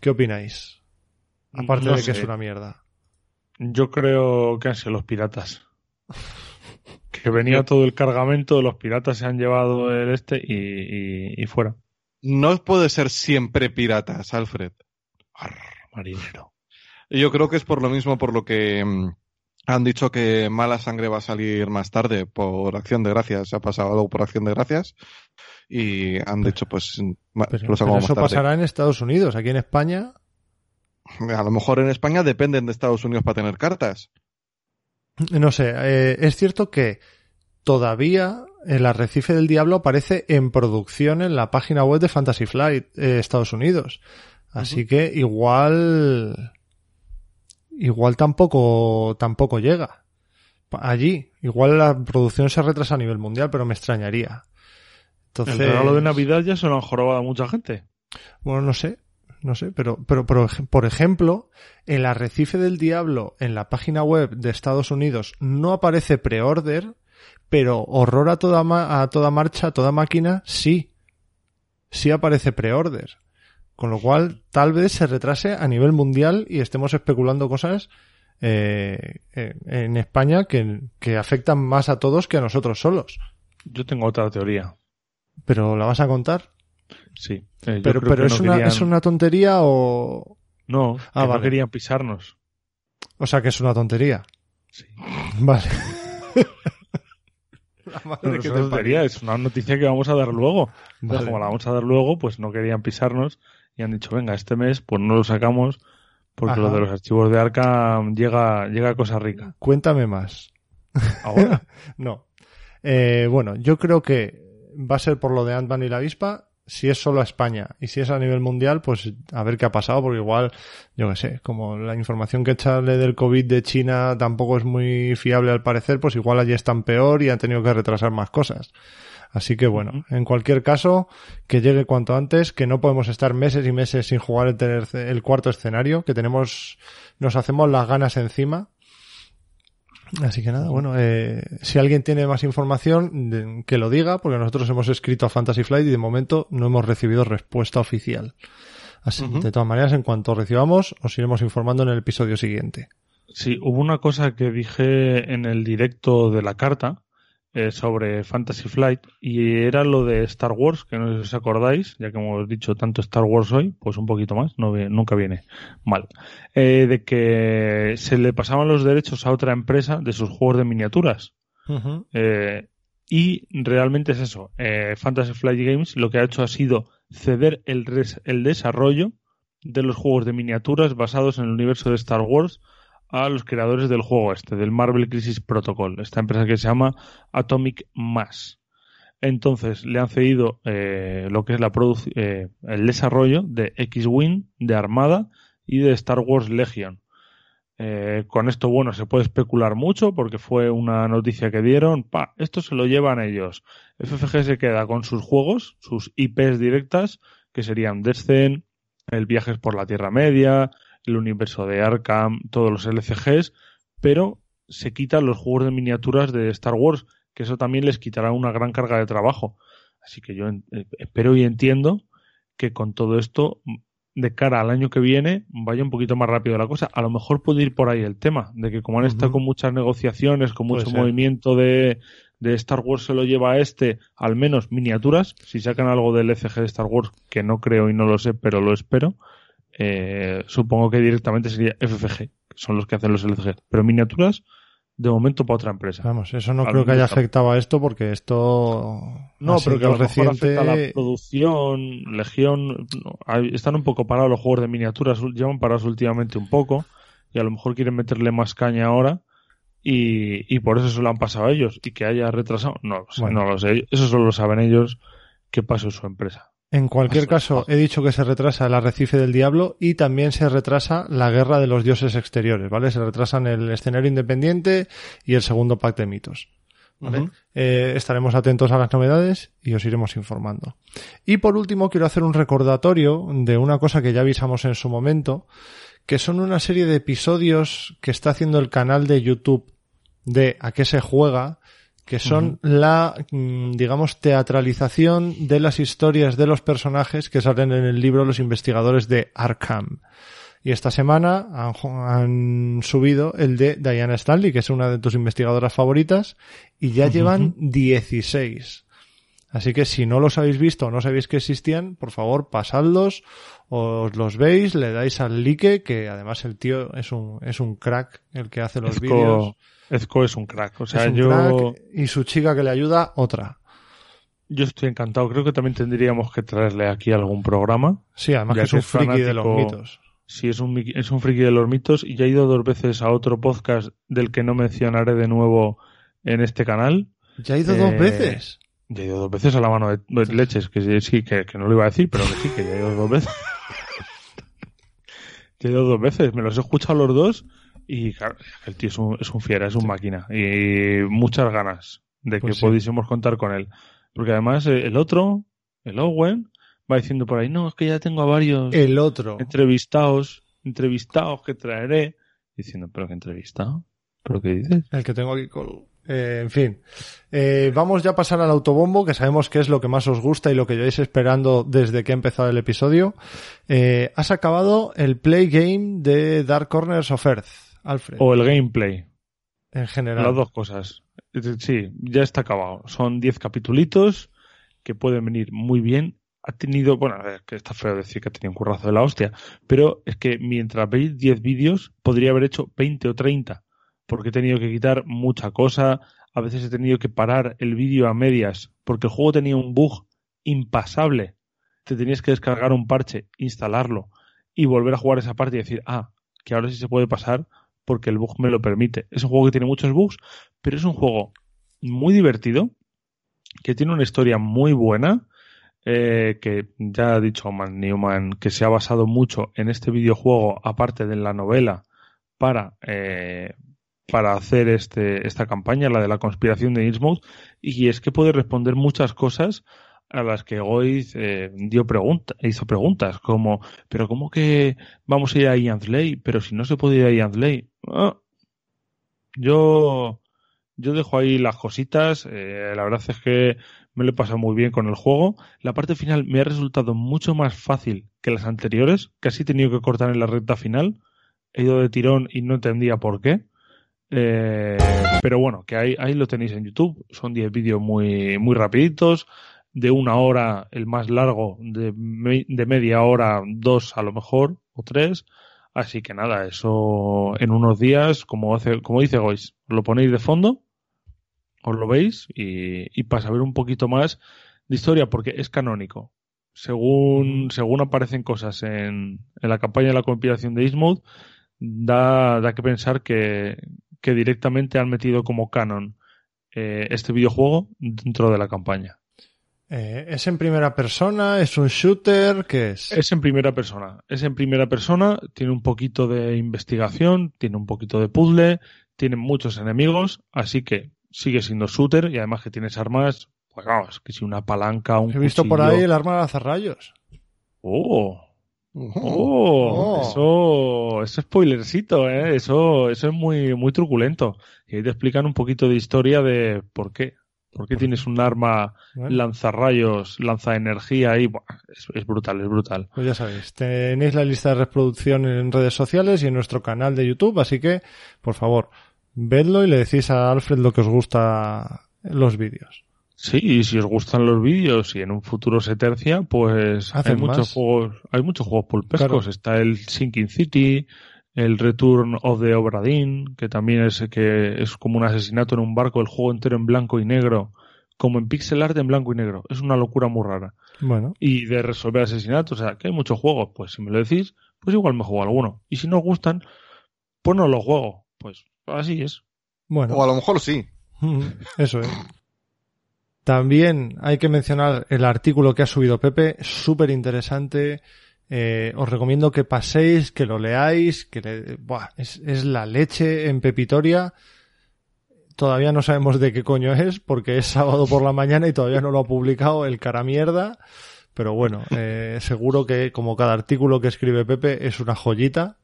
¿Qué opináis? Aparte No de que sé. es una mierda. Yo creo que han sido los piratas. Que venía todo el cargamento, los piratas se han llevado el este y, y- y fuera. No puede ser siempre piratas, Alfred. Arr, marinero. Yo creo que es por lo mismo por lo que mm, han dicho que Mala Sangre va a salir más tarde por acción de gracias. Se ha pasado por acción de gracias. Y han dicho, pues, Pero, lo pero más eso tarde. pasará en Estados Unidos. Aquí en España A lo mejor en España dependen de Estados Unidos para tener cartas. No sé, eh, es cierto que todavía el arrecife del diablo aparece en producción en la página web de Fantasy Flight eh, Estados Unidos. Así que igual igual tampoco tampoco llega allí. Igual la producción se retrasa a nivel mundial, pero me extrañaría. Entonces, El regalo de Navidad ya se lo han jorobado a mucha gente. bueno, no sé, no sé, pero, pero, pero, por ejemplo, el arrecife del diablo en la página web de Estados Unidos no aparece pre-order, pero horror a toda, ma- a toda marcha, a toda máquina, sí. Sí aparece pre-order. Con lo cual, tal vez se retrase a nivel mundial y estemos especulando cosas eh, eh, en España que, que afectan más a todos que a nosotros solos. Yo tengo otra teoría. Pero ¿la vas a contar? Sí. Eh, Pero, pero que es, no una, querían- ¿es una tontería o...? No, que Ah, no vale. querían pisarnos. O sea que es una tontería. Sí. Vale. La No, madre no que es una tontería, parió. es una noticia que vamos a dar luego. Entonces, Vale. como la vamos a dar luego, pues no querían pisarnos y han dicho, venga, este mes pues no lo sacamos porque Ajá. lo de los archivos de Arkham llega, llega a cosa rica. Cuéntame más. Ahora, No. Eh, bueno, yo creo que va a ser por lo de Ant-Man y la avispa si es solo a España y si es a nivel mundial, pues a ver qué ha pasado, porque igual, yo qué sé, como la información que echarle del COVID de China tampoco es muy fiable al parecer, pues igual allí están peor y han tenido que retrasar más cosas. Así que bueno, en cualquier caso, que llegue cuanto antes, que no podemos estar meses y meses sin jugar el, tercer- el cuarto escenario, que tenemos, nos hacemos las ganas encima. Así que nada, bueno, eh, si alguien tiene más información, de- que lo diga, porque nosotros hemos escrito a Fantasy Flight y de momento no hemos recibido respuesta oficial. Así, Ujú. de todas maneras, en cuanto recibamos, os iremos informando en el episodio siguiente. Sí, hubo una cosa que dije en el directo de la carta eh, sobre Fantasy Flight y era lo de Star Wars, que no sé si os acordáis, ya que hemos dicho tanto Star Wars hoy, pues un poquito más, no nunca viene mal, Eh, de que se le pasaban los derechos a otra empresa de sus juegos de miniaturas. Eh, y realmente es eso. Fantasy Flight Games lo que ha hecho ha sido ceder el, res- el desarrollo de los juegos de miniaturas basados en el universo de Star Wars a los creadores del juego este, del Marvel Crisis Protocol, esta empresa que se llama Atomic Mass. Entonces le han cedido eh, lo que es la eh, el desarrollo de X-Wing, de Armada y de Star Wars Legion. Eh, con esto, bueno, se puede especular mucho porque fue una noticia que dieron. Pa, esto se lo llevan ellos. FFG se queda con sus juegos, sus IPs directas, que serían Descent, el Viajes por la Tierra Media, el universo de Arkham, todos los LCGs, pero se quitan los juegos de miniaturas de Star Wars, que eso también les quitará una gran carga de trabajo. Así que yo eh, espero y entiendo que con todo esto, de cara al año que viene, vaya un poquito más rápido la cosa. A lo mejor puede ir por ahí el tema, de que como han estado con muchas negociaciones, con mucho movimiento de, de Star Wars se lo lleva a este, al menos miniaturas, si sacan algo del ECG de Star Wars, que no creo y no lo sé, pero lo espero, eh, supongo que directamente sería FFG, que son los que hacen los LCG. Pero miniaturas, de momento para otra empresa. Vamos, eso no Al creo que haya afectado a esto porque esto No, pero que a lo mejor afecta a la reciente. producción, Legión, están un poco parados los juegos de miniaturas, llevan parados últimamente un poco y a lo mejor quieren meterle más caña ahora y, y por eso se lo han pasado a ellos y que haya retrasado, no lo sé, Bueno. no lo sé, eso solo lo saben ellos qué pasó en su empresa. En cualquier Hasta- caso, he dicho que se retrasa el arrecife del diablo y también se retrasa la guerra de los dioses exteriores, ¿vale? Se retrasan el escenario independiente y el segundo pack de mitos. ¿vale? Eh, estaremos atentos a las novedades y os iremos informando. Y por último, quiero hacer un recordatorio de una cosa que ya avisamos en su momento, que son una serie de episodios que está haciendo el canal de YouTube de a qué se juega, que son la, mm, digamos, teatralización de las historias de los personajes que salen en el libro Los investigadores de Arkham. Y esta semana han, han subido el de Diana Stanley, que es una de tus investigadoras favoritas, y ya llevan 16. Así que si no los habéis visto o no sabéis que existían, por favor, pasadlos, os los veis, le dais al like, que además el tío es un, es un crack el que hace los vídeos. Ezco, es un crack, o sea, es un yo, crack y su chica que le ayuda, otra. yo estoy encantado, creo que también tendríamos que traerle aquí algún programa. Sí, además que es un friki de los mitos. Sí, es un, es un friki de los mitos y ya he ido dos veces a otro podcast del que no mencionaré de nuevo en este canal. Ya ha ido dos Eh, veces. Ya he ido dos veces a la mano de, de leches, que sí, que, que no lo iba a decir, pero que sí, que ya he ido dos veces. He ido dos veces, me los he escuchado los dos y claro, el tío es un, es un fiera, es un máquina y muchas ganas de Pues que sí. pudiésemos contar con él. Porque además eh, el otro, el Owen, va diciendo por ahí, no, es que ya tengo a varios El otro. entrevistados, entrevistados que traeré, diciendo, pero qué entrevistado, pero qué dices. El que tengo aquí con... Eh, en fin. Eh, vamos ya a pasar al autobombo, que sabemos que es lo que más os gusta y lo que lleváis esperando desde que ha empezado el episodio. Eh, has acabado el play game de Dark Corners of Earth, Alfred. O el gameplay, en general. las dos cosas. Sí, ya está acabado. Son 10 capitulitos que pueden venir muy bien. Ha tenido, bueno, es que está feo decir que ha tenido un currazo de la hostia, pero es que mientras veis 10 vídeos, podría haber hecho 20 o 30, porque he tenido que quitar mucha cosa, a veces he tenido que parar el vídeo a medias, porque el juego tenía un bug impasable. Te tenías que descargar un parche, instalarlo y volver a jugar esa parte y decir, ah, que ahora sí se puede pasar porque el bug me lo permite. Es un juego que tiene muchos bugs, pero es un juego muy divertido, que tiene una historia muy buena, eh, que ya ha dicho Matt Newman que se ha basado mucho en este videojuego, aparte de la novela, para, eh, para hacer este, esta campaña, la de la conspiración de Innsmouth, y es que puede responder muchas cosas a las que Goiz eh, dio pregunta, hizo preguntas, como, pero ¿cómo que vamos a ir a Ian Slay? Pero si no se puede ir a Ian Slay. Ah, yo, yo dejo ahí las cositas, eh, la verdad es que me lo he pasado muy bien con el juego. La parte final me ha resultado mucho más fácil que las anteriores, casi he tenido que cortar en la recta final. He ido de tirón y no entendía por qué. Eh, pero bueno, que ahí, ahí lo tenéis en YouTube. Son 10 vídeos muy, muy rapiditos, de una hora el más largo, de, de media hora, dos a lo mejor, o tres. Así que nada, eso en unos días, como hace, como dice Gois, lo ponéis de fondo, os lo veis y, y para saber un poquito más de historia, porque es canónico. Según, según aparecen cosas en, en la campaña de la conspiración de Ismouth, da, da que pensar que, que directamente han metido como canon eh, este videojuego dentro de la campaña. Eh, ¿Es en primera persona? ¿Es un shooter? ¿Qué es? Es en primera persona. Es en primera persona, tiene un poquito de investigación, tiene un poquito de puzzle, tiene muchos enemigos, así que sigue siendo shooter y además que tienes armas, pues vamos, que si una palanca, un He visto por ahí el arma de lanzarrayos. Oh, Uh, oh, eso, eso spoilercito, eh, eso, eso es muy, muy truculento. Y ahí te explican un poquito de historia de por qué, por qué tienes un arma Bueno, lanzarrayos, lanza energía y buah, es, es brutal, es brutal. pues ya sabéis, tenéis la lista de reproducción en redes sociales y en nuestro canal de YouTube, así que, por favor, vedlo y le decís a Alfred lo que os gusta los vídeos. Sí, y si os gustan los vídeos y en un futuro se tercia, pues hay Hacen muchos más. juegos, hay muchos juegos pulpescos. Claro. Está el Sinking City, el Return of the Obra Dinn, que también es que es como un asesinato en un barco, el juego entero en blanco y negro, como en pixel art en blanco y negro. Es una locura muy rara. Bueno, Y de resolver asesinatos, o sea, que hay muchos juegos, pues si me lo decís, pues igual me juego alguno. Y si no os gustan, pues no los juego. Pues así es. bueno. O a lo mejor sí. Eso es. También hay que mencionar el artículo que ha subido Pepe, súper interesante. Eh, os recomiendo que paséis, que lo leáis, que le, buah, es, es la leche en Pepitoria. Todavía no sabemos de qué coño es, porque es sábado por la mañana y todavía no lo ha publicado el cara mierda. Pero bueno, eh, seguro que como cada artículo que escribe Pepe es una joyita.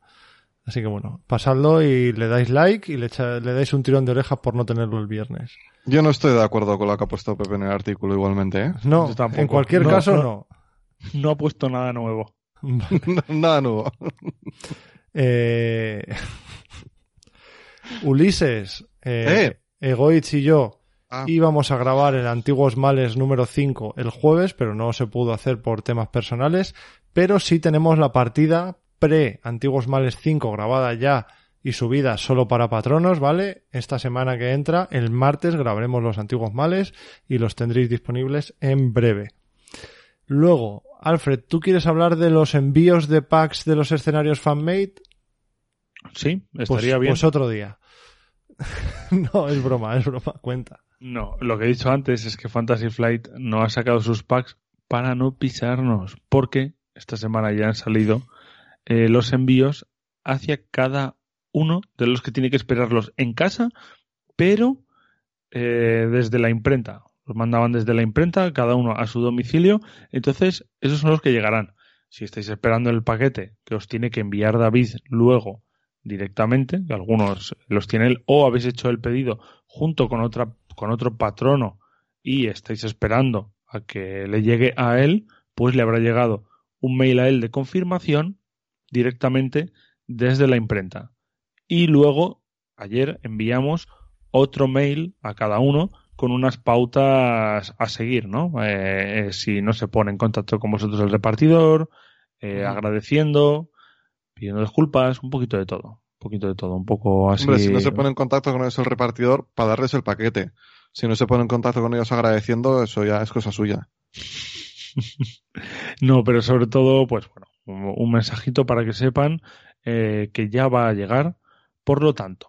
Así que bueno, pasadlo y le dais like y le, echa- le dais un tirón de orejas por no tenerlo el viernes. Yo no estoy de acuerdo con lo que ha puesto Pepe en el artículo igualmente, ¿eh? No, Yo tampoco. en cualquier No, caso no. no. No ha puesto nada nuevo. Nada nuevo. Eh, Ulises, eh, Egoitz y yo Ah, íbamos a grabar el Antiguos Males número 5 el jueves, pero no se pudo hacer por temas personales. Pero sí tenemos la partida pre Antiguos Males 5 grabada ya y subida solo para patronos, ¿vale? Esta semana que entra, el martes, grabaremos los Antiguos Males y los tendréis disponibles en breve. Luego, Alfred, ¿tú quieres hablar de los envíos de packs de los escenarios fanmade? Sí, Pues, estaría bien. pues otro día. no, es broma, es broma, cuenta. No, lo que he dicho antes es que Fantasy Flight no ha sacado sus packs para no pisarnos, porque esta semana ya han salido eh, los envíos hacia cada uno de los que tiene que esperarlos en casa, pero eh, desde la imprenta. Los mandaban desde la imprenta, cada uno a su domicilio, entonces esos son los que llegarán. Si estáis esperando el paquete que os tiene que enviar David luego directamente, algunos los tiene él, o habéis hecho el pedido junto con otra con otro patrono y estáis esperando a que le llegue a él, pues le habrá llegado un mail a él de confirmación directamente desde la imprenta. Y luego, ayer enviamos otro mail a cada uno con unas pautas a seguir, ¿no? Eh, eh, si no se pone en contacto con vosotros el repartidor, eh, agradeciendo, pidiendo disculpas, un poquito de todo. Un poquito de todo, un poco así. Hombre, si no se pone en contacto con ellos el repartidor, para darles el paquete. Si no se pone en contacto con ellos agradeciendo, eso ya es cosa suya. No, pero sobre todo, pues bueno, un, mensajito para que sepan eh, que ya va a llegar. Por lo tanto,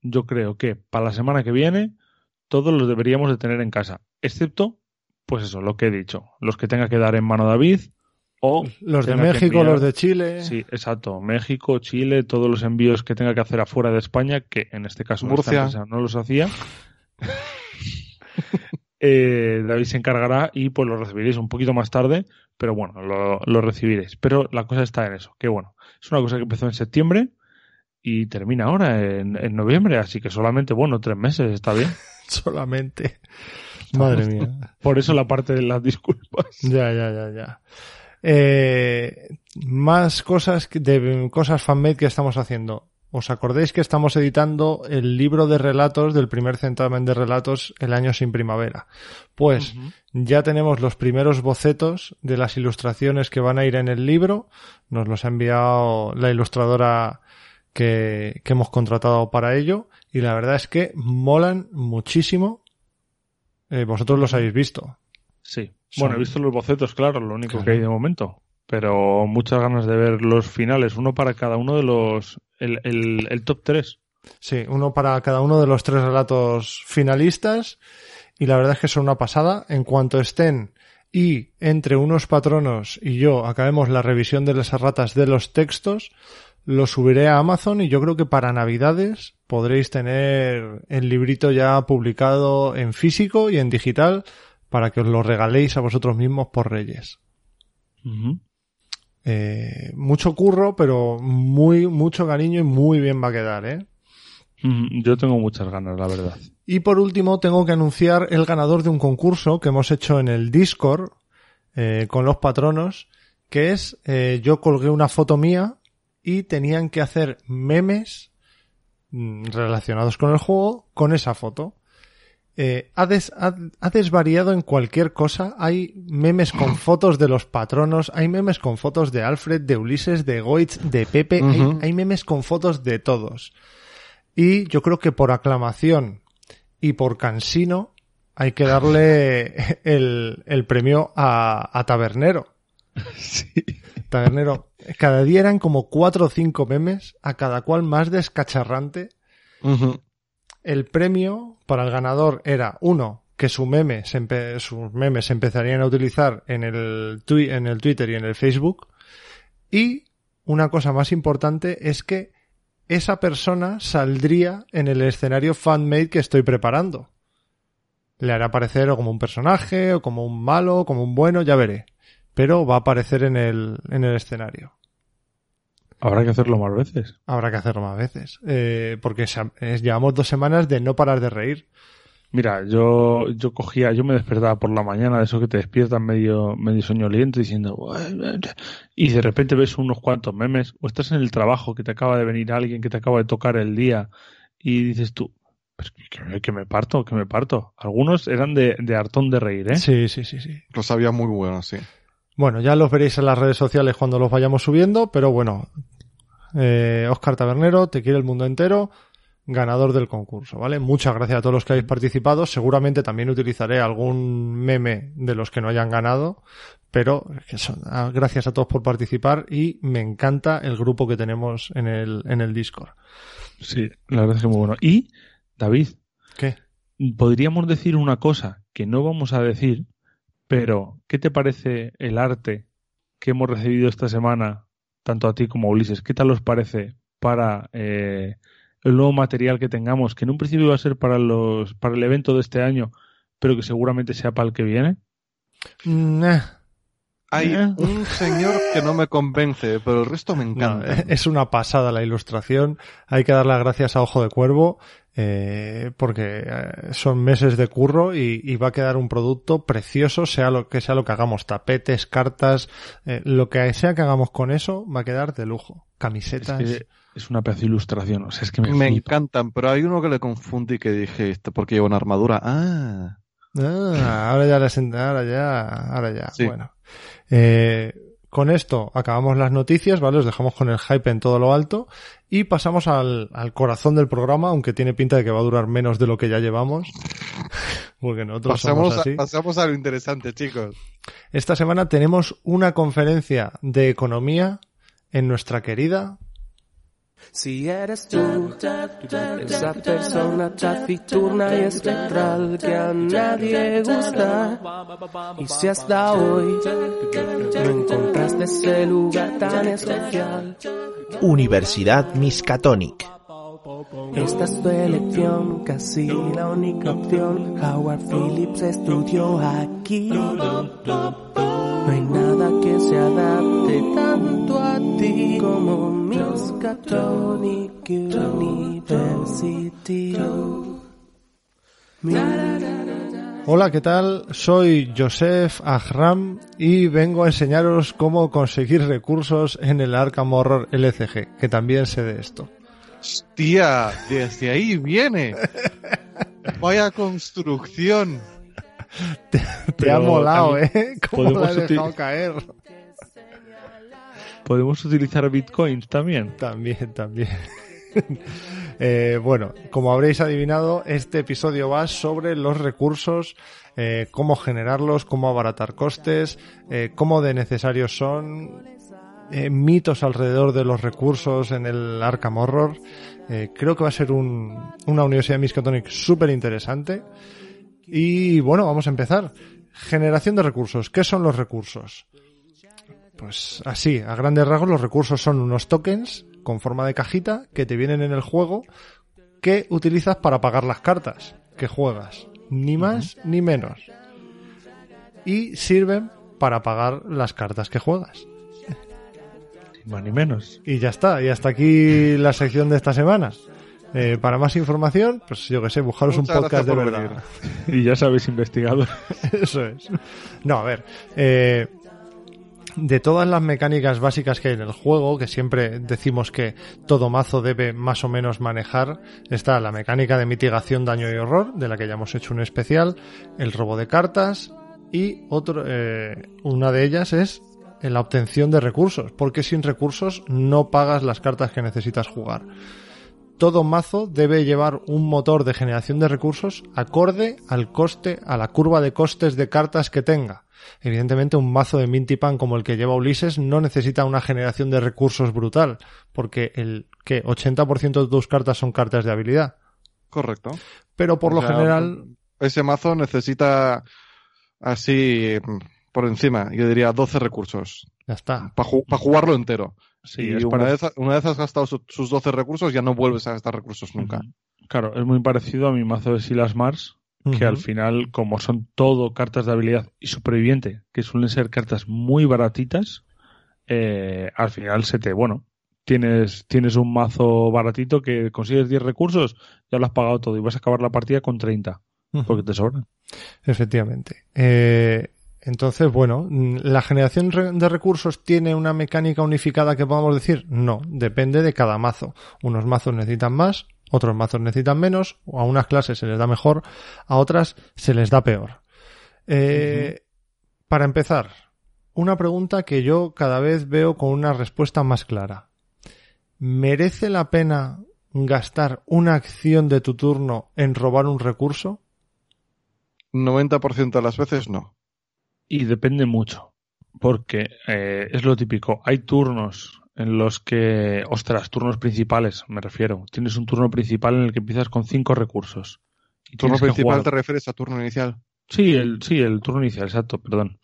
yo creo que para la semana que viene todos los deberíamos de tener en casa, excepto pues eso, lo que he dicho. Los que tenga que dar en mano David o Los de México, enviar- los de Chile. Sí, exacto. México, Chile, todos los envíos que tenga que hacer afuera de España, que en este caso Murcia. no los hacía. Eh, David se encargará y pues lo recibiréis un poquito más tarde, pero bueno, lo, lo recibiréis. Pero la cosa está en eso, que bueno, es una cosa que empezó en septiembre y termina ahora en, en noviembre, así que solamente, bueno, tres meses, está bien. Solamente. Madre mía. Por eso la parte de las disculpas. Ya, ya, ya, ya. Eh, más cosas que- de cosas fanmade que estamos haciendo. ¿Os acordáis que estamos editando el libro de relatos del primer certamen de relatos El año sin primavera? Pues ya tenemos los primeros bocetos de las ilustraciones que van a ir en el libro. Nos los ha enviado la ilustradora que, que hemos contratado para ello. Y la verdad es que molan muchísimo. Eh, vosotros los habéis visto. Sí. Bueno, he visto los bocetos, claro, lo único Claro. que hay de momento. Pero muchas ganas de ver los finales, uno para cada uno de los. El, el, el top 3. Sí, uno para cada uno de los tres relatos finalistas. Y la verdad es que son una pasada. En cuanto estén y entre unos patronos y yo acabemos la revisión de las erratas de los textos, lo subiré a Amazon y yo creo que para Navidades podréis tener el librito ya publicado en físico y en digital para que os lo regaléis a vosotros mismos por Reyes. Eh, mucho curro, pero muy, mucho cariño y muy bien va a quedar, ¿eh? Mm, Yo tengo muchas ganas, la verdad. Y por último, tengo que anunciar el ganador de un concurso que hemos hecho en el Discord eh, con los patronos, que es, eh, yo colgué una foto mía y tenían que hacer memes mm, relacionados con el juego con esa foto. Eh, ha, des- ha- ha desvariado en cualquier cosa. Hay memes con fotos de los patronos, hay memes con fotos de Alfred, de Ulises, de Goitz, de Pepe, hay- memes con fotos de todos. Y yo creo que por aclamación y por cansino hay que darle el, el premio a, a Tabernero. Tabernero. Cada día eran como cuatro o cinco memes, a cada cual más descacharrante. El premio para el ganador era uno, que su meme se sus memes se empezarían a utilizar en el, Twitter y en el Facebook. Y una cosa más importante es que esa persona saldría en el escenario fanmade que estoy preparando. Le hará aparecer o como un personaje, o como un malo, o como un bueno, ya veré. Pero va a aparecer en el escenario. Habrá que hacerlo más veces. Habrá que hacerlo más veces. Eh, porque llevamos dos semanas de no parar de reír. Mira, yo, yo cogía, yo me despertaba por la mañana, de eso que te despiertas medio, medio soñoliento diciendo, y de repente ves unos cuantos memes, o estás en el trabajo que te acaba de venir alguien que te acaba de tocar el día, y dices tú, "Pero que, que me- que me parto, que me parto. Algunos eran de, de hartón de reír, ¿eh? Sí, sí, sí, sí. Los había muy buenos, sí. Bueno, ya los veréis en las redes sociales cuando los vayamos subiendo, pero bueno, eh, Oscar Tabernero, te quiere el mundo entero, ganador del concurso, ¿vale? Muchas gracias a todos los que habéis participado. Seguramente también utilizaré algún meme de los que no hayan ganado, pero es que son- ah, gracias a todos por participar y me encanta el grupo que tenemos en el, en el Discord. Sí, la verdad es que muy bueno. Y, David, ¿Qué? podríamos decir una cosa que no vamos a decir, pero ¿qué te parece el arte que hemos recibido esta semana, tanto a ti como a Ulises? ¿Qué tal os parece para eh, el nuevo material que tengamos, que en un principio iba a ser para los para el evento de este año, pero que seguramente sea para el que viene? Mm, eh. Hay Eh. un señor que no me convence, pero el resto me No, encanta. es una pasada la ilustración. Hay que dar las gracias a Ojo de Cuervo eh, porque eh, son meses de curro y, y va a quedar un producto precioso, sea lo que sea lo que hagamos, tapetes, cartas, eh, lo que sea que hagamos con eso va a quedar de lujo. Es Camisetas. que es una pedazo de ilustración, o sea, es que me, Me flipa. encantan, pero hay uno que le confundí que dije, ¿esto porque lleva una armadura? Ah, Ah, ahora ya les ahora ya, ahora ya. Sí. Bueno. Eh, con esto acabamos las noticias, ¿vale? Os dejamos con el hype en todo lo alto y pasamos al, al corazón del programa, aunque tiene pinta de que va a durar menos de lo que ya llevamos. Porque nosotros pasamos somos a, así. pasamos a lo interesante, chicos. Esta semana tenemos una conferencia de economía en nuestra querida Si eres tú, esa persona taciturna y espectral que a nadie gusta, y si hasta hoy no encontraste ese lugar tan especial, Universidad Miskatonic. Esta es tu elección, casi la única opción. Howard Phillips estudió aquí. No hay nada que se adapte tanto a ti como Miskatonic University. Hola, ¿qué tal? Soy Joseph Ahram y vengo a enseñaros cómo conseguir recursos en el Arkham Horror LCG, que también sé de esto. Hostia, desde ahí viene. Vaya construcción. Te Pero ha molado, ¿eh? ¿Cómo la podemos dejado caer? ¿Podemos utilizar bitcoins también? También, también. Eh, bueno, como habréis adivinado, este episodio va sobre los recursos, eh, cómo generarlos, cómo abaratar costes, eh, cómo de necesarios son, eh, mitos alrededor de los recursos en el Arkham Horror. Eh, creo que va a ser un- una universidad de Miskatonic súper interesante. Y bueno, vamos a empezar. Generación de recursos. ¿Qué son los recursos? Pues así, a grandes rasgos, los recursos son unos tokens con forma de cajita que te vienen en el juego que utilizas para pagar las cartas que juegas. Ni más ni menos. Y sirven para pagar las cartas que juegas. Ni más ni menos. Y ya está, y hasta aquí la sección de esta semana. Eh, para más información, pues yo que sé, buscaros Muchas un podcast de verdad. Y ya sabéis, investigador. Eso es. No, a ver. eh, de todas las mecánicas básicas que hay en el juego, que siempre decimos que todo mazo debe más o menos manejar, está la mecánica de mitigación, daño y horror, de la que ya hemos hecho un especial, el robo de cartas y otro, eh, una de ellas es la obtención de recursos, porque sin recursos no pagas las cartas que necesitas jugar todo mazo debe llevar un motor de generación de recursos acorde al coste, a la curva de costes de cartas que tenga. Evidentemente, un mazo de Mintipan como el que lleva Ulises no necesita una generación de recursos brutal, porque el que 80% de tus cartas son cartas de habilidad. Correcto. Pero por O lo sea, general, Ese mazo necesita así mm, por encima, yo diría 12 recursos ya está. para jugarlo entero. Sí, y una, para- vez, una vez has gastado su- sus 12 recursos, ya no vuelves a gastar recursos nunca. Claro, es muy parecido a mi mazo de Silas Mars, que al final, como son todo cartas de habilidad y superviviente, que suelen ser cartas muy baratitas, eh, al final se te, bueno, tienes, tienes un mazo baratito que consigues 10 recursos, ya lo has pagado todo y vas a acabar la partida con 30, Ujú. porque te sobran. Efectivamente. Eh, entonces, bueno, ¿la generación de recursos tiene una mecánica unificada que podamos decir? No, depende de cada mazo. Unos mazos necesitan más, otros mazos necesitan menos, o a unas clases se les da mejor, a otras se les da peor. Eh, Para empezar, una pregunta que yo cada vez veo con una respuesta más clara. ¿Merece la pena gastar una acción de tu turno en robar un recurso? 90% de las veces no. Y depende mucho, porque eh, es lo típico. Hay turnos en los que, ostras, turnos principales, me refiero. Tienes un turno principal en el que empiezas con cinco recursos. Y ¿Turno principal jugar- te refieres a turno inicial? Sí, el, sí, el turno inicial, exacto, perdón.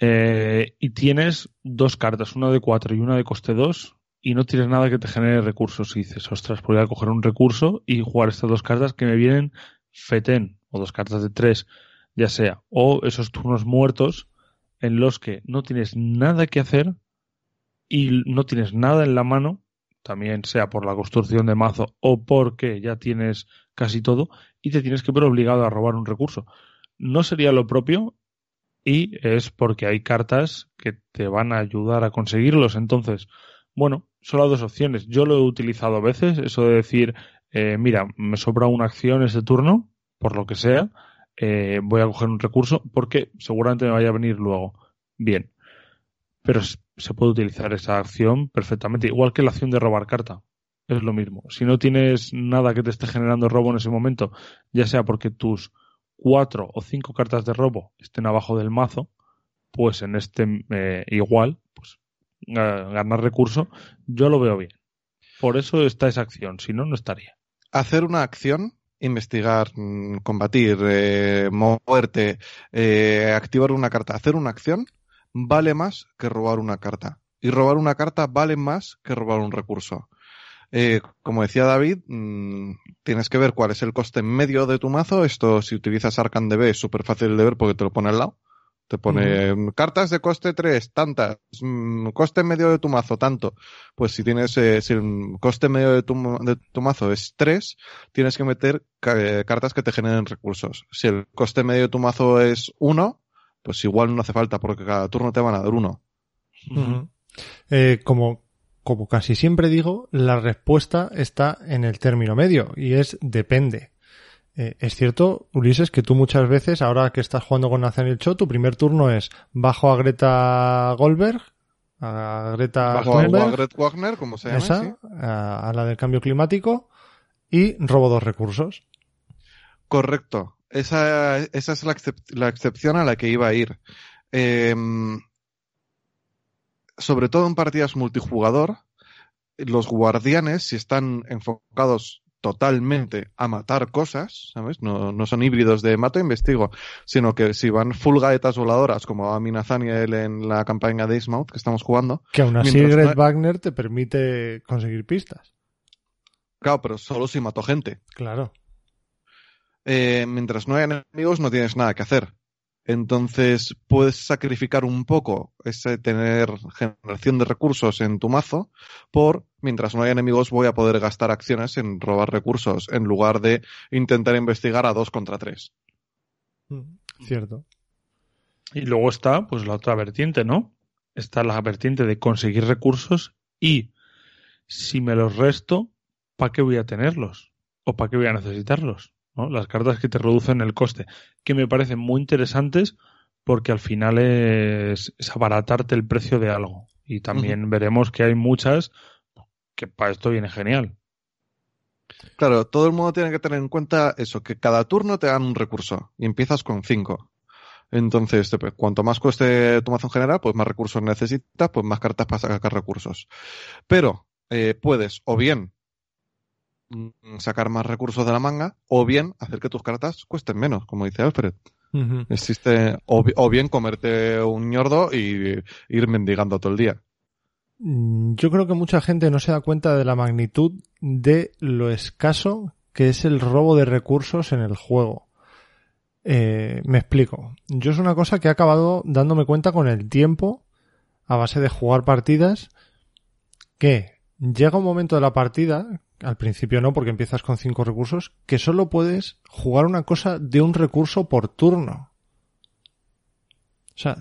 Eh, y tienes dos cartas, una de cuatro y una de coste dos, y no tienes nada que te genere recursos. Y dices, ostras, voy a coger un recurso y jugar estas dos cartas que me vienen fetén, o dos cartas de tres, ya sea, o esos turnos muertos en los que no tienes nada que hacer y no tienes nada en la mano, también sea por la construcción de mazo o porque ya tienes casi todo, y te tienes que ver obligado a robar un recurso. No sería lo propio y es porque hay cartas que te van a ayudar a conseguirlos. Entonces, bueno, solo dos opciones. Yo lo he utilizado a veces, eso de decir, eh, mira, me sobra una acción ese turno, por lo que sea, eh, voy a coger un recurso porque seguramente me vaya a venir luego. Bien. Pero se puede utilizar esa acción perfectamente, igual que la acción de robar carta. Es lo mismo. Si no tienes nada que te esté generando robo en ese momento, ya sea porque tus cuatro o cinco cartas de robo estén abajo del mazo, pues en este eh, igual, pues ga- ganar recurso, yo lo veo bien. Por eso está esa acción, si no, no estaría. Hacer una acción, investigar, mm, combatir, eh, moverte, eh, activar una carta, hacer una acción, vale más que robar una carta. Y robar una carta vale más que robar un recurso. Eh, como decía David, mm, tienes que ver cuál es el coste medio de tu mazo. Esto, si utilizas Arcan DB, es súper fácil de ver porque te lo pone al lado. Te pone mm, cartas de coste 3, tantas, mm, coste medio de tu mazo, tanto. Pues si tienes, eh, si el coste medio de tu, ma- de tu mazo es 3, tienes que meter ca- eh, cartas que te generen recursos. Si el coste medio de tu mazo es 1, pues igual no hace falta porque cada turno te van a dar uno. Ujú. Eh, como, como casi siempre digo, la respuesta está en el término medio y es depende. Eh, es cierto, Ulises, que tú muchas veces, ahora que estás jugando con Nathaniel Cho, tu primer turno es bajo a Greta Goldberg, a Greta Bajo a Margaret Wagner, como se llama, esa, sí. a, a la del cambio climático, y robo dos recursos. Correcto. Esa, esa es la, excep- la excepción a la que iba a ir. Em, sobre todo en partidas multijugador, los guardianes, si están enfocados totalmente a matar cosas, ¿sabes? No, no son híbridos de mato e investigo, sino que si van full gaetas voladoras, como a Nathaniel en la campaña de Ismouth que estamos jugando, Que aún así Greg no- Wagner te permite conseguir pistas. claro, pero solo si mato gente. Claro. eh, mientras no haya enemigos no tienes nada que hacer. Entonces puedes sacrificar un poco ese tener generación de recursos en tu mazo por, mientras no haya enemigos, voy a poder gastar acciones en robar recursos en lugar de intentar investigar a dos contra tres. Mm, Cierto. Y luego está, pues, la otra vertiente, ¿no? Está la vertiente de conseguir recursos y si me los resto, ¿para qué voy a tenerlos? ¿O para qué voy a necesitarlos? ¿No? Las cartas que te reducen el coste, que me parecen muy interesantes porque al final es, es abaratarte el precio de algo. Y también veremos que hay muchas que para esto viene genial. Claro, todo el mundo tiene que tener en cuenta eso, que cada turno te dan un recurso y empiezas con cinco. Entonces, cuanto más cueste tu mazo en general, pues más recursos necesitas, pues más cartas para sacar recursos. Pero eh, puedes o bien sacar más recursos de la manga o bien hacer que tus cartas cuesten menos, como dice Alfred. Existe, o bien comerte un ñordo y ir mendigando todo el día. Mm, Yo creo que mucha gente no se da cuenta de la magnitud de lo escaso que es el robo de recursos en el juego. Eh, me explico. Yo es una cosa que he acabado dándome cuenta con el tiempo, a base de jugar partidas, que llega un momento de la partida, al principio no, porque empiezas con cinco recursos, que solo puedes jugar una cosa de un recurso por turno. O sea,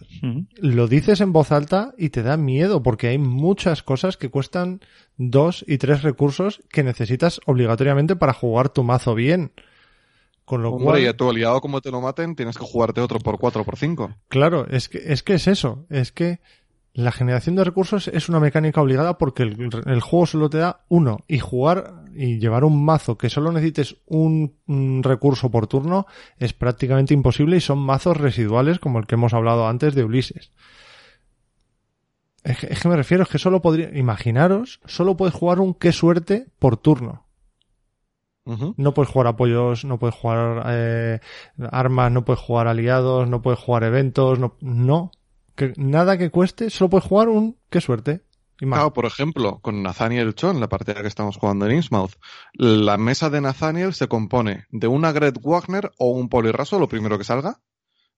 lo dices en voz alta y te da miedo porque hay muchas cosas que cuestan dos y tres recursos que necesitas obligatoriamente para jugar tu mazo bien. Con lo Hombre, cual, y a tu aliado como te lo maten, tienes que jugarte otro por cuatro o por cinco. claro, es que, es que es eso, es que la generación de recursos es una mecánica obligada porque el, el juego solo te da uno y jugar y llevar un mazo que solo necesites un, un recurso por turno es prácticamente imposible y son mazos residuales como el que hemos hablado antes de Ulises. Es que, es que me refiero, es que solo podría, imaginaros, solo puedes jugar un qué suerte por turno. No puedes jugar apoyos, no puedes jugar eh, armas, no puedes jugar aliados, no puedes jugar eventos, no, no. Que, nada que cueste, solo puedes jugar un qué suerte. Claro, por ejemplo, con Nathaniel Chon, la partida que estamos jugando en Innsmouth, la mesa de Nathaniel se compone de una Gret Wagner o un polirraso, lo primero que salga,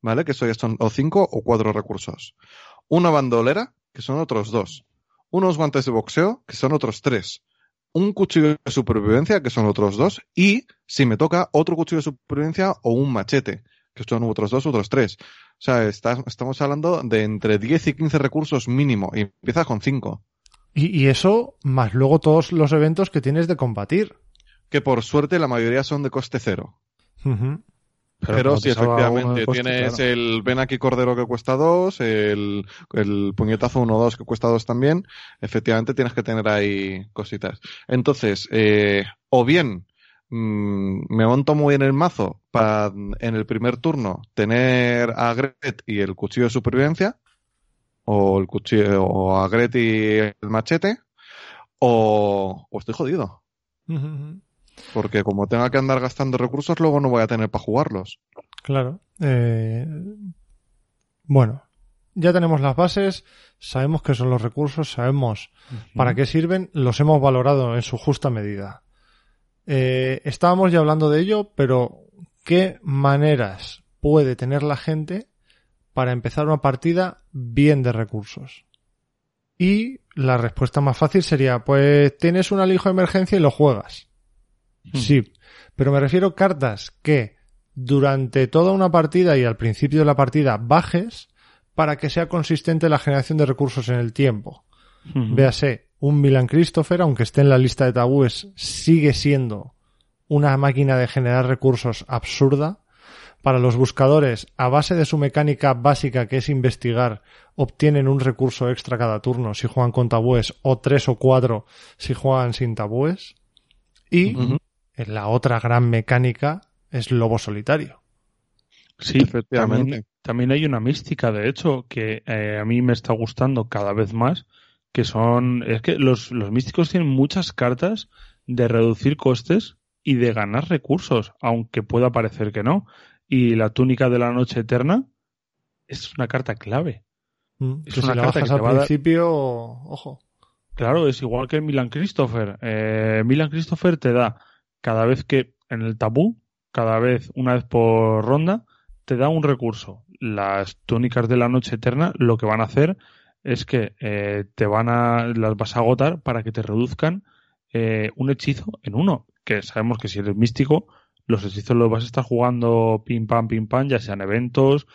¿vale? Que eso ya o cinco o cuatro recursos. Una bandolera, que son otros dos. Unos guantes de boxeo, que son otros tres. Un cuchillo de supervivencia, que son otros dos. Y, si me toca, otro cuchillo de supervivencia o un machete, que son otros dos, otros tres. O sea, está- estamos hablando de entre 10 y 15 recursos mínimo. Y empiezas con cinco. Y, y eso, más luego todos los eventos que tienes de combatir. que por suerte la mayoría son de coste cero. Pero, si efectivamente coste, tienes claro. el ven aquí cordero que cuesta dos, el, el puñetazo 1-2 que cuesta dos también, efectivamente tienes que tener ahí cositas. Entonces, eh, o bien me monto muy en el mazo para en el primer turno tener a Gret y el cuchillo de supervivencia, o el cuchillo, o a Gret y el machete, o, o estoy jodido. Porque como tenga que andar gastando recursos, luego no voy a tener para jugarlos. Claro. Eh, bueno, ya tenemos las bases, sabemos qué son los recursos, sabemos para qué sirven, los hemos valorado en su justa medida. Eh, estábamos ya hablando de ello, pero ¿qué maneras puede tener la gente para empezar una partida bien de recursos? Y la respuesta más fácil sería, pues tienes un alijo de emergencia y lo juegas. Sí, pero me refiero a cartas que durante toda una partida y al principio de la partida bajes para que sea consistente la generación de recursos en el tiempo. Ujú. Véase, un Milan Christopher, aunque esté en la lista de tabúes, sigue siendo una máquina de generar recursos absurda. Para los buscadores, a base de su mecánica básica que es investigar, obtienen un recurso extra cada turno si juegan con tabúes o tres o cuatro si juegan sin tabúes. Y en la otra gran mecánica es Lobo Solitario. Sí, Efectivamente. También, también hay una mística, de hecho, que eh, a mí me está gustando cada vez más, que son, es que los, los místicos tienen muchas cartas de reducir costes y de ganar recursos, aunque pueda parecer que no. Y la túnica de la noche eterna es una carta clave. Mm, Es que si una la carta bajas que al va dar- principio, ojo. Claro, es igual que Milan Christopher. Eh, Milan Christopher te da cada vez que en el tabú, cada vez una vez por ronda, te da un recurso. Las túnicas de la noche eterna lo que van a hacer es que eh, te van a las vas a agotar para que te reduzcan eh, un hechizo en uno. Que sabemos que si eres místico, los hechizos los vas a estar jugando pim pam pim pam, ya sean eventos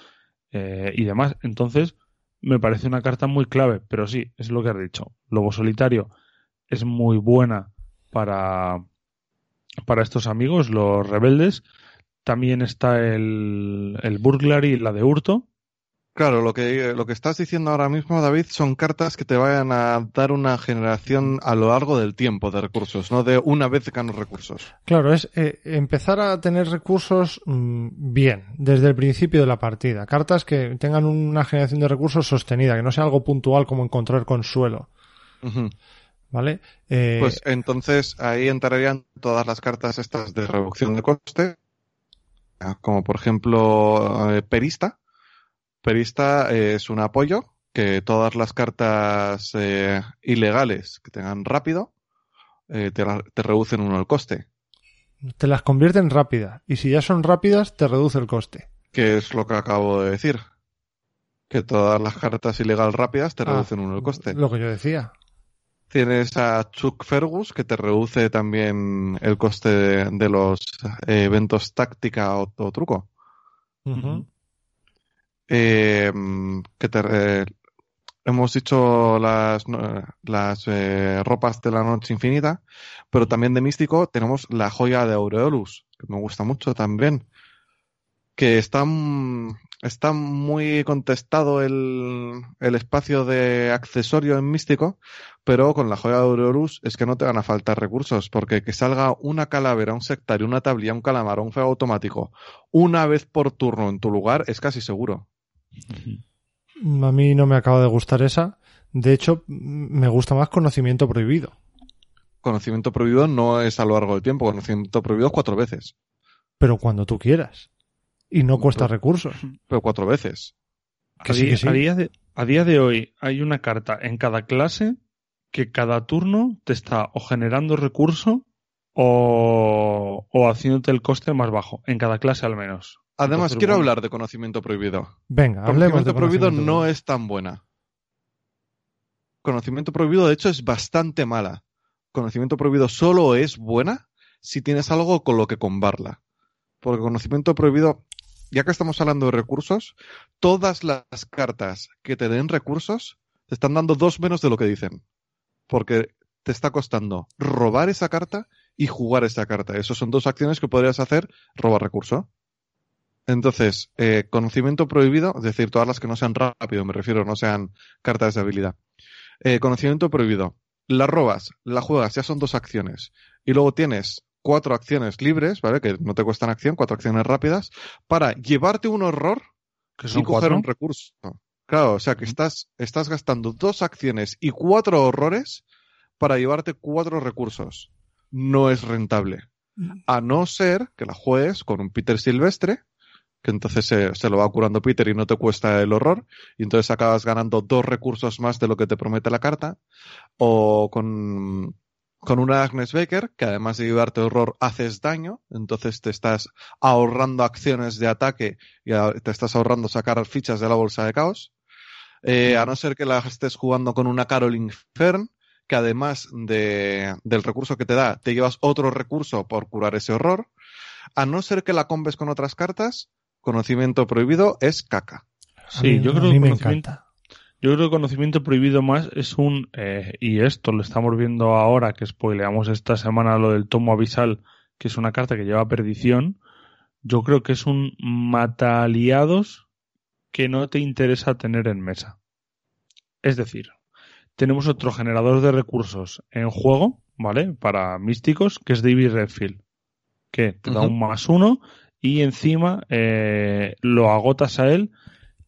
eh, y demás. Entonces, me parece una carta muy clave, pero sí, es lo que has dicho. Lobo Solitario es muy buena para, para estos amigos, los rebeldes. También está el, el Burglary, la de hurto. Claro, lo que, lo que estás diciendo ahora mismo, David, son cartas que te vayan a dar una generación a lo largo del tiempo de recursos, no de una vez ganos recursos. Claro, es eh, empezar a tener recursos mm, bien, desde el principio de la partida. Cartas que tengan una generación de recursos sostenida, que no sea algo puntual como encontrar consuelo. ¿Vale? Eh, Pues entonces ahí entrarían todas las cartas estas de reducción de coste, como por ejemplo eh, Perista. Perista eh, es un apoyo que todas las cartas eh, ilegales que tengan rápido eh, te, la- te reducen uno el coste, te las convierten rápidas. Y si ya son rápidas, te reduce el coste. que es lo que acabo de decir. Que todas las cartas ilegal rápidas te Ah, reducen uno el coste. Lo que yo decía. Tienes a Chuck Fergus, que te reduce también el coste de, de los eventos táctica o, o truco. Eh, que te, eh, hemos dicho las, las eh, ropas de la noche infinita, pero también de místico tenemos la joya de Aureolus, que me gusta mucho también. Que está, mm, está muy contestado el, el espacio de accesorio en místico, pero con la joya de Aureolus es que no te van a faltar recursos, porque que salga una calavera, un sectario, una tablilla, un calamar un feo automático una vez por turno en tu lugar es casi seguro. A mí no me acaba de gustar esa. De hecho, me gusta más conocimiento prohibido. Conocimiento prohibido no es a lo largo del tiempo, conocimiento prohibido es cuatro veces, Pero cuando tú quieras. Y no cuesta Pero- recursos. pero cuatro veces. Que a, sí, día, que sí. a día de, a día de hoy hay una carta en cada clase que cada turno te está o generando recurso o, o haciéndote el coste más bajo, en cada clase al menos. Además, quiero hablar de conocimiento prohibido. Venga, hablemos Conocimiento de prohibido conocimiento no es tan buena. Conocimiento prohibido, de hecho, es bastante mala. Conocimiento prohibido solo es buena si tienes algo con lo que combarla. Porque conocimiento prohibido, ya que estamos hablando de recursos, todas las cartas que te den recursos te están dando dos menos de lo que dicen. Porque te está costando robar esa carta y jugar esa carta. Esas son dos acciones que podrías hacer robar recurso. Entonces, eh, conocimiento prohibido, es decir, todas las que no sean rápido, me refiero, no sean cartas de habilidad. Eh, conocimiento prohibido. La robas, la juegas, ya son dos acciones. Y luego tienes cuatro acciones libres, ¿vale? Que no te cuestan acción, cuatro acciones rápidas, para llevarte un horror que y coger cuatro. un recurso. Claro, o sea que estás, estás gastando dos acciones y cuatro horrores para llevarte cuatro recursos. No es rentable. A no ser que la juegues con un Peter Silvestre, que entonces se, se lo va curando Peter y no te cuesta el horror, y entonces acabas ganando dos recursos más de lo que te promete la carta, o con, con una Agnes Baker, que además de llevarte horror haces daño, entonces te estás ahorrando acciones de ataque y te estás ahorrando sacar fichas de la bolsa de caos. Eh, a no ser que la estés jugando con una Caroline Fern, que además de, del recurso que te da, te llevas otro recurso por curar ese horror. A no ser que la combes con otras cartas, conocimiento prohibido es caca. Sí, mí- yo creo que me conocimiento- encanta. Yo creo que conocimiento prohibido más es un, eh, y esto lo estamos viendo ahora, que spoileamos esta semana lo del tomo abisal, que es una carta que lleva perdición. Yo creo que es un mata aliados que no te interesa tener en mesa. Es decir, tenemos otro generador de recursos en juego, ¿vale? Para místicos, que es David Redfield, que te da un más uno y encima eh, lo agotas a él,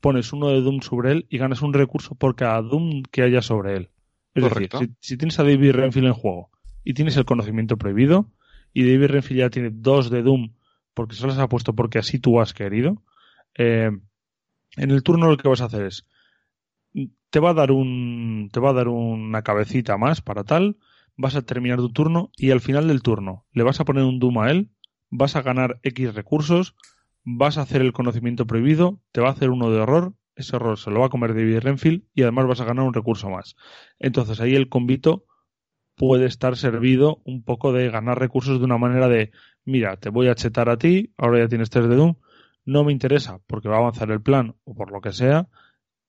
pones uno de Doom sobre él y ganas un recurso por cada Doom que haya sobre él. Es Correcto. decir, si, si tienes a David Renfield en juego y tienes el conocimiento prohibido y David Renfield ya tiene dos de Doom porque se los ha puesto porque así tú has querido, eh, en el turno lo que vas a hacer es te va a dar un te va a dar una cabecita más para tal, vas a terminar tu turno y al final del turno le vas a poner un Doom a él, vas a ganar X recursos, vas a hacer el conocimiento prohibido, te va a hacer uno de horror, ese horror se lo va a comer David Renfield y además vas a ganar un recurso más. Entonces ahí el convito puede estar servido un poco de ganar recursos de una manera de, mira, te voy a chetar a ti, ahora ya tienes tres de Doom, no me interesa porque va a avanzar el plan o por lo que sea,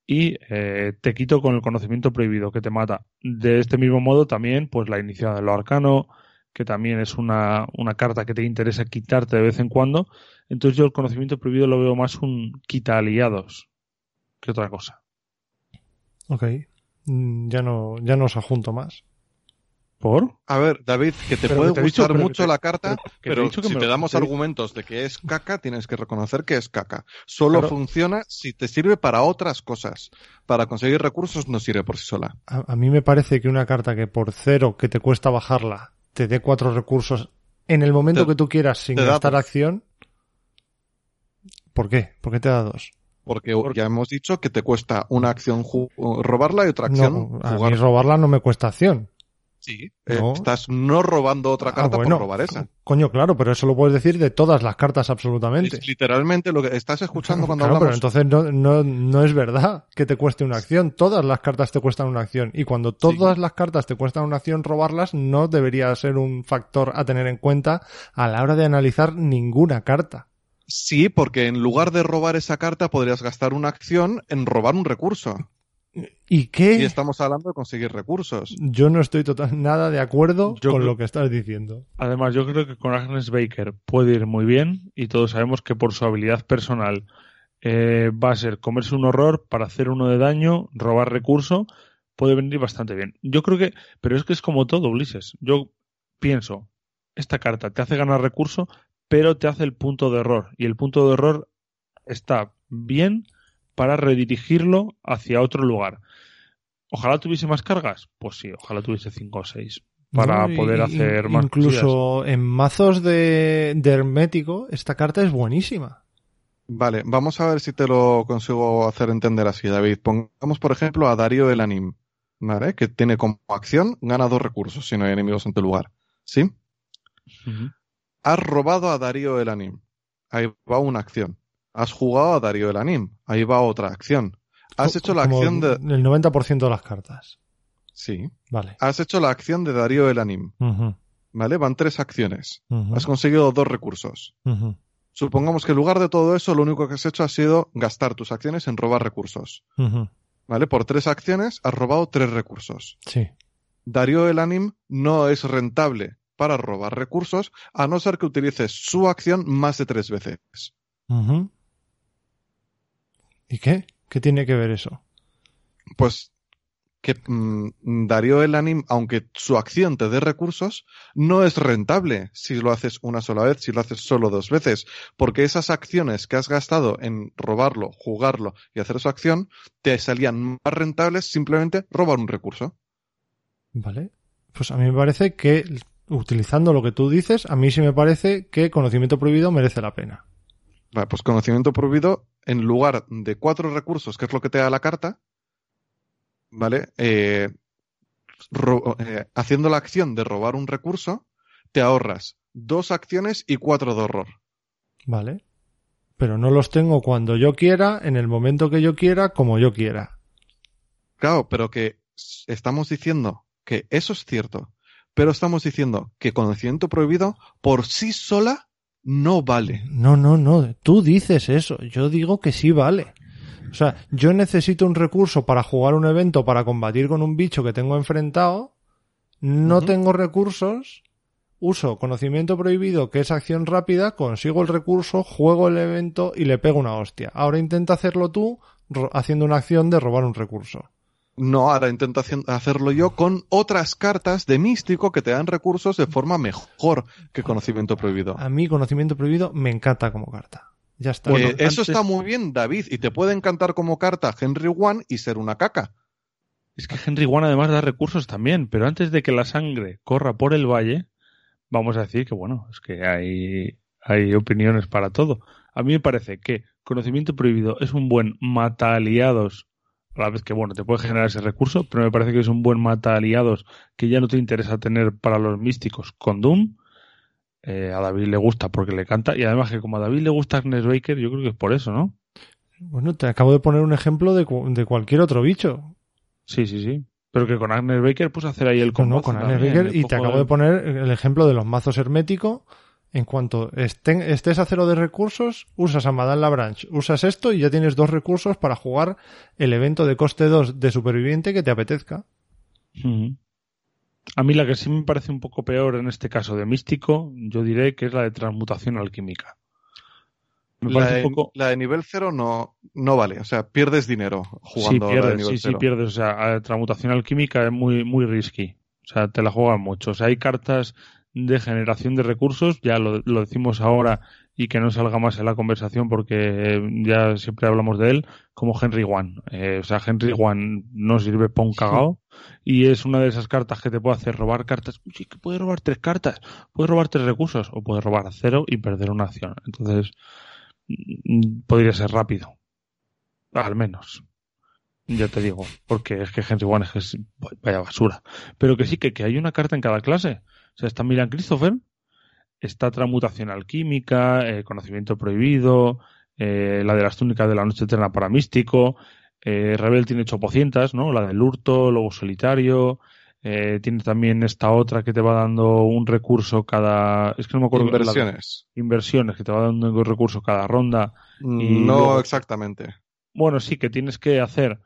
y eh, te quito con el conocimiento prohibido que te mata. De este mismo modo también, pues la iniciada de lo arcano, que también es una, una carta que te interesa quitarte de vez en cuando. Entonces yo el conocimiento prohibido lo veo más un quita aliados que otra cosa. Ok. Mm, Ya no, ya no os adjunto más. ¿Por? A ver, David, que te Pero puede que te he dicho- gustar mucho te- la carta, pero que te he pero dicho que si te damos argumentos de que es caca, tienes que reconocer que es caca. Solo Claro. funciona si te sirve para otras cosas. Para conseguir recursos no sirve por sí sola. A, a mí me parece que una carta que por cero que te cuesta bajarla te dé cuatro recursos en el momento Te- que tú quieras sin da gastar acción. ¿Por qué? ¿Por qué te da dos? Porque Porque- ya hemos dicho que te cuesta una acción robarla y otra acción No, a jugar. mí robarla no me cuesta acción. Sí, eh, No. estás no robando otra Ah, carta bueno. por robar esa. Coño, claro, pero eso lo puedes decir de todas las cartas absolutamente. Es literalmente lo que estás escuchando cuando Claro, pero hablamos. entonces no, no, no es verdad que te cueste una acción. Todas las cartas te cuestan una acción. Y cuando todas las cartas te cuestan una acción, robarlas no debería ser un factor a tener en cuenta a la hora de analizar ninguna carta. Sí, porque en lugar de robar esa carta podrías gastar una acción en robar un recurso. ¿Y qué? Y estamos hablando de conseguir recursos. Yo no estoy total, nada de acuerdo Yo con creo- lo que estás diciendo. Además, yo creo que con Agnes Baker puede ir muy bien y todos sabemos que por su habilidad personal eh, va a ser comerse un horror para hacer uno de daño, robar recurso, puede venir bastante bien. Yo creo que, pero es que es como todo, Ulises. Yo pienso, esta carta te hace ganar recurso, pero te hace el punto de error y el punto de error está bien para redirigirlo hacia otro lugar. Ojalá tuviese más cargas, pues sí, ojalá tuviese cinco o seis para ¿No? Y- poder y- hacer más Incluso en mazos de, de hermético, esta carta es buenísima. Vale, vamos a ver si te lo consigo hacer entender así, David. Pongamos, por ejemplo, a Darío el Anim, ¿vale? Que tiene como acción, gana dos recursos si no hay enemigos en tu lugar. ¿Sí? Has robado a Darío el Anim. Ahí va una acción. Has jugado a Darío el Anim. Ahí va otra acción. Has hecho la acción de... El 90% de las cartas. Sí. Vale. Has hecho la acción de Darío el Anim. ¿Vale? Van tres acciones. Has conseguido dos recursos. Supongamos que en lugar de todo eso, lo único que has hecho ha sido gastar tus acciones en robar recursos. ¿Vale? Por tres acciones has robado tres recursos. Sí. Darío el Anim no es rentable para robar recursos a no ser que utilices su acción más de tres veces. ¿Y qué? ¿Qué tiene que ver eso? Pues que mm, Darío el Anim, aunque su acción te dé recursos, no es rentable si lo haces una sola vez, si lo haces solo dos veces, porque esas acciones que has gastado en robarlo, jugarlo y hacer su acción, te salían más rentables simplemente robar un recurso. Vale. Pues a mí me parece que, utilizando lo que tú dices, a mí sí me parece que conocimiento prohibido merece la pena. Vale, pues conocimiento prohibido, en lugar de cuatro recursos, que es lo que te da la carta, ¿vale? Eh, eh, haciendo la acción de robar un recurso, te ahorras dos acciones y cuatro de horror. ¿Vale? Pero no los tengo cuando yo quiera, en el momento que yo quiera, como yo quiera. Claro, pero que estamos diciendo que eso es cierto, pero estamos diciendo que conocimiento prohibido por sí sola no vale. No, no, no. Tú dices eso. Yo digo que sí vale. O sea, yo necesito un recurso para jugar un evento para combatir con un bicho que tengo enfrentado. No tengo recursos. Uso conocimiento prohibido, que es acción rápida, consigo el recurso, juego el evento y le pego una hostia. Ahora intenta hacerlo tú haciendo una acción de robar un recurso. No, ahora intento hacerlo yo con otras cartas de místico que te dan recursos de forma mejor que conocimiento prohibido. A mí conocimiento prohibido me encanta como carta. Ya está. Eh, Bueno, eso antes- está muy bien, David, y te puede encantar como carta Henry One y ser una caca. Es que Henry One además da recursos también, pero antes de que la sangre corra por el valle, vamos a decir que bueno, es que hay, hay opiniones para todo. A mí me parece que conocimiento prohibido es un buen mata aliados, a la vez que bueno, te puede generar ese recurso, pero me parece que es un buen mata aliados que ya no te interesa tener para los místicos con Doom. Eh, a David le gusta porque le canta y además que como a David le gusta Agnes Baker, yo creo que es por eso, ¿no? Bueno, te acabo de poner un ejemplo de, cu- de cualquier otro bicho. Sí, sí, sí. Pero que con Agnes Baker pues hacer ahí el combo no, con Agnes Baker, y te acabo de poner el ejemplo de los mazos hermético. En cuanto estén- estés a cero de recursos, usas a Madame Labranche, usas esto y ya tienes dos recursos para jugar el evento de coste 2 de superviviente que te apetezca. A mí la que sí me parece un poco peor en este caso de místico, yo diré que es la de transmutación alquímica. Me La parece de, un poco... la de nivel cero no, no vale, o sea, pierdes dinero Sí, jugando la de pierdes, nivel sí, sí, cero. pierdes. O sea, a- transmutación alquímica es muy, muy risky. O sea, te la juegan mucho. O sea, hay cartas de generación de recursos, ya lo, lo decimos ahora y que no salga más en la conversación porque eh, ya siempre hablamos de él, como Henry One. Eh, o sea, Henry One no sirve para un cagao y es una de esas cartas que te puede hacer robar cartas. Uy, sí, que puede robar tres cartas, puede robar tres recursos o puede robar cero y perder una acción. Entonces, mm, podría ser rápido. Al menos. Ya te digo, porque es que Henry One es que es vaya basura. Pero que sí, que, que hay una carta en cada clase. O sea, está Milan Christopher, está Transmutación Alquímica, eh, Conocimiento Prohibido, eh, la de las túnicas de la Noche Eterna para Místico, eh, Rebel tiene 800, ¿no? La del Hurto, Lobo Solitario, eh, tiene también esta otra que te va dando un recurso cada... Es que no me acuerdo. la de- Inversiones. inversiones, que te va dando un recurso cada ronda. Y no luego- exactamente. Bueno, sí, que tienes que hacer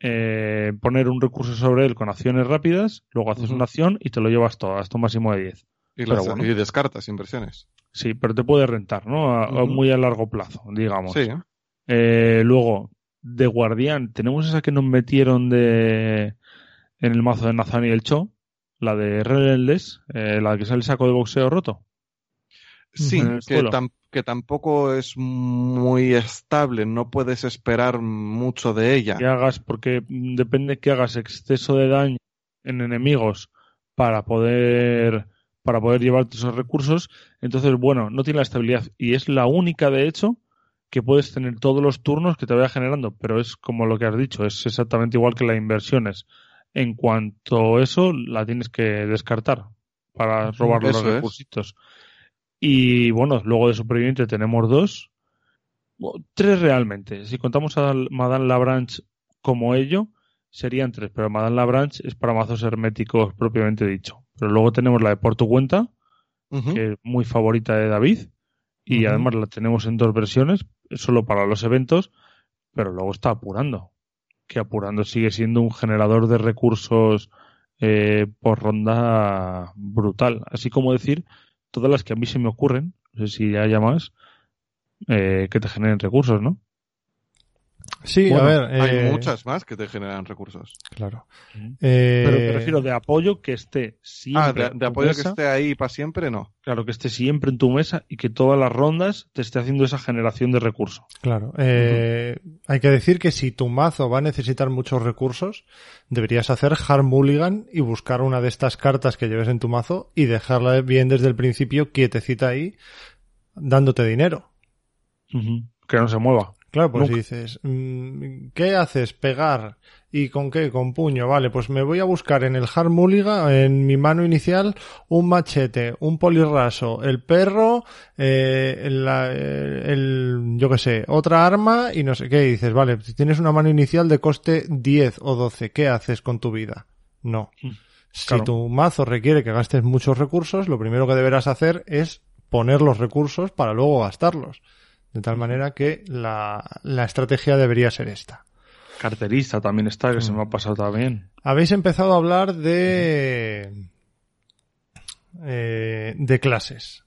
eh, poner un recurso sobre él con acciones rápidas, luego haces una acción y te lo llevas todo, hasta un máximo de 10. Y, las- bueno. y descartas inversiones. Sí, pero te puede rentar, ¿no? A, a Ujú. muy a largo plazo, digamos. Sí. Eh, luego, de guardián, tenemos esa que nos metieron de en el mazo de Nathaniel Cho, la de Relentless, eh, la que es el saco de boxeo roto. Sí, el que, suelo. tam- que tampoco es muy estable, no puedes esperar mucho de ella. que hagas, porque depende que hagas exceso de daño en enemigos para poder para poder llevarte esos recursos, entonces bueno, no tiene la estabilidad y es la única de hecho que puedes tener todos los turnos que te vaya generando, pero es como lo que has dicho, es exactamente igual que las inversiones. En cuanto a eso, la tienes que descartar para robar los es. Y bueno, luego de superviviente tenemos dos, tres realmente. Si contamos a Madame Labranche como ello, serían tres, pero Madame Labranche es para mazos herméticos propiamente dicho. Pero luego tenemos la de Porto Cuenta, Ujú. que es muy favorita de David, y además la tenemos en dos versiones, solo para los eventos, pero luego está apurando. Que apurando sigue siendo un generador de recursos eh, por ronda brutal. Así como decir, todas las que a mí se me ocurren, no sé si haya más, eh, que te generen recursos, ¿no? Sí, Bueno, a ver. Hay eh, muchas más que te generan recursos. Claro. Eh, Pero me refiero de apoyo que esté siempre Ah, de, en de tu apoyo que esté ahí para siempre, no. Claro, que esté siempre en tu mesa y que todas las rondas te esté haciendo esa generación de recursos. Claro. eh, Hay que decir que si tu mazo va a necesitar muchos recursos, deberías hacer Hard Mulligan y buscar una de estas cartas que lleves en tu mazo y dejarla bien desde el principio quietecita ahí, dándote dinero. Que no se mueva. Claro, pues Nunca. dices, mm, ¿qué haces? Pegar. ¿Y con qué? Con puño. Vale, pues me voy a buscar en el Hard Mulligan, en mi mano inicial, un machete, un polirraso, el perro, eh, la- eh, el, yo qué sé, otra arma y no sé qué. Y dices, vale, si tienes una mano inicial de coste 10 o 12, ¿qué haces con tu vida? No. Mm, Si claro. tu mazo requiere que gastes muchos recursos, lo primero que deberás hacer es poner los recursos para luego gastarlos. De tal manera que la, la estrategia debería ser esta. Carterista también está, que se Mm. me ha pasado también. Habéis empezado a hablar de, eh, de clases.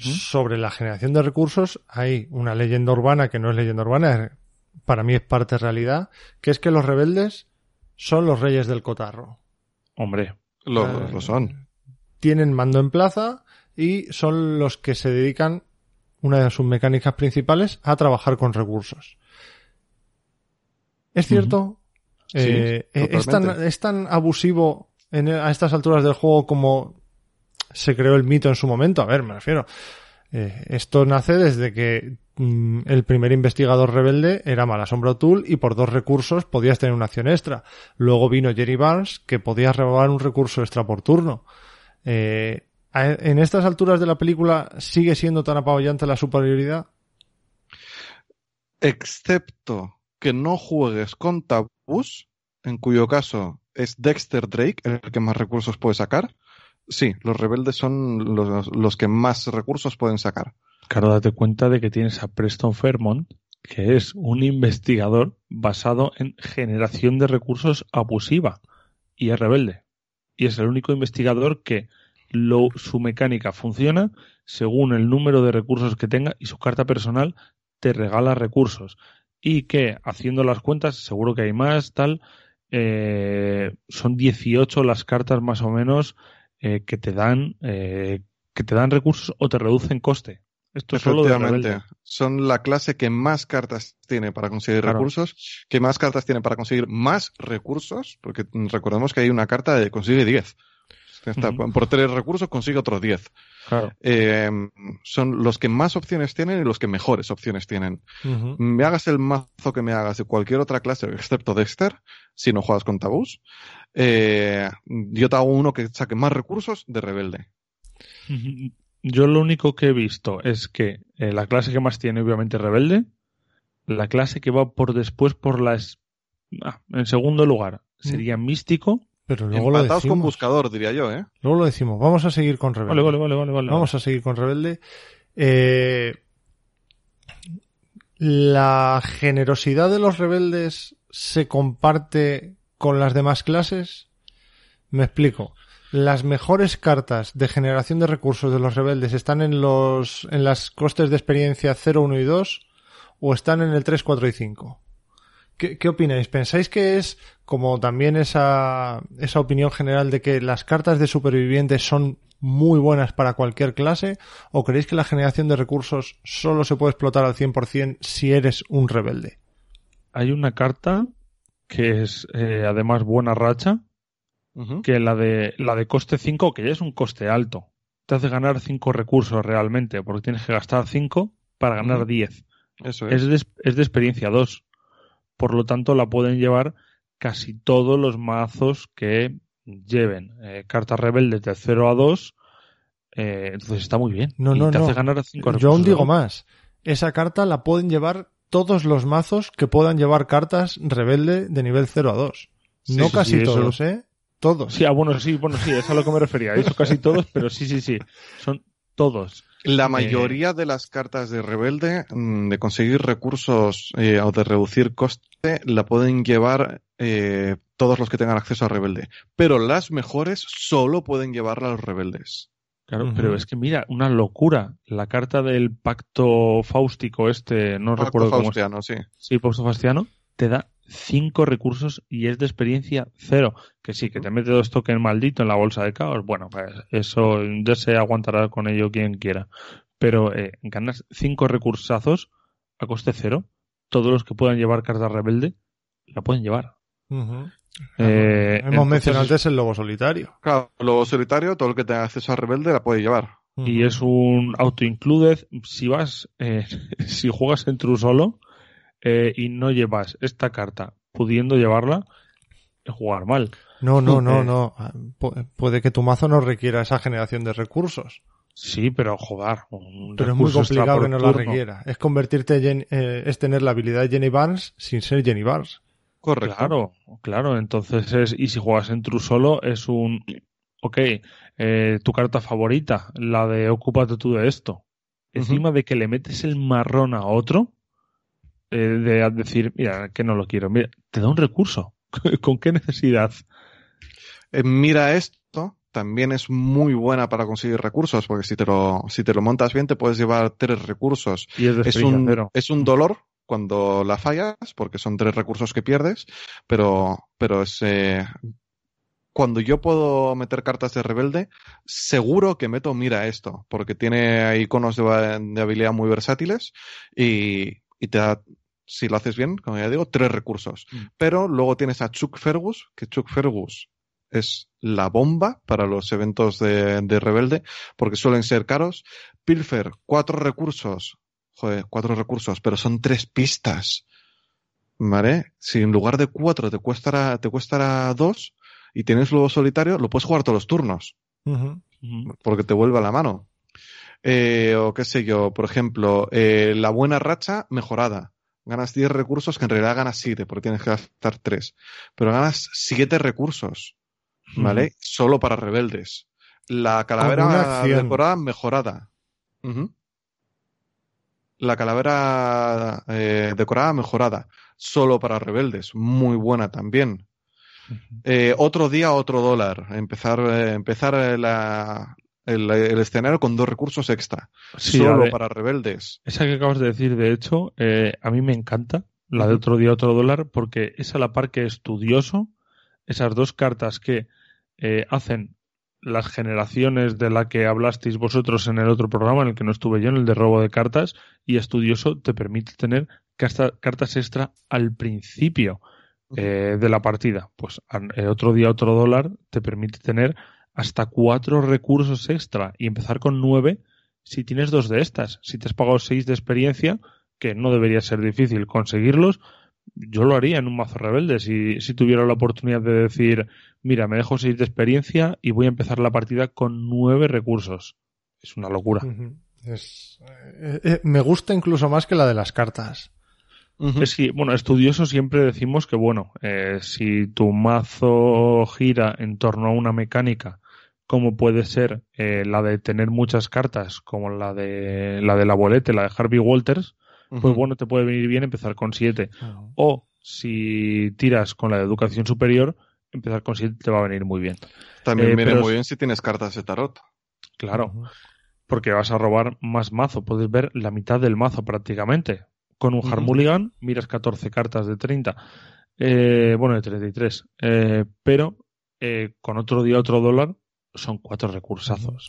Sobre la generación de recursos hay una leyenda urbana que no es leyenda urbana, para mí es parte realidad, que es que los rebeldes son los reyes del cotarro. Hombre, Lo, Ah, lo son. Tienen mando en plaza y son los que se dedican, una de sus mecánicas principales, a trabajar con recursos. ¿Es cierto? Sí, Eh, eh, ¿es, tan, es tan abusivo en- a estas alturas del juego como se creó el mito en su momento? A ver, me refiero. Eh, esto nace desde que mm, el primer investigador rebelde era Malasombra O'Toole y por dos recursos podías tener una acción extra. Luego vino Jerry Barnes que podías robar un recurso extra por turno. Eh, ¿En estas alturas de la película sigue siendo tan apabullante la superioridad? Excepto que no juegues con tabús, en cuyo caso es Dexter Drake el que más recursos puede sacar. Sí, los rebeldes son los, los que más recursos pueden sacar. claro, date cuenta de que tienes a Preston Fairmont, que es un investigador basado en generación de recursos abusiva y es rebelde. Y es el único investigador que lo- su mecánica funciona según el número de recursos que tenga y su carta personal te regala recursos. Y que, haciendo las cuentas, seguro que hay más, tal, eh, son 18 las cartas más o menos eh, que te dan eh, que te dan recursos o te reducen coste. Esto es solo de son la clase que más cartas tiene para conseguir Claro. recursos, que más cartas tiene para conseguir más recursos, porque recordemos que hay una carta de consigue 10. Está-. Por tres recursos consigue otros 10. Claro. Eh, son los que más opciones tienen y los que mejores opciones tienen. Me hagas el mazo que me hagas de cualquier otra clase, excepto Dexter, si no juegas con tabús, eh, yo te hago uno que saque más recursos de rebelde. Yo lo único que he visto es que eh, la clase que más tiene, obviamente, rebelde, la clase que va por después por las. ah, en segundo lugar, sería místico. Pero luego lo con decimos. buscador, diría yo, ¿eh? Luego lo decimos. Vamos a seguir con Rebelde. Vale, vale, vale, vale, vale. Vamos a seguir con Rebelde. Eh, ¿La generosidad de los rebeldes se comparte con las demás clases? Me explico. Las mejores cartas de generación de recursos de los rebeldes están en los en las costes de experiencia 0, 1 y 2 o están en el 3, 4 y 5. ¿Qué, qué opináis? ¿Pensáis que es como también esa, esa opinión general de que las cartas de supervivientes son muy buenas para cualquier clase? ¿O creéis que la generación de recursos solo se puede explotar al 100% si eres un rebelde? Hay una carta que es eh, además buena racha, Ujú. que la de la de coste 5, que ya es un coste alto. Te hace ganar 5 recursos realmente, porque tienes que gastar 5 para ganar Ujú. 10. Eso es. Es de, es de experiencia 2. Por lo tanto, la pueden llevar casi todos los mazos que lleven eh, cartas rebeldes de 0 a 2. eh, entonces está muy bien. No, y no, te no. hace ganar 5 Yo aún digo más. Esa carta la pueden llevar todos los mazos que puedan llevar cartas rebelde de nivel 0 a 2. Sí, no sí, casi sí, todos, ¿eh? Todos. Sí, ah, bueno, sí, bueno, sí, es a lo que me refería. Eso casi todos, pero sí, sí, sí. Son todos. La Eh, mayoría de las cartas de rebelde, mm, de conseguir recursos eh, o de reducir coste, la pueden llevar eh, todos los que tengan acceso a rebelde. Pero las mejores solo pueden llevarla a los rebeldes. Claro, pero es que mira, una locura. La carta del pacto fáustico este, no Pacto recuerdo cómo es. Faustiano, sí. Sí, Pacto Faustiano, te da cinco recursos y es de experiencia cero. Que sí, que te mete dos tokens maldito en la bolsa de caos. Bueno, pues eso ya se aguantará con ello quien quiera. Pero eh, ganas cinco recursazos a coste cero. Todos los que puedan llevar carta rebelde la pueden llevar. Eh, Hemos entonces- mencionado antes el lobo solitario. Claro, lobo solitario, todo el que tenga acceso a rebelde la puede llevar. y es un auto-included. Si vas, eh, si juegas en True solo eh, y no llevas esta carta pudiendo llevarla, es jugar mal. No, no, no, Eh. no. Pu- Puede que tu mazo no requiera esa generación de recursos. Sí, pero joder. un Pero es muy complicado que no la requiera. Es convertirte en, eh, es tener la habilidad de Jenny Barnes sin ser Jenny Barnes. Correcto. Claro, claro. Entonces es, y si juegas en True solo, es un, ok, eh, tu carta favorita, la de ocúpate tú de esto. Encima de que le metes el marrón a otro, eh, de decir, mira, que no lo quiero, mira, te da un recurso. ¿Con qué necesidad? Eh, mira esto, también es muy buena para conseguir recursos, porque si te lo, si te lo montas bien, te puedes llevar tres recursos. Y es un, es un dolor cuando la fallas, porque son tres recursos que pierdes, pero, pero es, eh, cuando yo puedo meter cartas de rebelde, seguro que meto mira esto, porque tiene iconos de, de habilidad muy versátiles y, y te da, si lo haces bien, como ya digo, tres recursos. Mm. Pero luego tienes a Chuck Fergus, que Chuck Fergus es la bomba para los eventos de, de rebelde, porque suelen ser caros. Pilfer, cuatro recursos. Joder, cuatro recursos, pero son tres pistas. ¿Vale? Si en lugar de cuatro te cuestará, te cuestará dos y tienes luego solitario, lo puedes jugar todos los turnos porque te vuelve a la mano. Eh, o qué sé yo, por ejemplo, eh, la buena racha mejorada. Ganas 10 recursos que en realidad ganas 7 porque tienes que gastar 3. Pero ganas 7 recursos, ¿vale? Solo para rebeldes. La calavera decorada mejorada. La calavera eh, decorada mejorada. Solo para rebeldes. Muy buena también. Eh, otro día, otro dólar. Empezar, eh, empezar la- el, el escenario con dos recursos extra. Sí, solo ver, para rebeldes. Esa que acabas de decir, de hecho, eh, a mí me encanta, la de otro día, otro dólar, porque es a la par que estudioso, esas dos cartas que eh, hacen las generaciones de la que hablasteis vosotros en el otro programa, en el que no estuve yo, en el de robo de cartas, y estudioso te permite tener cartas extra al principio eh, de la partida. Pues eh, otro día, otro dólar te permite tener hasta cuatro recursos extra y empezar con nueve si tienes dos de estas. Si te has pagado seis de experiencia, que no debería ser difícil conseguirlos, yo lo haría en un mazo rebelde si, si tuviera la oportunidad de decir, mira, me dejo seis de experiencia y voy a empezar la partida con nueve recursos. Es una locura. Es- eh, eh, me gusta incluso más que la de las cartas. Ujú. Es que, bueno, estudioso siempre decimos que, bueno, eh, si tu mazo gira en torno a una mecánica, como puede ser eh, la de tener muchas cartas, como la de la del abuelete, la de Harvey Walters, pues bueno, te puede venir bien empezar con 7. O si tiras con la de educación superior, empezar con 7 te va a venir muy bien. También eh, viene pero muy bien si tienes cartas de tarot. Claro, porque vas a robar más mazo, puedes ver la mitad del mazo prácticamente. Con un Ujú. Harmulligan miras 14 cartas de 30. Eh, bueno, de 33. Eh, pero eh, con otro día, otro dólar, son cuatro recursazos.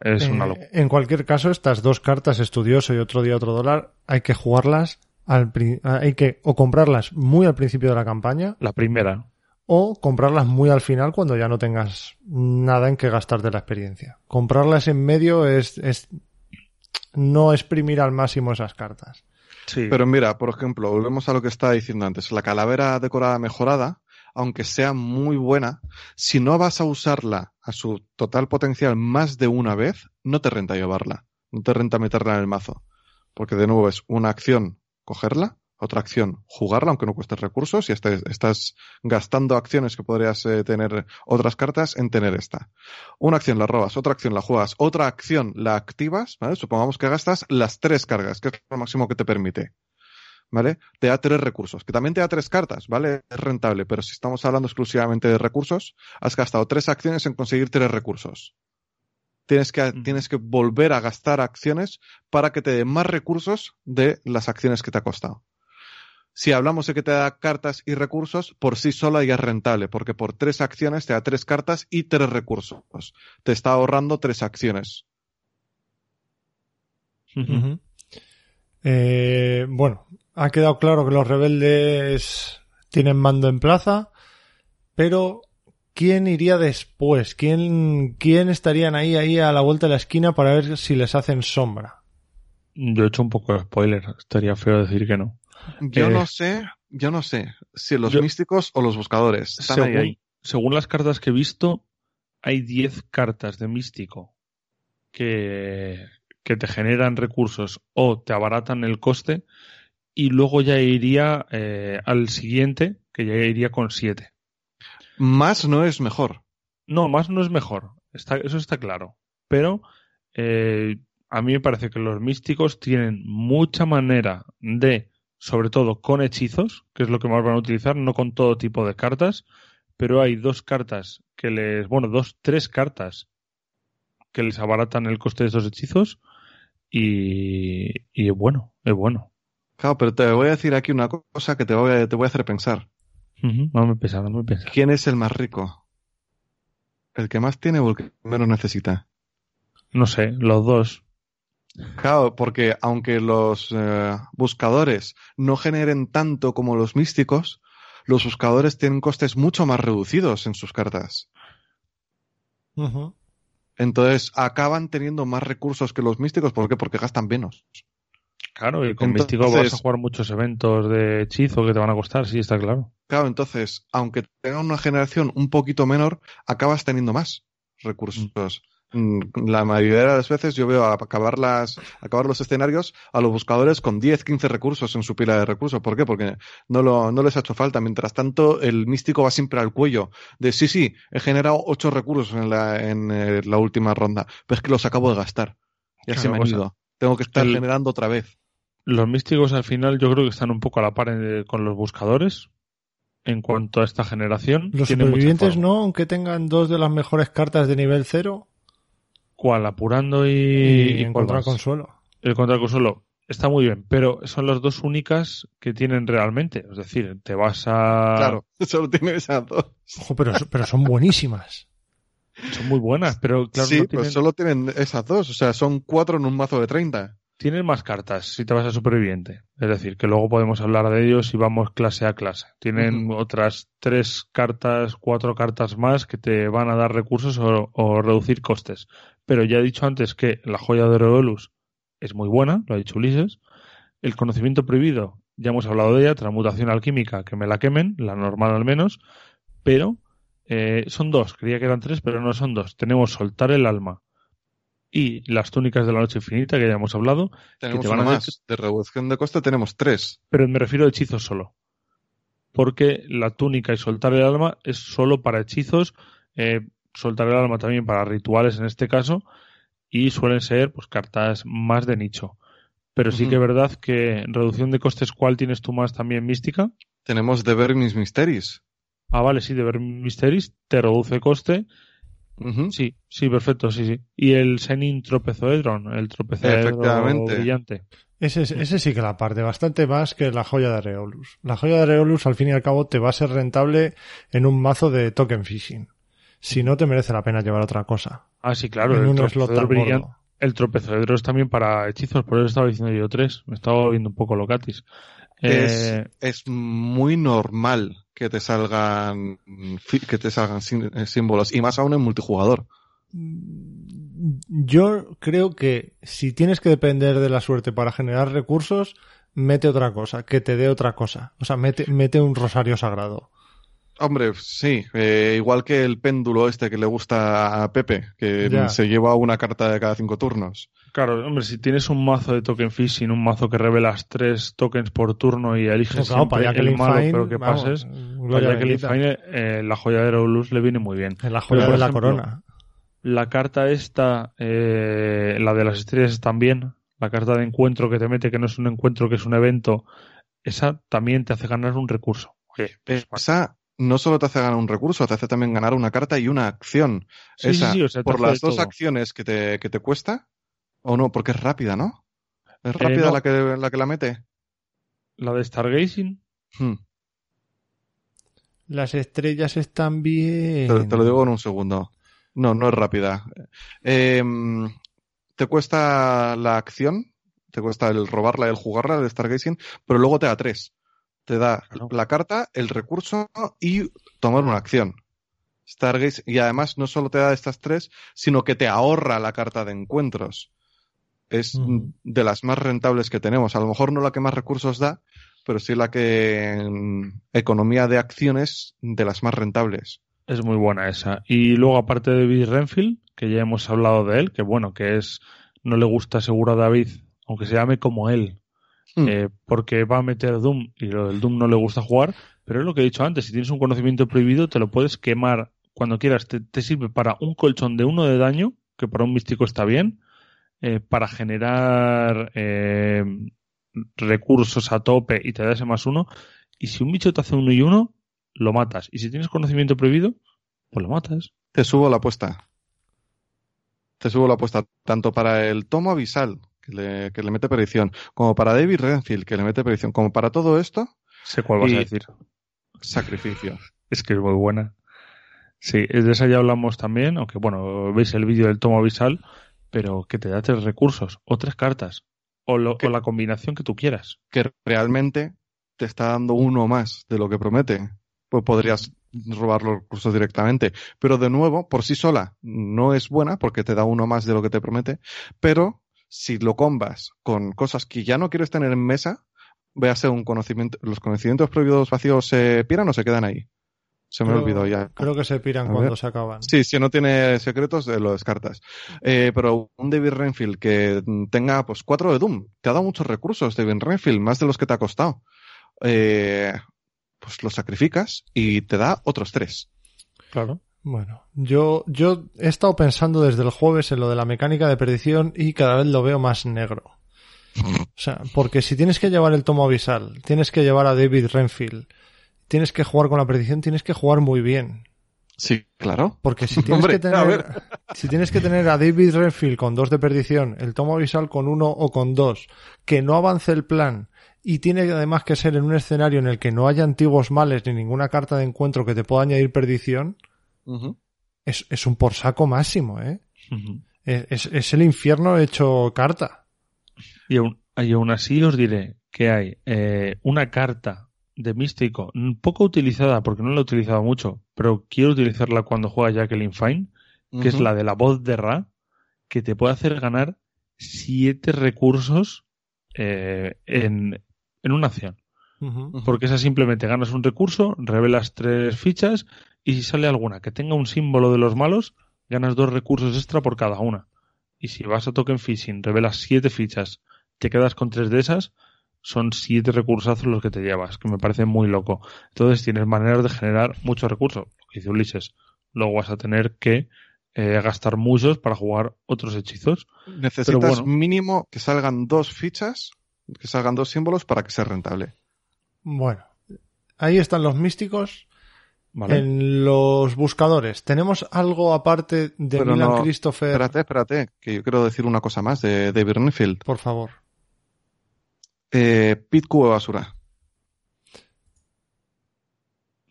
Es una Eh, locura. En cualquier caso, estas dos cartas, estudioso y otro día otro dólar, hay que jugarlas al pri- hay que o comprarlas muy al principio de la campaña La primera. o comprarlas muy al final cuando ya no tengas nada en que gastarte la experiencia. Comprarlas en medio es, es no exprimir al máximo esas cartas. Sí. Pero mira, por ejemplo, volvemos a lo que estaba diciendo antes. La calavera decorada mejorada, aunque sea muy buena, si no vas a usarla a su total potencial más de una vez, no te renta llevarla. No te renta meterla en el mazo. Porque de nuevo es una acción cogerla, otra acción jugarla, aunque no cueste recursos, y estás, gastando acciones que podrías eh, tener otras cartas en tener esta. Una acción la robas, otra acción la juegas, otra acción la activas. Supongamos que gastas las tres cargas, que es lo máximo que te permite. ¿Vale? Te da tres recursos, que también te da tres cartas, ¿vale? Es rentable, pero si estamos hablando exclusivamente de recursos, has gastado tres acciones en conseguir tres recursos. Tienes que, Mm. tienes que volver a gastar acciones para que te dé más recursos de las acciones que te ha costado. Si hablamos de que te da cartas y recursos, por sí sola ya es rentable, porque por tres acciones te da tres cartas y tres recursos. Te está ahorrando tres acciones. Eh, bueno, ha quedado claro que los rebeldes tienen mando en plaza, pero ¿quién iría después? ¿Quién, quién estarían ahí, ahí a la vuelta de la esquina para ver si les hacen sombra? Yo he hecho un poco de spoiler. Estaría feo decir que no. Yo Eh, no sé, yo no sé si los yo- místicos o los buscadores están según, ahí, ahí. según las cartas que he visto, hay 10 cartas de místico que, que te generan recursos o te abaratan el coste y luego ya iría eh, al siguiente, que ya iría con 7. Más no es mejor. No, más no es mejor. Está, eso está claro. Pero eh, a mí me parece que los místicos tienen mucha manera de, sobre todo con hechizos, que es lo que más van a utilizar, no con todo tipo de cartas, pero hay dos cartas que les, bueno, dos, tres cartas que les abaratan el coste de esos hechizos y, y es bueno, es bueno. Claro, pero te voy a decir aquí una cosa que te voy a, te voy a hacer pensar. No me pesa, no me pesa. ¿Quién es el más rico? ¿El que más tiene o el que menos necesita? No sé, los dos. Claro, porque aunque los eh, buscadores no generen tanto como los místicos, los buscadores tienen costes mucho más reducidos en sus cartas. Entonces acaban teniendo más recursos que los místicos. ¿Por qué? Porque gastan menos. Claro, y con Entonces- místico vas a jugar muchos eventos de hechizo que te van a costar, sí, está claro. Claro, entonces, aunque tengan una generación un poquito menor, acabas teniendo más recursos. Mm, La mayoría de las veces yo veo acabar, las, acabar los escenarios a los buscadores con 10, 15 recursos en su pila de recursos. ¿Por qué? Porque no, lo, no les ha hecho falta. Mientras tanto, el místico va siempre al cuello de sí, sí, he generado 8 recursos en la, en, eh, la última ronda, pero es que los acabo de gastar. Ya Claro, se me han o sea, ido. Tengo que estar el- generando otra vez. Los místicos al final yo creo que están un poco a la par eh, con los buscadores en cuanto a esta generación. Los supervivientes no, aunque tengan dos de las mejores cartas de nivel cero ¿Cuál? Apurando y, y, más? consuelo. El contraconsuelo. Está muy bien, pero son las dos únicas que tienen realmente. Es decir, te vas a... Claro, solo tiene esas dos. Ojo, pero, pero son buenísimas. Son muy buenas, pero claro, sí, no pues tienen, solo tienen esas dos. O sea, son cuatro en un mazo de 30. Tienen más cartas si te vas a superviviente. Es decir, que luego podemos hablar de ellos y vamos clase a clase. Tienen otras tres cartas, cuatro cartas más que te van a dar recursos o, o reducir costes. Pero ya he dicho antes que la joya de Reolus es muy buena, lo ha dicho Ulises. El conocimiento prohibido, ya hemos hablado de ella, transmutación alquímica, que me la quemen, la normal al menos, pero eh, son dos, creía que eran tres, pero no son dos. Tenemos soltar el alma y las túnicas de la noche infinita, que ya hemos hablado, Tenemos te van una a más. De reducción de coste tenemos tres. pero me refiero a hechizos solo. Porque la túnica y soltar el alma es solo para hechizos, eh, soltar el alma también para rituales en este caso, y suelen ser pues cartas más de nicho. Pero sí que es verdad que reducción de costes, ¿cuál tienes tú más también mística? Tenemos de ver mis misterios. Ah, vale, sí, de ver Mysteries, te reduce coste. Sí, sí, perfecto, sí, sí. Y el Senin tropezoedron, el tropezoedro Efectivamente. brillante. Ese, ese sí que la parte, bastante más que la joya de Areolus. La joya de Areolus, al fin y al cabo, te va a ser rentable en un mazo de token phishing. Si no, te merece la pena llevar otra cosa. Ah, sí, claro, en el un slot brillante. gordo. El tropezoedro es también para hechizos, por eso estaba diciendo yo tres. Me estaba volviendo un poco locatis. Es, Eh, es muy normal que te salgan que te salgan eh, símbolos y más aún en multijugador. Yo creo que si tienes que depender de la suerte para generar recursos, mete otra cosa, que te dé otra cosa. O sea, mete, mete un rosario sagrado. Hombre, sí, eh, igual que el péndulo este que le gusta a Pepe, que Ya. se lleva una carta de cada cinco turnos. claro, hombre, si tienes un mazo de token phishing, un mazo que revelas tres tokens por turno y eliges Pues claro, siempre para el Jacqueline malo, Fine, pero que vamos, pases, para Jacqueline bendita. Fine, eh, la joya de Aerolus le viene muy bien. En la joya Pero, de la ejemplo, corona. La carta esta, eh, la de las estrellas también, la carta de encuentro que te mete, que no es un encuentro, que es un evento, esa también te hace ganar un recurso. Oye, pues, Esa, no solo te hace ganar un recurso, te hace también ganar una carta y una acción. Sí, Esa, sí, sí, o sea, te por las dos todo. acciones que te, que te cuesta, o no, porque es rápida, ¿no? ¿Es rápida Eh, no. la, que, la que la mete? La de Stargazing, Hmm, Las estrellas están bien. Te, te lo digo en un segundo. No, no es rápida. Eh, te cuesta la acción, te cuesta el robarla, el jugarla, el Stargazing, pero luego te da tres. Te da Claro. la carta, el recurso y tomar una acción. Stargaze, y además no solo te da estas tres, sino que te ahorra la carta de encuentros. Es de las más rentables que tenemos. A lo mejor no la que más recursos da, pero sí la que en economía de acciones de las más rentables. es muy buena esa. Y luego, aparte de David Renfield, que ya hemos hablado de él, que bueno, que es, no le gusta seguro a David, aunque se llame como él, Hmm. eh, porque va a meter Doom y lo del Doom no le gusta jugar, pero es lo que he dicho antes, si tienes un conocimiento prohibido, te lo puedes quemar cuando quieras. Te, te sirve para un colchón de uno de daño, que para un místico está bien, eh, para generar eh, recursos a tope y te da ese más uno. Y si un bicho te hace uno y uno, lo matas. Y si tienes conocimiento prohibido, pues lo matas. Te subo la apuesta. Te subo la apuesta tanto para el tomo avisal, que le, que le mete predicción, como para David Renfield, que le mete predicción, como para todo esto, Sé cuál vas Y- a decir. sacrificio. Es que es muy buena. Sí, es de esa ya hablamos también, aunque bueno, veis el vídeo del tomo avisal, pero que te da tres recursos o tres cartas. O, lo- ¿Qué? o la combinación que tú quieras. Que realmente te está dando uno más de lo que promete. Pues podrías robar los recursos directamente. Pero de nuevo, por sí sola, no es buena porque te da uno más de lo que te promete. Pero si lo combas con cosas que ya no quieres tener en mesa, véase un conocimiento, los conocimientos prohibidos vacíos se piran o se quedan ahí. Se me Creo- olvidó ya. Creo que se piran A cuando se acaban. Sí, si no tiene secretos, eh, lo descartas. Eh, pero un David Renfield que tenga pues cuatro de Doom, te ha dado muchos recursos, David Renfield, más de los que te ha costado. Eh, pues los sacrificas y te da otros tres. Claro. Bueno, yo, yo he estado pensando desde el jueves en lo de la mecánica de predicción y cada vez lo veo más negro. O sea, porque si tienes que llevar el tomo avisal, tienes que llevar a David Renfield, tienes que jugar con la predicción, tienes que jugar muy bien. Sí, claro. Porque si tienes, Hombre, que a tener, si tienes que tener a David Renfield con dos de perdición, el tomo avisal con uno o con dos, que no avance el plan y tiene además que ser en un escenario en el que no haya antiguos males ni ninguna carta de encuentro que te pueda añadir perdición, Es, es un por saco máximo, ¿eh? Es, es- es el infierno hecho carta. Y aún, y aún así os diré que hay eh, una carta de místico, poco utilizada porque no la he utilizado mucho, pero quiero utilizarla cuando juega Jacqueline Fine, que es la de la voz de Ra, que te puede hacer ganar siete recursos eh, en, en una acción. Porque esa simplemente ganas un recurso, revelas tres fichas y si sale alguna que tenga un símbolo de los malos, ganas dos recursos extra por cada una. Y si vas a token fishing, revelas siete fichas, te quedas con tres de esas, son siete recursazos los que te llevas, que me parece muy loco. Entonces tienes maneras de generar muchos recursos, lo que dice Ulises. Luego vas a tener que eh, gastar muchos para jugar otros hechizos. Necesitas bueno. mínimo que salgan dos fichas, que salgan dos símbolos para que sea rentable. Bueno, ahí están los místicos. ¿Vale? En los buscadores, ¿tenemos algo aparte de Pero Milan no, Christopher? Espérate, espérate, que yo quiero decir una cosa más de David Renfield. Por favor. Eh, Pit Cubo Basura.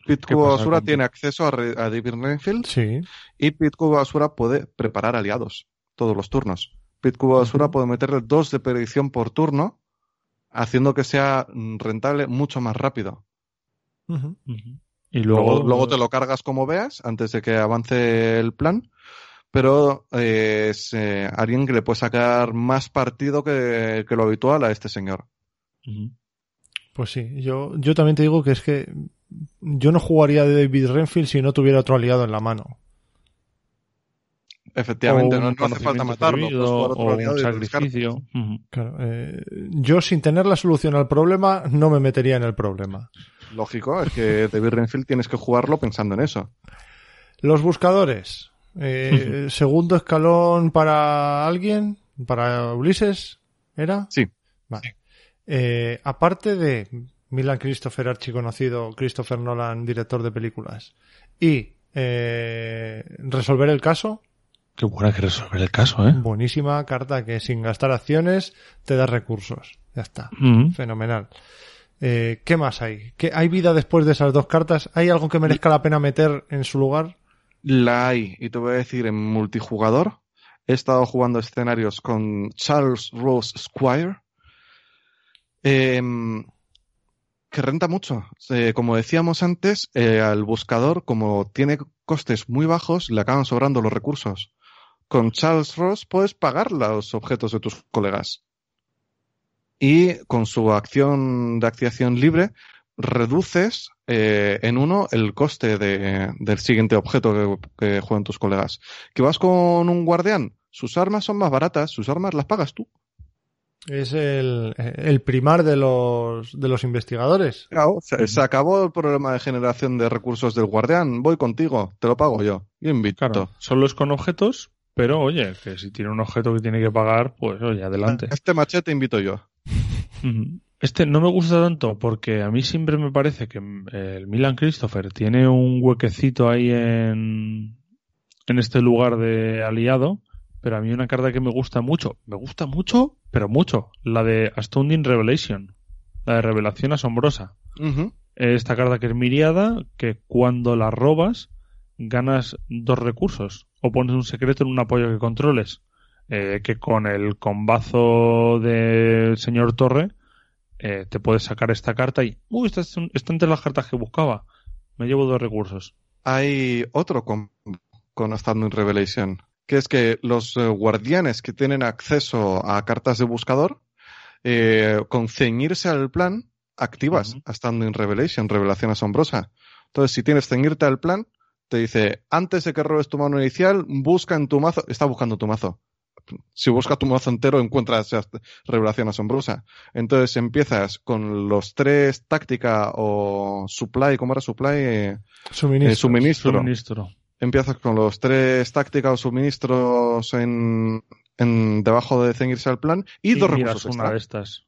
Pit ¿Qué Cubo pasa Basura tiene acceso a, Re- a David Renfield Sí. y Pit Cubo Basura puede preparar aliados todos los turnos. Pit Cubo Basura puede meterle dos de predicción por turno, haciendo que sea mm, rentable mucho más rápido. Y luego, Luego, luego te lo cargas como veas antes de que avance el plan, pero eh, es eh, alguien que le puede sacar más partido que, que lo habitual a este señor. Pues sí, yo, yo también te digo que es que yo no jugaría de David Renfield si no tuviera otro aliado en la mano. Efectivamente, O no, hace falta matarlo. otro o un sacrificio. Claro, eh, yo sin tener la solución al problema no me metería en el problema. Lógico, es que David Renfield tienes que jugarlo pensando en eso. Los buscadores. Eh, segundo escalón para alguien, para Ulises, ¿era? Sí. Vale. Eh, aparte de Milan Christopher, archiconocido, Christopher Nolan, director de películas, y eh, resolver el caso, Qué buena que resolver el caso, ¿eh? buenísima carta que sin gastar acciones te da recursos. Ya está. Mm. Fenomenal. Eh, ¿Qué más hay? ¿Qué, ¿Hay vida después de esas dos cartas? ¿Hay algo que merezca la pena meter en su lugar? La hay, y te voy a decir, en multijugador, he estado jugando escenarios con Charles Rose Squire, em, que renta mucho. Eh, como decíamos antes, eh, al buscador, como tiene costes muy bajos, le acaban sobrando los recursos. Con Charles Ross puedes pagar los objetos de tus colegas. Y con su acción de activación libre, reduces eh, en uno el coste de- del siguiente objeto que, que juegan tus colegas. Que vas con un guardián, sus armas son más baratas, sus armas las pagas tú. Es el, el primar de los, de los investigadores. Claro, se, se acabó el problema de generación de recursos del guardián. Voy contigo, te lo pago yo. Yo invito. Claro, solo es con objetos, pero oye, que si tiene un objeto que tiene que pagar, pues oye, adelante. Este machete invito yo. Este no me gusta tanto porque a mí siempre me parece que mm, el Milan Christopher tiene un huequecito ahí en, en este lugar de aliado, pero a mí una carta que me gusta mucho, me gusta mucho, pero mucho, la de Astounding Revelation, la de Revelación Asombrosa. Ujú. Esta carta que es miriada, que cuando la robas ganas dos recursos o pones un secreto en un apoyo que controles. Eh, que con el combazo del señor Torre eh, te puedes sacar esta carta y, uy, esta, es un- está entre las cartas que buscaba. Me llevo dos recursos. Hay otro con, con Standing Revelation, que es que los eh, guardianes que tienen acceso a cartas de buscador, con ceñirse al plan, activas Ujú. a Standing Revelation, revelación asombrosa. Entonces, si tienes ceñirte al plan, te dice, antes de que robes tu mano inicial, busca en tu mazo, está buscando tu mazo. Si buscas tu mazo entero, encuentras esta revelación asombrosa. Entonces empiezas con los tres táctica o supply, ¿cómo era supply? Suministro. eh, suministro. Suministro. Empiezas con los tres táctica o suministros en, en debajo de ceñirse al plan y, dos recursos una extra. de estas.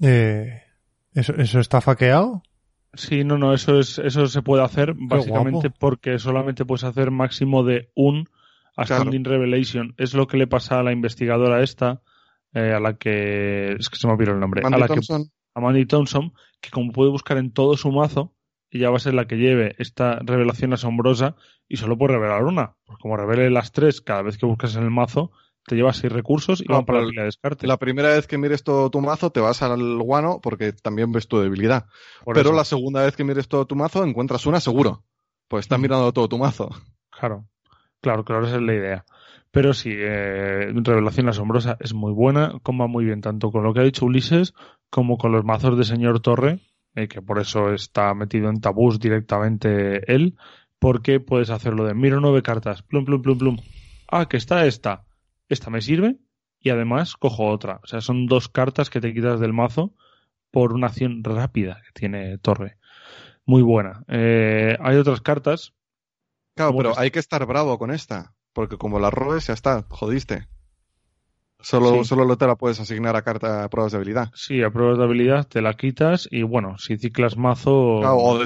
Eh, ¿eso, ¿Eso está faqueado? Sí, no, no, eso es, eso se puede hacer básicamente guapo. porque solamente puedes hacer máximo de un Astounding Revelation. Es lo que le pasa a la investigadora esta, eh, a la que, es que se me olvidó el nombre, Mandy a la que Thompson, a Mandy Thompson, que como puede buscar en todo su mazo, ella va a ser la que lleve esta revelación asombrosa y solo puede revelar una. Pues como revele las tres cada vez que buscas en el mazo, te lleva seis recursos y No, van para la pila de descarte. la primera vez que mires todo tu mazo te vas al guano porque también ves tu debilidad. Por Pero eso. la segunda vez que mires todo tu mazo encuentras una seguro. Pues estás mirando todo tu mazo. Claro, claro, claro, esa es la idea. Pero sí, eh, Revelación Asombrosa es muy buena, comba muy bien tanto con lo que ha dicho Ulises como con los mazos de Señor Torre, eh, que por eso está metido en tabús directamente él, porque puedes hacerlo de miro nueve cartas, plum, plum, plum, plum. Ah, que está esta. Esta me sirve y además cojo otra. O sea, son dos cartas que te quitas del mazo por una acción rápida que tiene Torre. Muy buena. Eh, hay otras cartas Claro, ¿Cómo pero que- hay que estar bravo con esta. Porque como la robes, ya está, jodiste. Solo, Sí. solo te la puedes asignar a carta a pruebas de habilidad. Sí, a pruebas de habilidad te la quitas y bueno, si ciclas mazo. Claro, o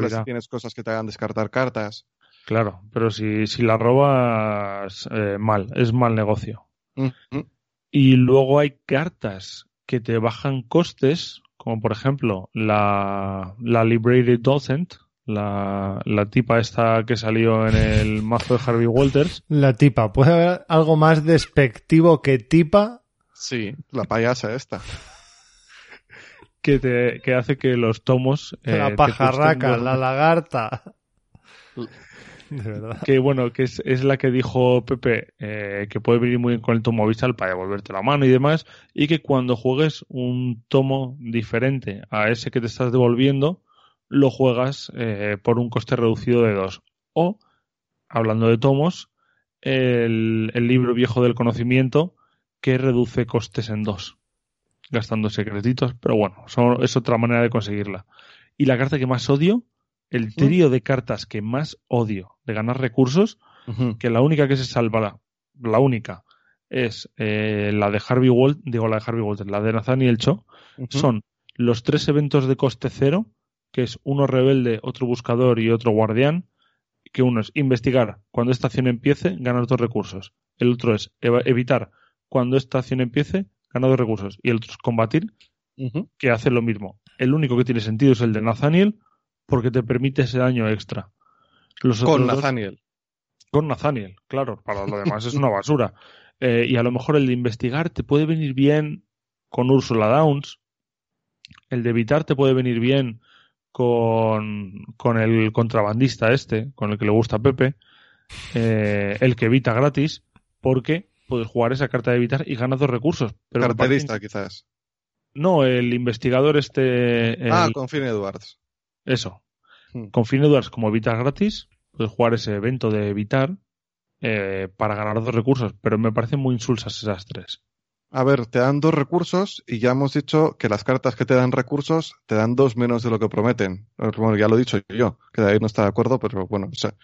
servirá. si tienes cosas que te hagan descartar cartas. Claro, pero si, si la robas, eh, mal, es mal negocio. Ujú. Y luego hay cartas que te bajan costes, como por ejemplo la, la Liberated Docent, la, la tipa esta que salió en el mazo de Harvey Walters. La tipa. ¿Puede haber algo más despectivo que tipa? Sí, la payasa esta. Que, te, que hace que los tomos. eh, la pajarraca, la lagarta. De verdad. que bueno, que es, la que dijo Pepe, eh, que puede venir muy bien con el tomo avisal para devolverte la mano y demás, y que cuando juegues un tomo diferente a ese que te estás devolviendo, lo juegas eh, por un coste reducido de dos. O, hablando de tomos, el, libro viejo del conocimiento que reduce costes en dos, gastando secretitos, pero bueno, es otra manera de conseguirla. Y la carta que más odio, el trío de cartas que más odio de ganar recursos, que la única que se salva, la, única, es eh, la de Harvey Walt, digo la de Harvey Walter, la de Nathaniel Cho, son los tres eventos de coste cero, que es uno rebelde, otro buscador y otro guardián, que uno es investigar cuando esta acción empiece, ganar dos recursos. El otro es evitar cuando esta acción empiece, ganar dos recursos. Y el otro es combatir, que hace lo mismo. El único que tiene sentido es el de Nathaniel, porque te permite ese daño extra. Los Con dos- Nathaniel. con Nathaniel, claro, para lo demás es una basura. Eh, y a lo mejor el de investigar te puede venir bien con Ursula Downs. El de evitar te puede venir bien con, con el contrabandista este, con el que le gusta a Pepe. Eh, el que evita gratis, porque puedes jugar esa carta de evitar y ganas dos recursos. Pero me parece- Carterista, quizás. No, el investigador este... el- Ah, con Finn Edwards. Eso. Hmm. Con Finn Edwards como evitar gratis, puedes jugar ese evento de evitar eh, para ganar dos recursos, pero me parecen muy insulsas esas tres. A ver, te dan dos recursos y ya hemos dicho que las cartas que te dan recursos te dan dos menos de lo que prometen. Bueno, ya lo he dicho yo, que David no está de acuerdo, pero bueno, o sea,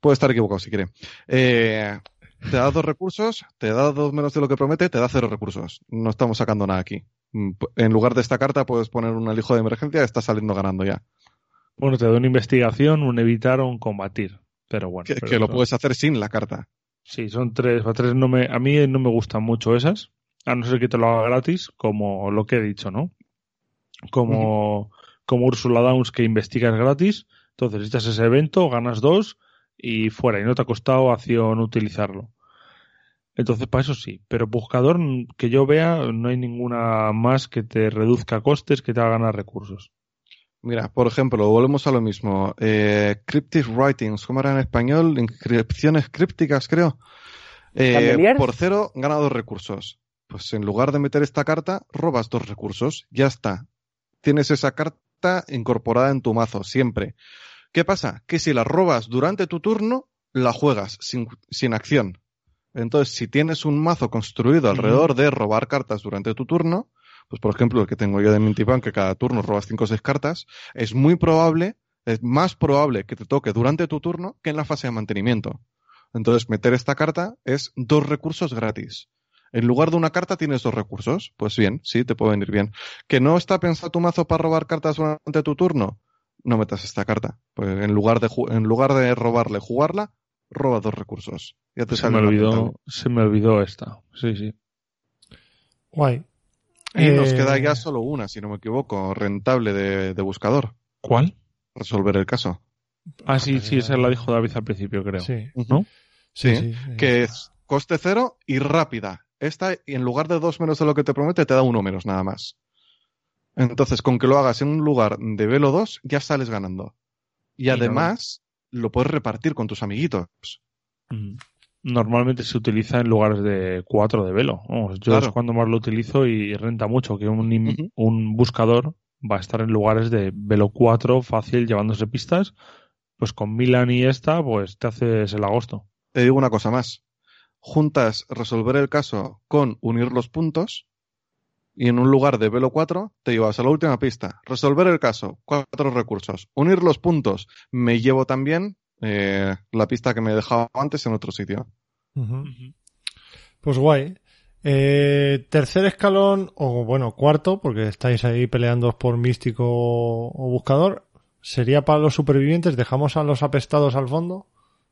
puede estar equivocado si quiere. Eh, te da dos recursos, te da dos menos de lo que promete, te da cero recursos. No estamos sacando nada aquí. Mm, En lugar de esta carta puedes poner un alijo de emergencia, está saliendo ganando ya. Bueno, te da una investigación, un evitar o un combatir. Pero bueno. Que, pero que lo puedes hacer sin la carta. Sí, son tres. A, tres no me, a mí no me gustan mucho esas. A no ser que te lo haga gratis, como lo que he dicho, ¿no? Como, como Ursula Downs que investigas gratis. Entonces necesitas ese evento, ganas dos y fuera. Y no te ha costado acción utilizarlo. Entonces, para eso sí. Pero buscador, que yo vea, no hay ninguna más que te reduzca costes, que te haga ganar recursos. Mira, por ejemplo, volvemos a lo mismo. Eh, cryptic writings, ¿cómo era en español? Inscripciones crípticas, creo. Eh, por cero, gana dos recursos. Pues en lugar de meter esta carta, robas dos recursos. Ya está. Tienes esa carta incorporada en tu mazo, siempre. ¿Qué pasa? Que si la robas durante tu turno, la juegas sin, sin acción. Entonces, si tienes un mazo construido alrededor de robar cartas durante tu turno, pues por ejemplo el que tengo yo de Mintipan, que cada turno robas 5 o 6 cartas, es muy probable, es más probable que te toque durante tu turno que en la fase de mantenimiento. Entonces, meter esta carta es dos recursos gratis. En lugar de una carta tienes dos recursos. Pues bien, sí, te puede venir bien. ¿Que no está pensado tu mazo para robar cartas durante tu turno? No metas esta carta. Pues en lugar de, en lugar de robarle, jugarla, roba dos recursos. Ya te Se sale me una olvidó, rentable. se me olvidó esta. Sí, sí. Guay. Y nos Eh, queda ya solo una, si no me equivoco, rentable de, de buscador. ¿Cuál? Resolver el caso. Ah, sí, sí, esa la dijo David al principio, creo. Sí, ¿No? sí, Sí, sí, sí. que es coste cero y rápida. Esta, y en lugar de dos menos de lo que te promete, te da uno menos nada más. Entonces, con que lo hagas en un lugar de velo 2, ya sales ganando. Y además, lo puedes repartir con tus amiguitos. Mm. Normalmente se utiliza en lugares de 4 de velo. Vamos, yo Claro. es cuando más lo utilizo y renta mucho que un, un buscador va a estar en lugares de velo 4 fácil llevándose pistas. Pues con Milan y esta, pues te haces el agosto. Te digo una cosa más. Juntas resolver el caso con unir los puntos y en un lugar de velo 4 te llevas a la última pista. Resolver el caso, cuatro recursos. Unir los puntos, me llevo también eh, la pista que me he dejado antes en otro sitio. Pues guay. Eh, tercer escalón, o bueno, cuarto, porque estáis ahí peleando por místico o buscador, sería para los supervivientes. Dejamos a los apestados al fondo.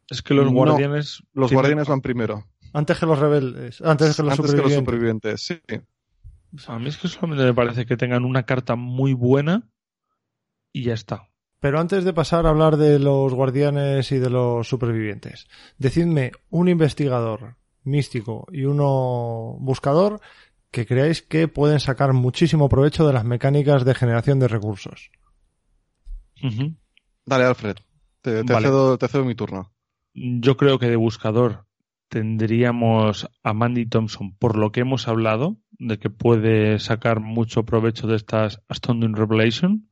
Es que los No, guardianes. Los guardianes van primero. Antes que los rebeldes, antes que los antes que los supervivientes. supervivientes, sí. A mí es que solamente me parece que tengan una carta muy buena y ya está. Pero antes de pasar a hablar de los guardianes y de los supervivientes, decidme un investigador místico y uno buscador que creáis que pueden sacar muchísimo provecho de las mecánicas de generación de recursos. Dale, Alfred. Te, te Vale. cedo, te cedo mi turno. Yo creo que de buscador tendríamos a Mandy Thompson por lo que hemos hablado, de que puede sacar mucho provecho de estas Astounding Revelation.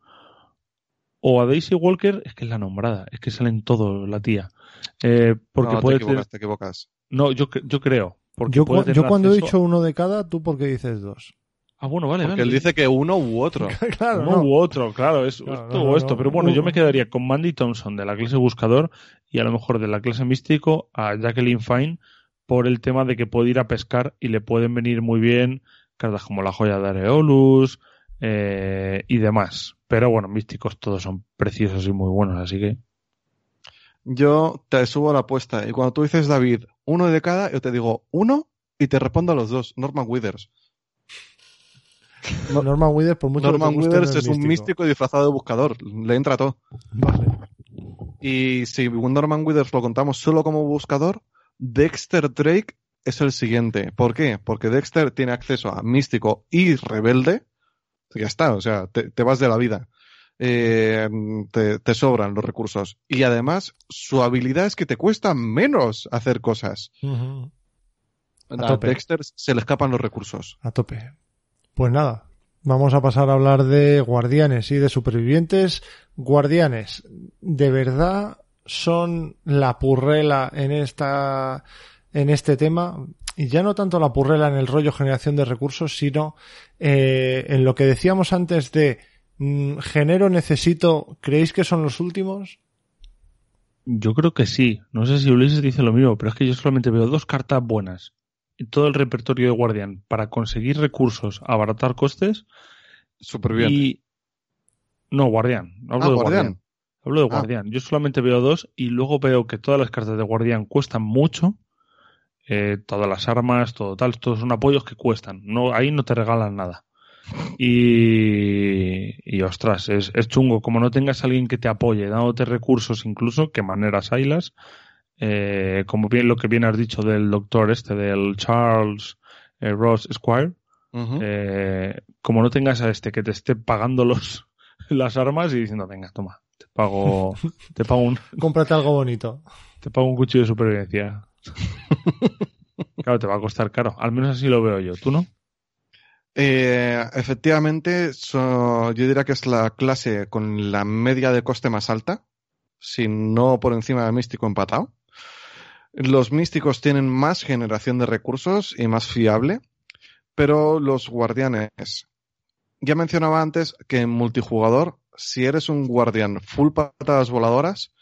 O a Daisy Walker, es que es la nombrada, es que sale en todo la tía. Eh, porque no, puede te tener- equivocas, te equivocas. No, yo, yo creo. Porque Yo, puede cu- tener yo cuando he dicho uno de cada, ¿tú por qué dices dos? Ah, bueno, vale, Porque vale. él dice que uno u otro. claro, Uno no. u otro, claro, es Claro, esto no, o no, esto. no. Pero bueno, yo Uno. me quedaría con Mandy Thompson de la clase buscador y a lo mejor de la clase místico a Jacqueline Fine por el tema de que puede ir a pescar y le pueden venir muy bien cartas como la joya de Areolus, eh, y demás. Pero bueno, místicos todos son preciosos y muy buenos, así que Yo te subo la apuesta y cuando tú dices, David, uno de cada, yo te digo uno y te respondo a los dos. Norman Withers. No- Norman Withers, por mucho Norman que te guste, Withers no es un místico disfrazado de buscador. Le entra todo. Vale. Y si un Norman Withers lo contamos solo como buscador, Dexter Drake es el siguiente. ¿Por qué? Porque Dexter tiene acceso a místico y rebelde. Ya está, o sea, te, te vas de la vida. Eh, te, te sobran los recursos. Y además, su habilidad es que te cuesta menos hacer cosas. A tope. Dexter se le escapan los recursos. A tope. Pues nada, vamos a pasar a hablar de guardianes y de supervivientes. Guardianes, ¿de verdad son la purrela en esta en este tema? Y ya no tanto la purrela en el rollo generación de recursos, sino eh, en lo que decíamos antes de mm, genero necesito, ¿creéis que son los últimos? yo creo que sí. No sé si Ulises dice lo mismo, pero es que yo solamente veo dos cartas buenas en todo el repertorio de Guardián para conseguir recursos, abaratar costes Superviviente. y... No, Guardián. Hablo Ah, de Guardián. Guardián. Hablo de Ah. Guardián. Yo solamente veo dos y luego veo que todas las cartas de Guardián cuestan mucho. Eh, todas las armas, todo tal, todos son apoyos que cuestan. No, ahí no te regalan nada. Y, y ostras, es, es chungo. Como no tengas a alguien que te apoye, dándote recursos incluso, que maneras haylas, eh, como bien lo que bien has dicho del doctor este, del Charles eh, Ross Squire, eh, como no tengas a este que te esté pagando los, las armas y diciendo, venga, toma, te pago, te pago un, Cómprate algo bonito. te pago un cuchillo de supervivencia. Claro, te va a costar caro. Al menos así lo veo yo. ¿Tú no? Eh, efectivamente, yo diría que es la clase con la media de coste más alta, si no por encima del místico empatado. Los místicos tienen más generación de recursos y más fiable, pero los guardianes. Ya mencionaba antes que en multijugador, si eres un guardián full patadas voladoras,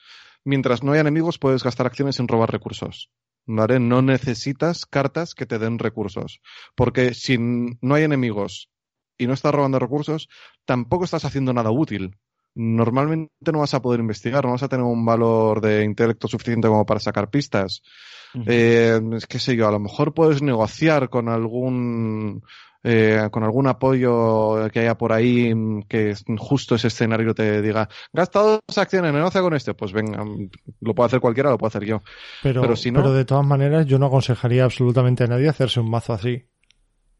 mientras no haya enemigos puedes gastar acciones sin robar recursos. ¿Vale? No necesitas cartas que te den recursos. Porque si no hay enemigos y no estás robando recursos, tampoco estás haciendo nada útil. Normalmente no vas a poder investigar, no vas a tener un valor de intelecto suficiente como para sacar pistas. Eh, qué sé yo, a lo mejor puedes negociar con algún eh, con algún apoyo que haya por ahí mm, que justo ese escenario te diga gasta dos acciones, negocia con este, pues venga, mm, lo puedo hacer cualquiera, lo puedo hacer yo. Pero, Pero si no- pero de todas maneras, yo no aconsejaría absolutamente a nadie hacerse un mazo así.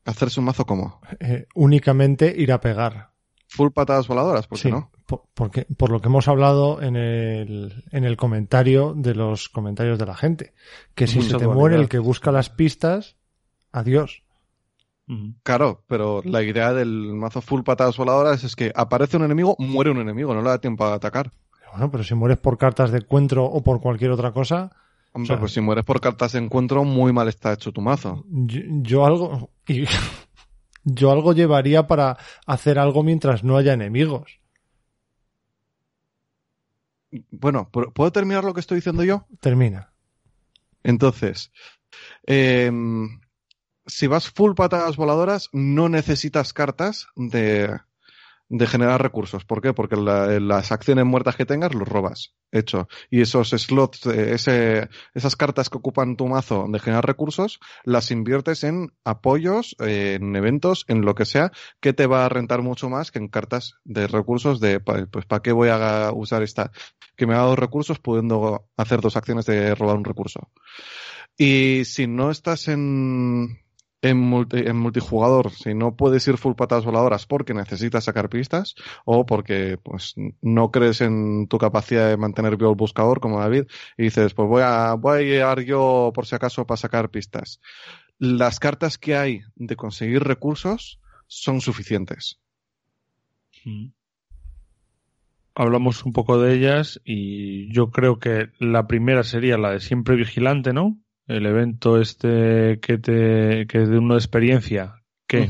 Hacerse un mazo como Eh, únicamente ir a pegar. full patadas voladoras, ¿por qué Sí, no? po- porque, por lo que hemos hablado en el, en el comentario de los comentarios de la gente. Que si se te muere el que busca las pistas, adiós. Claro, pero la idea del mazo full patadas voladoras es que aparece un enemigo, muere un enemigo, no le da tiempo a atacar. Bueno, pero si mueres por cartas de encuentro o por cualquier otra cosa, Hombre, O sea- pues si mueres por cartas de encuentro, muy mal está hecho tu mazo. yo, yo algo, y- yo algo llevaría para hacer algo mientras no haya enemigos. Bueno, ¿pu- ¿puedo terminar lo que estoy diciendo yo? Termina. Entonces, em, si vas full patadas voladoras, no necesitas cartas de, generar recursos. ¿Por qué? Porque la- las acciones muertas que tengas los robas. Hecho. Y esos slots, eh, esas cartas que ocupan tu mazo de generar recursos, las inviertes en apoyos, en eventos, en lo que sea, que te va a rentar mucho más que en cartas de recursos de, pues, ¿para qué voy a usar esta? Que me ha dado recursos pudiendo hacer dos acciones de robar un recurso. Y si no estás en, en, multi- en multijugador, si no puedes ir full patadas voladoras porque necesitas sacar pistas o porque pues no crees en tu capacidad de mantener vivo el buscador como David y dices pues voy a, voy a llegar yo por si acaso para sacar pistas. Las cartas que hay de conseguir recursos son suficientes. Ujú. Hablamos un poco de ellas y yo creo que la primera sería la de siempre vigilante, ¿no? El evento este que te que es de una experiencia que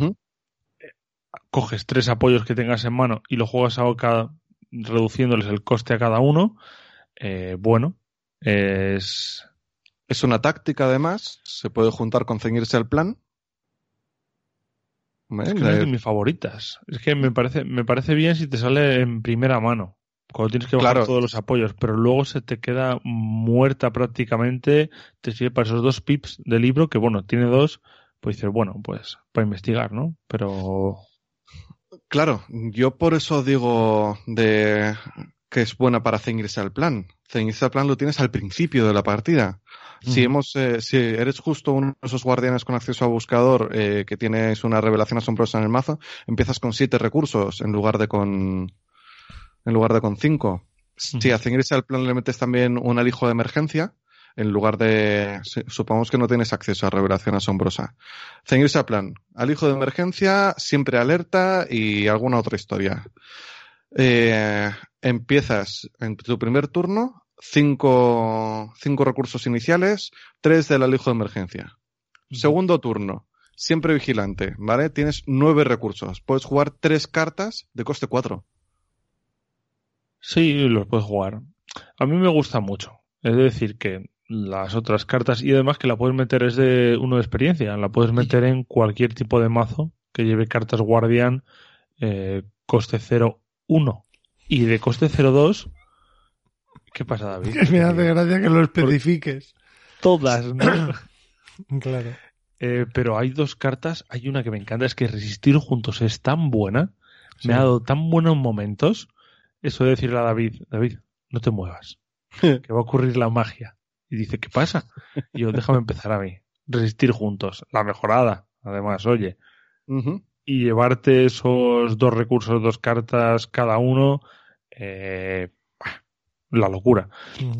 coges tres apoyos que tengas en mano y lo juegas a cada, reduciéndoles el coste a cada uno. Eh, bueno, es Es una táctica además, se puede juntar con ceñirse al plan. Es que no es de mis favoritas. Es que me parece, me parece bien si te sale en primera mano. Cuando tienes que bajar Claro. todos los apoyos, pero luego se te queda muerta prácticamente. Te sirve para esos dos pips del libro, que bueno, tiene dos. Pues dices, bueno, pues para investigar, ¿no? Pero Claro, yo por eso digo de que es buena para ceñirse al plan. Ceñirse al plan lo tienes al principio de la partida. Si hemos, eh, si eres justo uno de esos guardianes con acceso a buscador eh, que tienes una revelación asombrosa en el mazo, empiezas con siete recursos en lugar de con en lugar de con cinco. Si Ujú. a ceñirse al plan le metes también un alijo de emergencia, en lugar de sí, supongamos que no tienes acceso a revelación asombrosa. Ceñirse al plan, alijo de emergencia, siempre alerta y alguna otra historia. Eh, empiezas en tu primer turno, cinco, cinco recursos iniciales, tres del alijo de emergencia. Segundo turno, siempre vigilante, ¿vale? Tienes nueve recursos. Puedes jugar tres cartas de coste cuatro. Sí, los puedes jugar. A mí me gusta mucho. Es decir, que las otras cartas, y además que la puedes meter es de uno de experiencia, la puedes meter en cualquier tipo de mazo que lleve cartas guardián eh, coste 0-1 y de coste 0-2. ¿Qué pasa, David? Me hace gracia que lo especifiques. Todas, ¿no? Claro. Eh, pero hay dos cartas, hay una que me encanta, es que Resistir Juntos es tan buena, Sí. me ha dado tan buenos momentos, eso de decirle a David, David, no te muevas, que va a ocurrir la magia. Y dice, ¿qué pasa? Y yo, déjame empezar a mí. Resistir Juntos, la mejorada, además, oye. Y llevarte esos dos recursos, dos cartas cada uno, eh, la locura.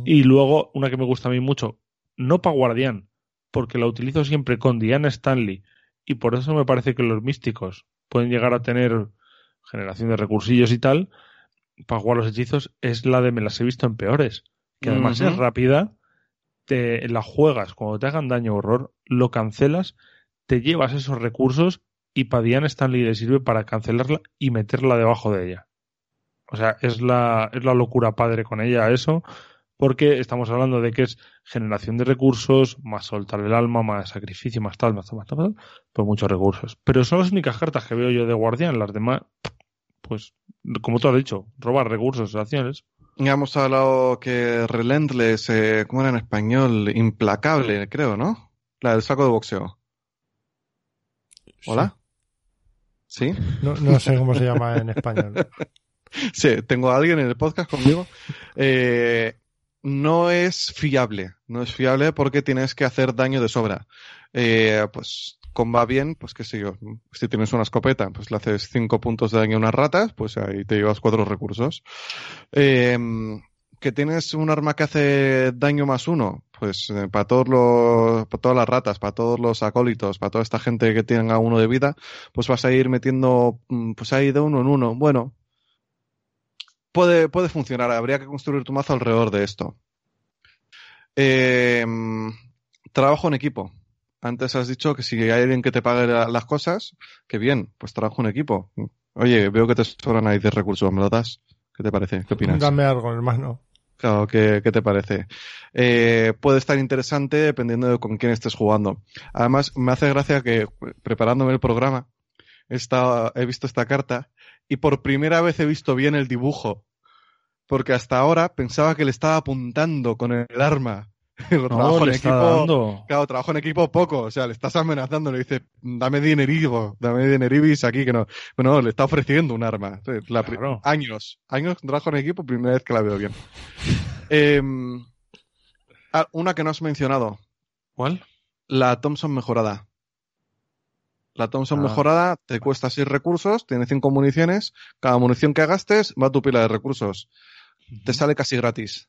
Y luego, una que me gusta a mí mucho, no para guardián, porque la utilizo siempre con Diana Stanley, y por eso me parece que los místicos pueden llegar a tener generación de recursillos y tal, para jugar los hechizos, es la de me las he visto en peores, que además es rápida, te la juegas, cuando te hagan daño o horror, lo cancelas, te llevas esos recursos y para Diana Stanley le sirve para cancelarla y meterla debajo de ella. O sea, es la, es la locura padre con ella eso, porque estamos hablando de que es generación de recursos, más soltar el alma, más sacrificio, más tal, más tal, más tal, más tal, pues muchos recursos. Pero son las únicas cartas que veo yo de guardián, las demás, pues, como tú has dicho, robar recursos, acciones. Ya hemos hablado que Relentless, eh, ¿cómo era en español? Implacable, creo, ¿no? La del saco de boxeo. ¿Hola? ¿Sí? No, no sé cómo se llama en español. Sí, tengo a alguien en el podcast conmigo. Eh, no es fiable, no es fiable porque tienes que hacer daño de sobra. Eh, pues comba bien, pues qué sé yo, si tienes una escopeta, pues le haces cinco puntos de daño a unas ratas, pues ahí te llevas cuatro recursos. Eh, que tienes un arma que hace daño más uno, pues eh, para todos los, para todas las ratas, para todos los acólitos, para toda esta gente que tenga uno de vida, pues vas a ir metiendo, mm, pues ahí de uno en uno. Bueno, puede, puede funcionar. Habría que construir tu mazo alrededor de esto. Eh, trabajo en equipo. Antes has dicho que si hay alguien que te pague la- las cosas, que bien, pues trabajo en equipo. Oye, veo que te sobran ahí de recursos, ¿me lo das? ¿Qué te parece? ¿Qué opinas? Dame algo, hermano. Claro, ¿qué, qué te parece? Eh, puede estar interesante dependiendo de con quién estés jugando. Además, me hace gracia que preparándome el programa, he visto esta carta y por primera vez he visto bien el dibujo. Porque hasta ahora pensaba que le estaba apuntando con el arma. Lo trabajo en equipo. dando. Claro, trabajo en equipo poco, o sea, le estás amenazando, le dice, dame dinerigo, dame dineribis aquí, que no. Bueno, le está ofreciendo un arma. La Claro. Años, años trabajo en equipo, primera vez que la veo bien. Em, ah, una que no has mencionado, ¿Cuál? la Thompson mejorada. La Thompson Ah. mejorada te cuesta 6 recursos, tiene 5 municiones, cada munición que gastes va a tu pila de recursos. Te sale casi gratis.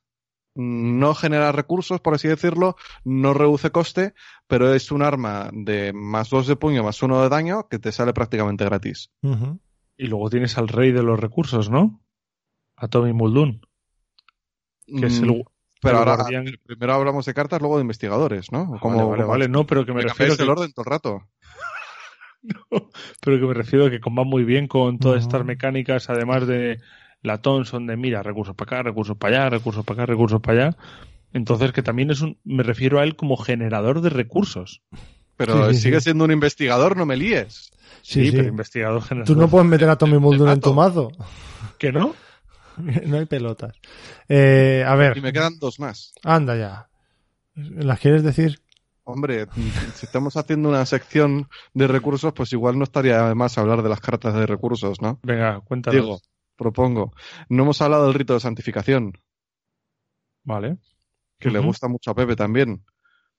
No genera recursos, por así decirlo, no reduce coste, pero es un arma de más 2 de puño, más 1 de daño, que te sale prácticamente gratis. Y luego tienes al rey de los recursos, ¿no? A Tommy Muldoon, que es el, Mm, Pero el ahora, guardián. primero hablamos de cartas, luego de investigadores, ¿no? Vale, Como- vale, como- vale, no, pero que me me refiero cambiáis el que, orden todo el rato. pero que me refiero que comba muy bien con todas estas mecánicas, además de la Thompson de mira, recursos para acá, recursos para allá, recursos para acá, recursos para allá. Entonces que también es un, me refiero a él como generador de recursos. Pero Sí, sí, sigue sí. siendo un investigador, no me líes. Sí, Sí, sí. pero investigador general. Tú no puedes meter a Tommy Muldoon en tu mazo. ¿Que no? no hay pelotas. Eh, a Y ver, me quedan dos más. anda ya. ¿Las quieres decir? Hombre, si estamos haciendo una sección de recursos, pues igual no estaría de más hablar de las cartas de recursos, ¿no? Venga, cuéntanos. Digo, propongo. No hemos hablado del rito de santificación, Vale. que le gusta mucho a Pepe también.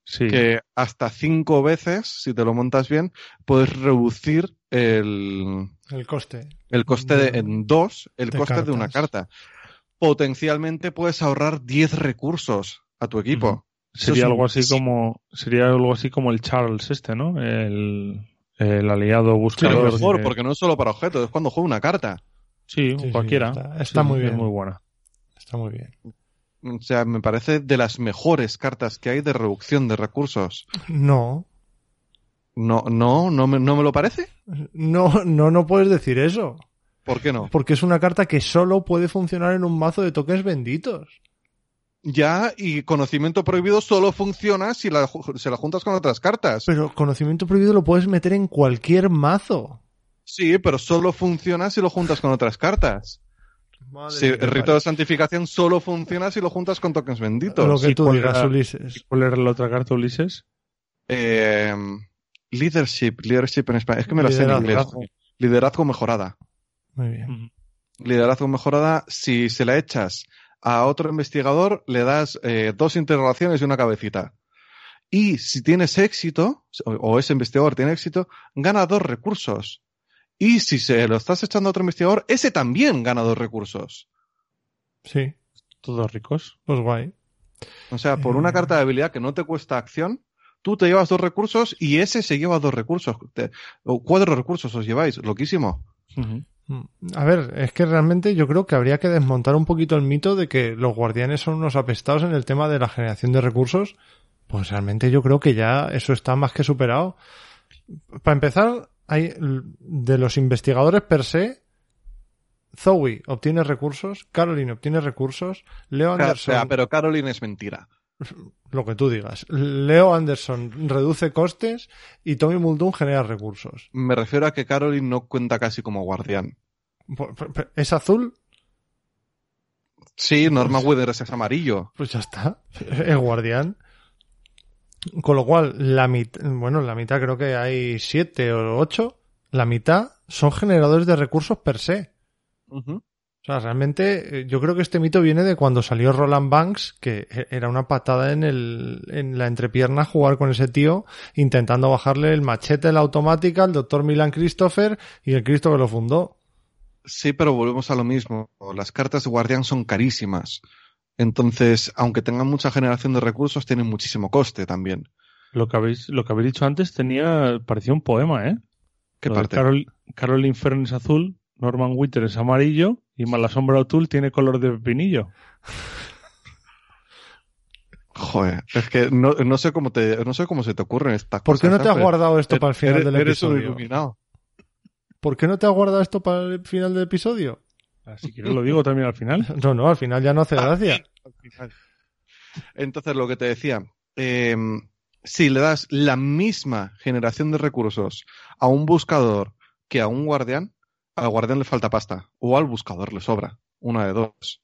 Sí. Que hasta cinco veces, si te lo montas bien, puedes reducir el, El coste. el coste de, en dos, el De coste de una carta. Potencialmente puedes ahorrar 10 recursos a tu equipo. Sería es algo así como sería algo así como el Charles este, ¿no? El, el aliado Sí, buscador. lo mejor, de- porque no es solo para objetos, es cuando juega una carta. Sí, Sí, sí, cualquiera. está- está Sí, muy es bien. muy buena. Está muy bien. O sea, me parece de las mejores cartas que hay de reducción de recursos. No, No, no, no me, no me lo parece. no, no, no puedes decir eso. ¿Por qué no? Porque es una carta que solo puede funcionar en un mazo de tokens benditos. Ya, y conocimiento prohibido solo funciona si la, se la juntas con otras cartas. Pero conocimiento prohibido lo puedes meter en cualquier mazo. Sí, pero solo funciona si lo juntas con otras cartas. Sí, el rito de santificación solo funciona si lo juntas con tokens benditos. Lo que ¿Y tú cuál digas, era? Ulises. ¿Cuál era la otra carta, Ulises? Eh, leadership, leadership en español. Es que me lo sé en Liderazgo. inglés. Liderazgo mejorada. Muy bien. Liderazgo mejorada, si se la echas a otro investigador, le das eh, dos interrogaciones y una cabecita. Y si tienes éxito, o, o ese investigador tiene éxito, gana dos recursos. Y si se lo estás echando a otro investigador, ese también gana dos recursos. Sí, Todos ricos. pues guay. O sea, por Eh. una carta de habilidad que no te cuesta acción, tú te llevas dos recursos y ese se lleva dos recursos. Te- o cuatro recursos os lleváis, loquísimo. Mm. A ver, es que realmente yo creo que habría que desmontar un poquito el mito de que los guardianes son unos apestados en el tema de la generación de recursos. Pues realmente yo creo que ya eso está más que superado. Para empezar, hay de los investigadores per se, Zoe obtiene recursos, Caroline obtiene recursos, Leo O Anderson, sea, pero Caroline es mentira. lo que tú digas, Leo Anderson reduce costes y Tommy Muldoon genera recursos. Me refiero a que Caroline no cuenta casi como guardián. ¿Es azul? Sí, Norma Wither es amarillo. Pues ya está. Es guardián. Con lo cual, la mitad, bueno, la mitad creo que hay siete o ocho. La mitad son generadores de recursos per se. O sea, realmente, eh, yo creo que este mito viene de cuando salió Roland Banks, que e- era una patada en el, en la entrepierna jugar con ese tío, intentando bajarle el machete, la automática, al doctor Milan Christopher y el Cristo que lo fundó. Sí, pero volvemos a lo mismo. Las cartas de guardián son carísimas. Entonces, aunque tengan mucha generación de recursos, tienen muchísimo coste también. Lo que habéis, lo que habéis dicho antes tenía, parecía un poema, ¿eh? ¿Qué Lo parte? Carol, Caroline Fern es azul, Norman Winter es amarillo y Malasombra O'Toole tiene color de pepinillo. Joder, es que no, no sé cómo te, no sé cómo se te ocurren estas ¿Por qué cosas. no te has guardado esto para el final Eres- del eres un episodio? iluminado. ¿Por qué no te has guardado esto para el final del episodio? Así que lo digo también al final. No, no, al final ya no hace gracia. Entonces, lo que te decía, eh, si le das la misma generación de recursos a un buscador que a un guardián, al guardián le falta pasta, o al buscador le sobra, una de dos.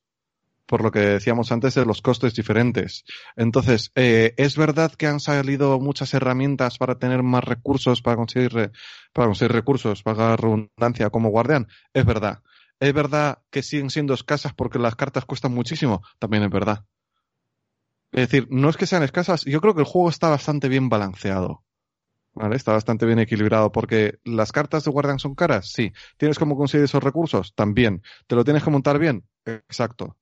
Por lo que decíamos antes de los costes diferentes. Entonces, eh, es verdad que han salido muchas herramientas para tener más recursos, para conseguir, re- para conseguir recursos, para la redundancia como guardián. Es verdad. Es verdad que siguen siendo escasas porque las cartas cuestan muchísimo. También es verdad. Es decir, no es que sean escasas, yo creo que el juego está bastante bien balanceado. ¿Vale? Está bastante bien equilibrado porque las cartas de Guardian son caras, sí. ¿Tienes cómo conseguir esos recursos? También. ¿Te lo tienes que montar bien? Exacto.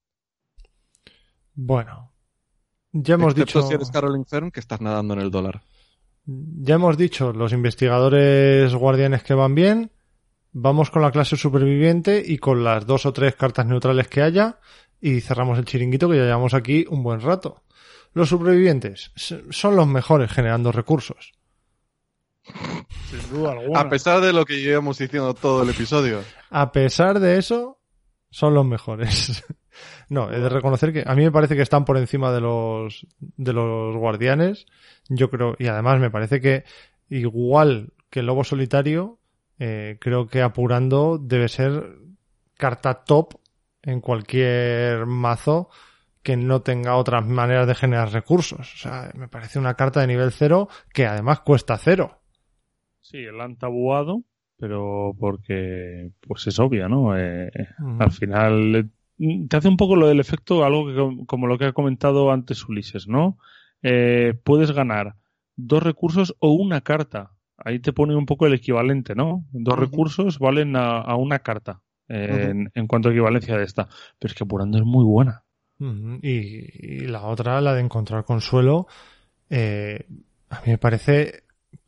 Bueno, ya hemos Excepto dicho, si eres Caroline Fern que estás nadando en el dólar. ya hemos dicho los investigadores guardianes que van bien. Vamos con la clase superviviente y con las dos o tres cartas neutrales que haya y cerramos el chiringuito que ya llevamos aquí un buen rato. Los supervivientes son los mejores generando recursos. Sin duda alguna. A pesar de lo que llevamos diciendo todo el episodio. A pesar de eso, son los mejores. no, he de reconocer que a mí me parece que están por encima de los, de los guardianes. Yo creo, y además me parece que igual que el lobo solitario, eh, creo que apurando debe ser carta top en cualquier mazo que no tenga otras maneras de generar recursos. O sea, me parece una carta de nivel cero que además cuesta cero. Sí, la han tabuado, pero porque pues es obvia, ¿no? Eh. Al final eh, te hace un poco lo del efecto, algo que, com- como lo que ha comentado antes Ulises, ¿no? Eh, puedes ganar dos recursos o una carta. Ahí te pone un poco el equivalente, ¿no? Dos recursos valen a, a una carta eh, en, en cuanto a equivalencia de esta. Pero es que apurando es muy buena. Y, y la otra, la de encontrar consuelo, eh, a mí me parece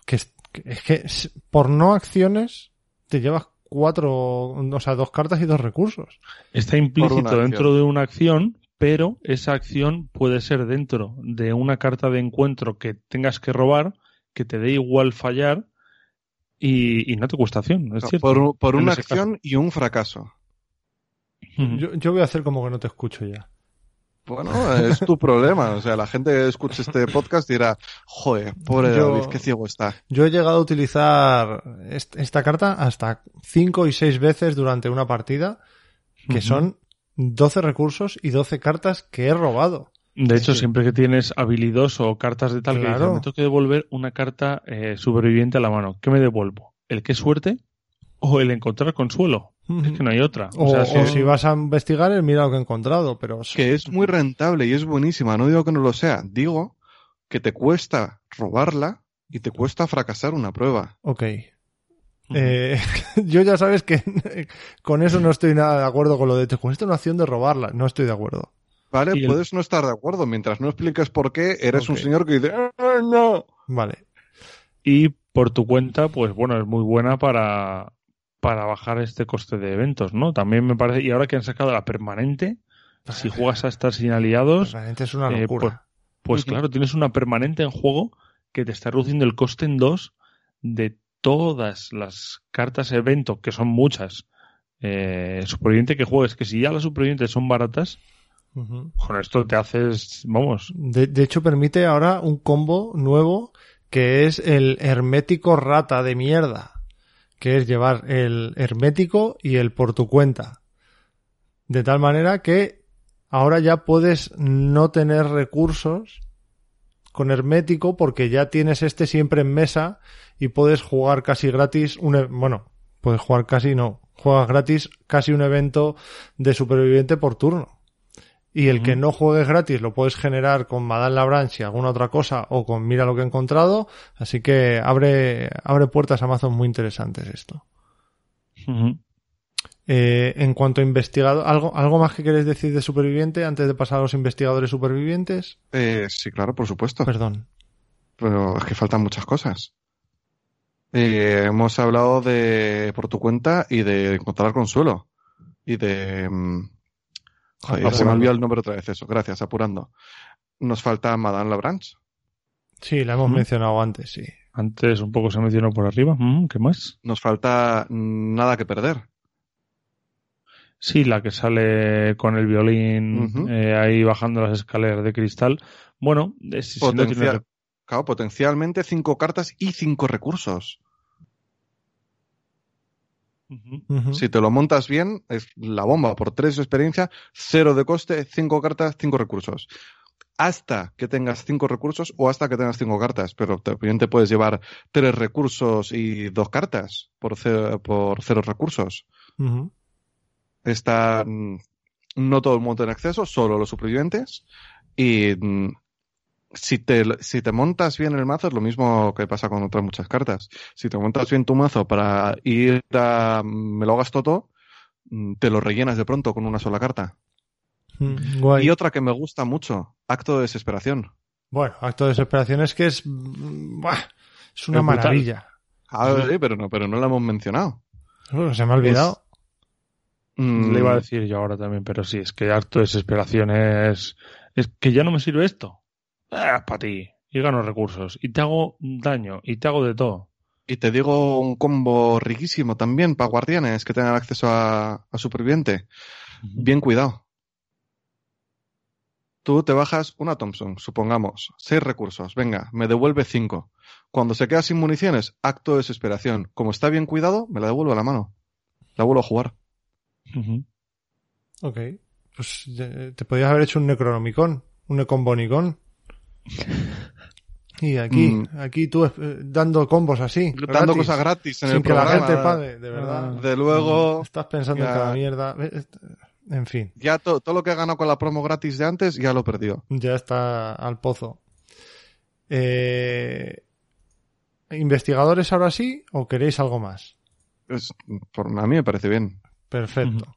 que es, que es que por no acciones te llevas cuatro, o sea, dos cartas y dos recursos. Está implícito dentro de una acción, pero esa acción puede ser dentro de una carta de encuentro que tengas que robar, que te dé igual fallar y, y no te cuesta acción, es No, cierto. por, por una caso. acción y un fracaso. Yo, yo voy a hacer como que no te escucho ya. Bueno, es tu problema. O sea, la gente que escuche este podcast dirá, joder, pobre Yo- David, qué ciego está. Yo he llegado a utilizar est- esta carta hasta cinco y seis veces durante una partida, que son 12 recursos y 12 cartas que he robado. De hecho, Sí. siempre que tienes habilidoso o cartas de tal que Claro. dices, me tengo que devolver una carta eh, superviviente a la mano, ¿qué me devuelvo? ¿El qué suerte? ¿O el encontrar consuelo? Es que no hay otra. O, sea, o si vas a investigar, el mira lo que he encontrado, pero... Que es muy rentable y es buenísima. No digo que no lo sea. Digo que te cuesta robarla y te cuesta fracasar una prueba. Ok. Eh, yo ya sabes que con eso no estoy nada de acuerdo con lo de te cuesta una acción de robarla. No estoy de acuerdo. ¿Vale? El- Puedes no estar de acuerdo. Mientras no expliques por qué, eres un señor que dice, "Ah, no. Vale. Y por tu cuenta, pues bueno, es muy buena para, para bajar este coste de eventos, ¿no? También me parece, y ahora que han sacado la permanente, si juegas a estar sin aliados, Realmente es una eh, locura. pues Ujú. claro, tienes una permanente en juego que te está reduciendo el coste en dos de todas las cartas evento, que son muchas, eh, superviviente que juegues, que si ya las supervivientes son baratas, Con esto te haces, vamos, De, de hecho, permite ahora un combo nuevo que es el hermético rata de mierda. Que es llevar el hermético y el por tu cuenta. De tal manera que ahora ya puedes no tener recursos con hermético porque ya tienes este siempre en mesa y puedes jugar casi gratis un, e- bueno, puedes jugar casi no, juegas gratis casi un evento de superviviente por turno. Y el que no juegues gratis lo puedes generar con Madame Labranche y alguna otra cosa o con Mira lo que he encontrado. Así que abre, abre puertas a mazos muy interesantes esto. Eh, en cuanto a investigador, ¿algo, ¿algo más que queréis decir de superviviente antes de pasar a los investigadores supervivientes? Eh, sí, claro, por supuesto. Perdón. Pero es que faltan muchas cosas. Eh, hemos hablado de por tu cuenta y de encontrar consuelo. Y de... mm, Joder, se me olvidó el nombre otra vez eso. Gracias, apurando. Nos falta Madame Labranche. Sí, la hemos Ujú. mencionado antes, sí. Antes un poco se mencionó por arriba. Mm, ¿Qué más? Nos falta mm, Nada que perder. Sí, la que sale con el violín eh, ahí bajando las escaleras de cristal. Bueno, es- si no Potencial- tiene- Claro, potencialmente cinco cartas y cinco recursos. Si te lo montas bien, es la bomba. Por tres de experiencia, cero de coste, cinco cartas, cinco recursos. Hasta que tengas cinco recursos o hasta que tengas cinco cartas. Pero también te puedes llevar tres recursos y dos cartas por cero, por cero recursos. Está no todo el mundo en acceso, solo los supervivientes. Y mm, si te, si te montas bien el mazo, es lo mismo que pasa con otras muchas cartas. Si te montas bien tu mazo para ir a me lo hagas todo, mm, te lo rellenas de pronto con una sola carta. Mm, Guay. Y otra que me gusta mucho, acto de desesperación. Bueno, acto de desesperación es que es, mm, buah, es una Es maravilla. Ah, sí, pero no, pero no la hemos mencionado. Bueno, se me ha olvidado. Mm, Le iba a decir yo ahora también, pero sí, es que harto de desesperación es, es que ya no me sirve esto. Ah, para ti. Y gano recursos. Y te hago daño. Y te hago de todo. Y te digo un combo riquísimo también para guardianes que tengan acceso a, a superviviente. Bien cuidado. Tú te bajas una Thompson, supongamos, seis recursos, venga, me devuelve cinco. Cuando se queda sin municiones, acto de desesperación. Como está bien cuidado, me la devuelvo a la mano. La vuelvo a jugar. Ujú. Ok. Pues eh, te podías haber hecho un Necronomicon, un Necombonicon. Y aquí, Mm. aquí tú eh, dando combos así. Dando gratis, cosas gratis en sin el que la gente pague, de verdad. De luego, Estás pensando en ya- cada mierda. Eh, En fin, ya to- todo lo que ha ganado con la promo gratis de antes, ya lo perdió. ya está al pozo. Eh, ¿Investigadores ahora sí o queréis algo más? Es- por, a mí me parece bien. Perfecto.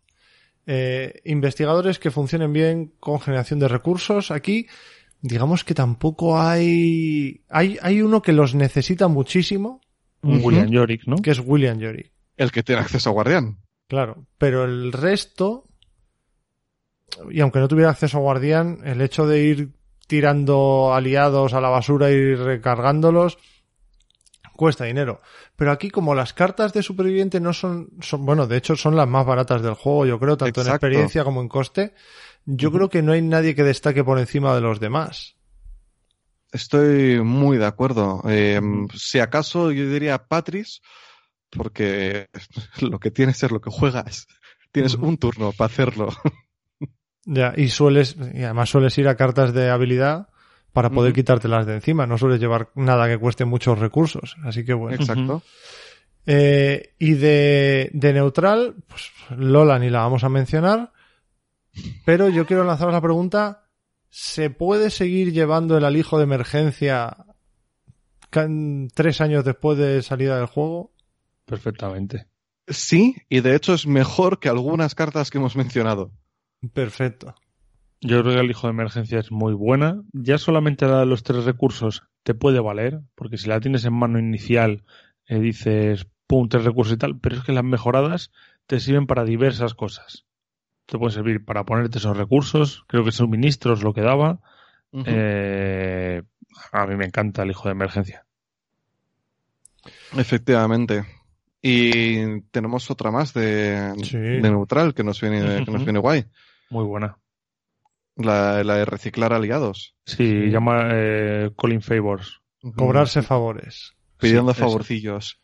Eh, investigadores que funcionen bien con generación de recursos. Aquí, digamos que tampoco hay. Hay, hay uno que los necesita muchísimo, Un. William Yorick, ¿no? que es William Yorick. El que tiene acceso a Guardián. Claro. Pero el resto. Y aunque no tuviera acceso a Guardián, el hecho de ir tirando aliados a la basura y recargándolos cuesta dinero. Pero aquí, como las cartas de superviviente no son, son, bueno, de hecho son las más baratas del juego, yo creo, tanto en experiencia como en coste, yo creo que no hay nadie que destaque por encima de los demás. Estoy muy de acuerdo. Eh, Si acaso yo diría Patris, porque lo que tienes es lo que juegas. Tienes un turno para hacerlo. Ya, y sueles, y además sueles ir a cartas de habilidad para poder quitártelas de encima, no sueles llevar nada que cueste muchos recursos, así que bueno. Exacto. Eh, y de, de neutral, pues Lola ni la vamos a mencionar, pero yo quiero lanzaros la pregunta, ¿se puede seguir llevando el alijo de emergencia tres años después de salida del juego? Perfectamente. Sí, y de hecho es mejor que algunas cartas que hemos mencionado. Perfecto. Yo creo que el hijo de emergencia es muy buena. Ya solamente la de los tres recursos te puede valer, porque si la tienes en mano inicial, eh, dices, pum, tres recursos y tal, pero es que las mejoradas te sirven para diversas cosas. Te pueden servir para ponerte esos recursos, creo que suministros lo que daba. Eh, a mí me encanta el hijo de emergencia. Efectivamente. Y tenemos otra más de, Sí. de neutral que nos viene, que nos viene guay. Muy buena. La, la de reciclar aliados. Sí, llama eh, Colin Favors. Cobrarse favores. Pidiendo Sí, favorcillos.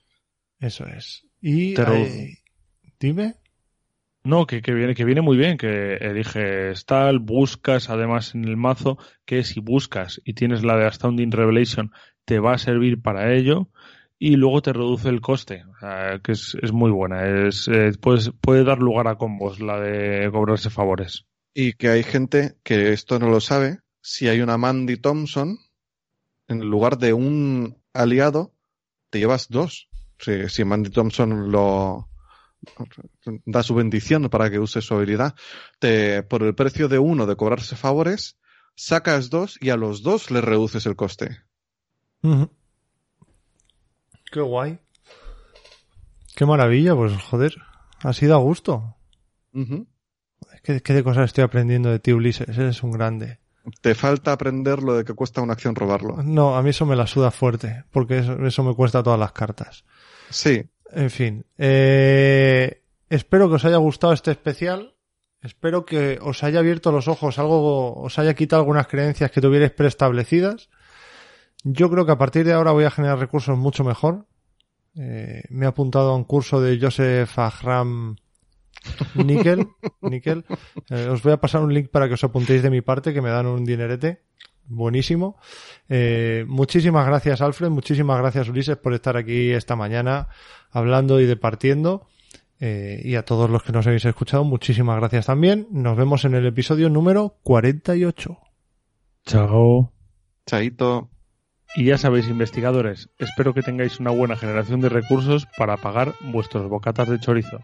Eso es. Y eh, dime. No, que, que viene, que viene muy bien, que eliges tal, buscas además en el mazo, que si buscas y tienes la de Astounding Revelation, te va a servir para ello, y luego te reduce el coste, que es, muy buena, es, eh, puede dar lugar a combos la de cobrarse favores. Y que hay gente que esto no lo sabe. Si hay una Mandy Thompson, en lugar de un aliado, te llevas dos. Si, si Mandy Thompson lo da su bendición para que use su habilidad, te, por el precio de uno de cobrarse favores, sacas dos y a los dos le reduces el coste. Qué guay. Qué maravilla, pues joder. Ha sido a gusto. ¿Qué, qué de cosas estoy aprendiendo de ti, Ulises? Eres un grande. Te falta aprender lo de que cuesta una acción robarlo. No, a mí eso me la suda fuerte, porque eso, eso me cuesta todas las cartas. Sí, En fin, eh, espero que os haya gustado este especial. Espero que os haya abierto los ojos, algo os haya quitado algunas creencias que tuvierais preestablecidas. Yo creo que a partir de ahora voy a generar recursos mucho mejor. Eh, me he apuntado a un curso de Joseph Ahram Nickel. Nickel. Eh, os voy a pasar un link para que os apuntéis de mi parte, que me dan un dinerete. Buenísimo. Eh, muchísimas gracias, Alfred. Muchísimas gracias, Ulises, por estar aquí esta mañana hablando y departiendo. Eh, y a todos los que nos habéis escuchado, muchísimas gracias también. Nos vemos en el episodio número 48. Chao. chaito. Y ya sabéis, investigadores, espero que tengáis una buena generación de recursos para pagar vuestros bocatas de chorizo.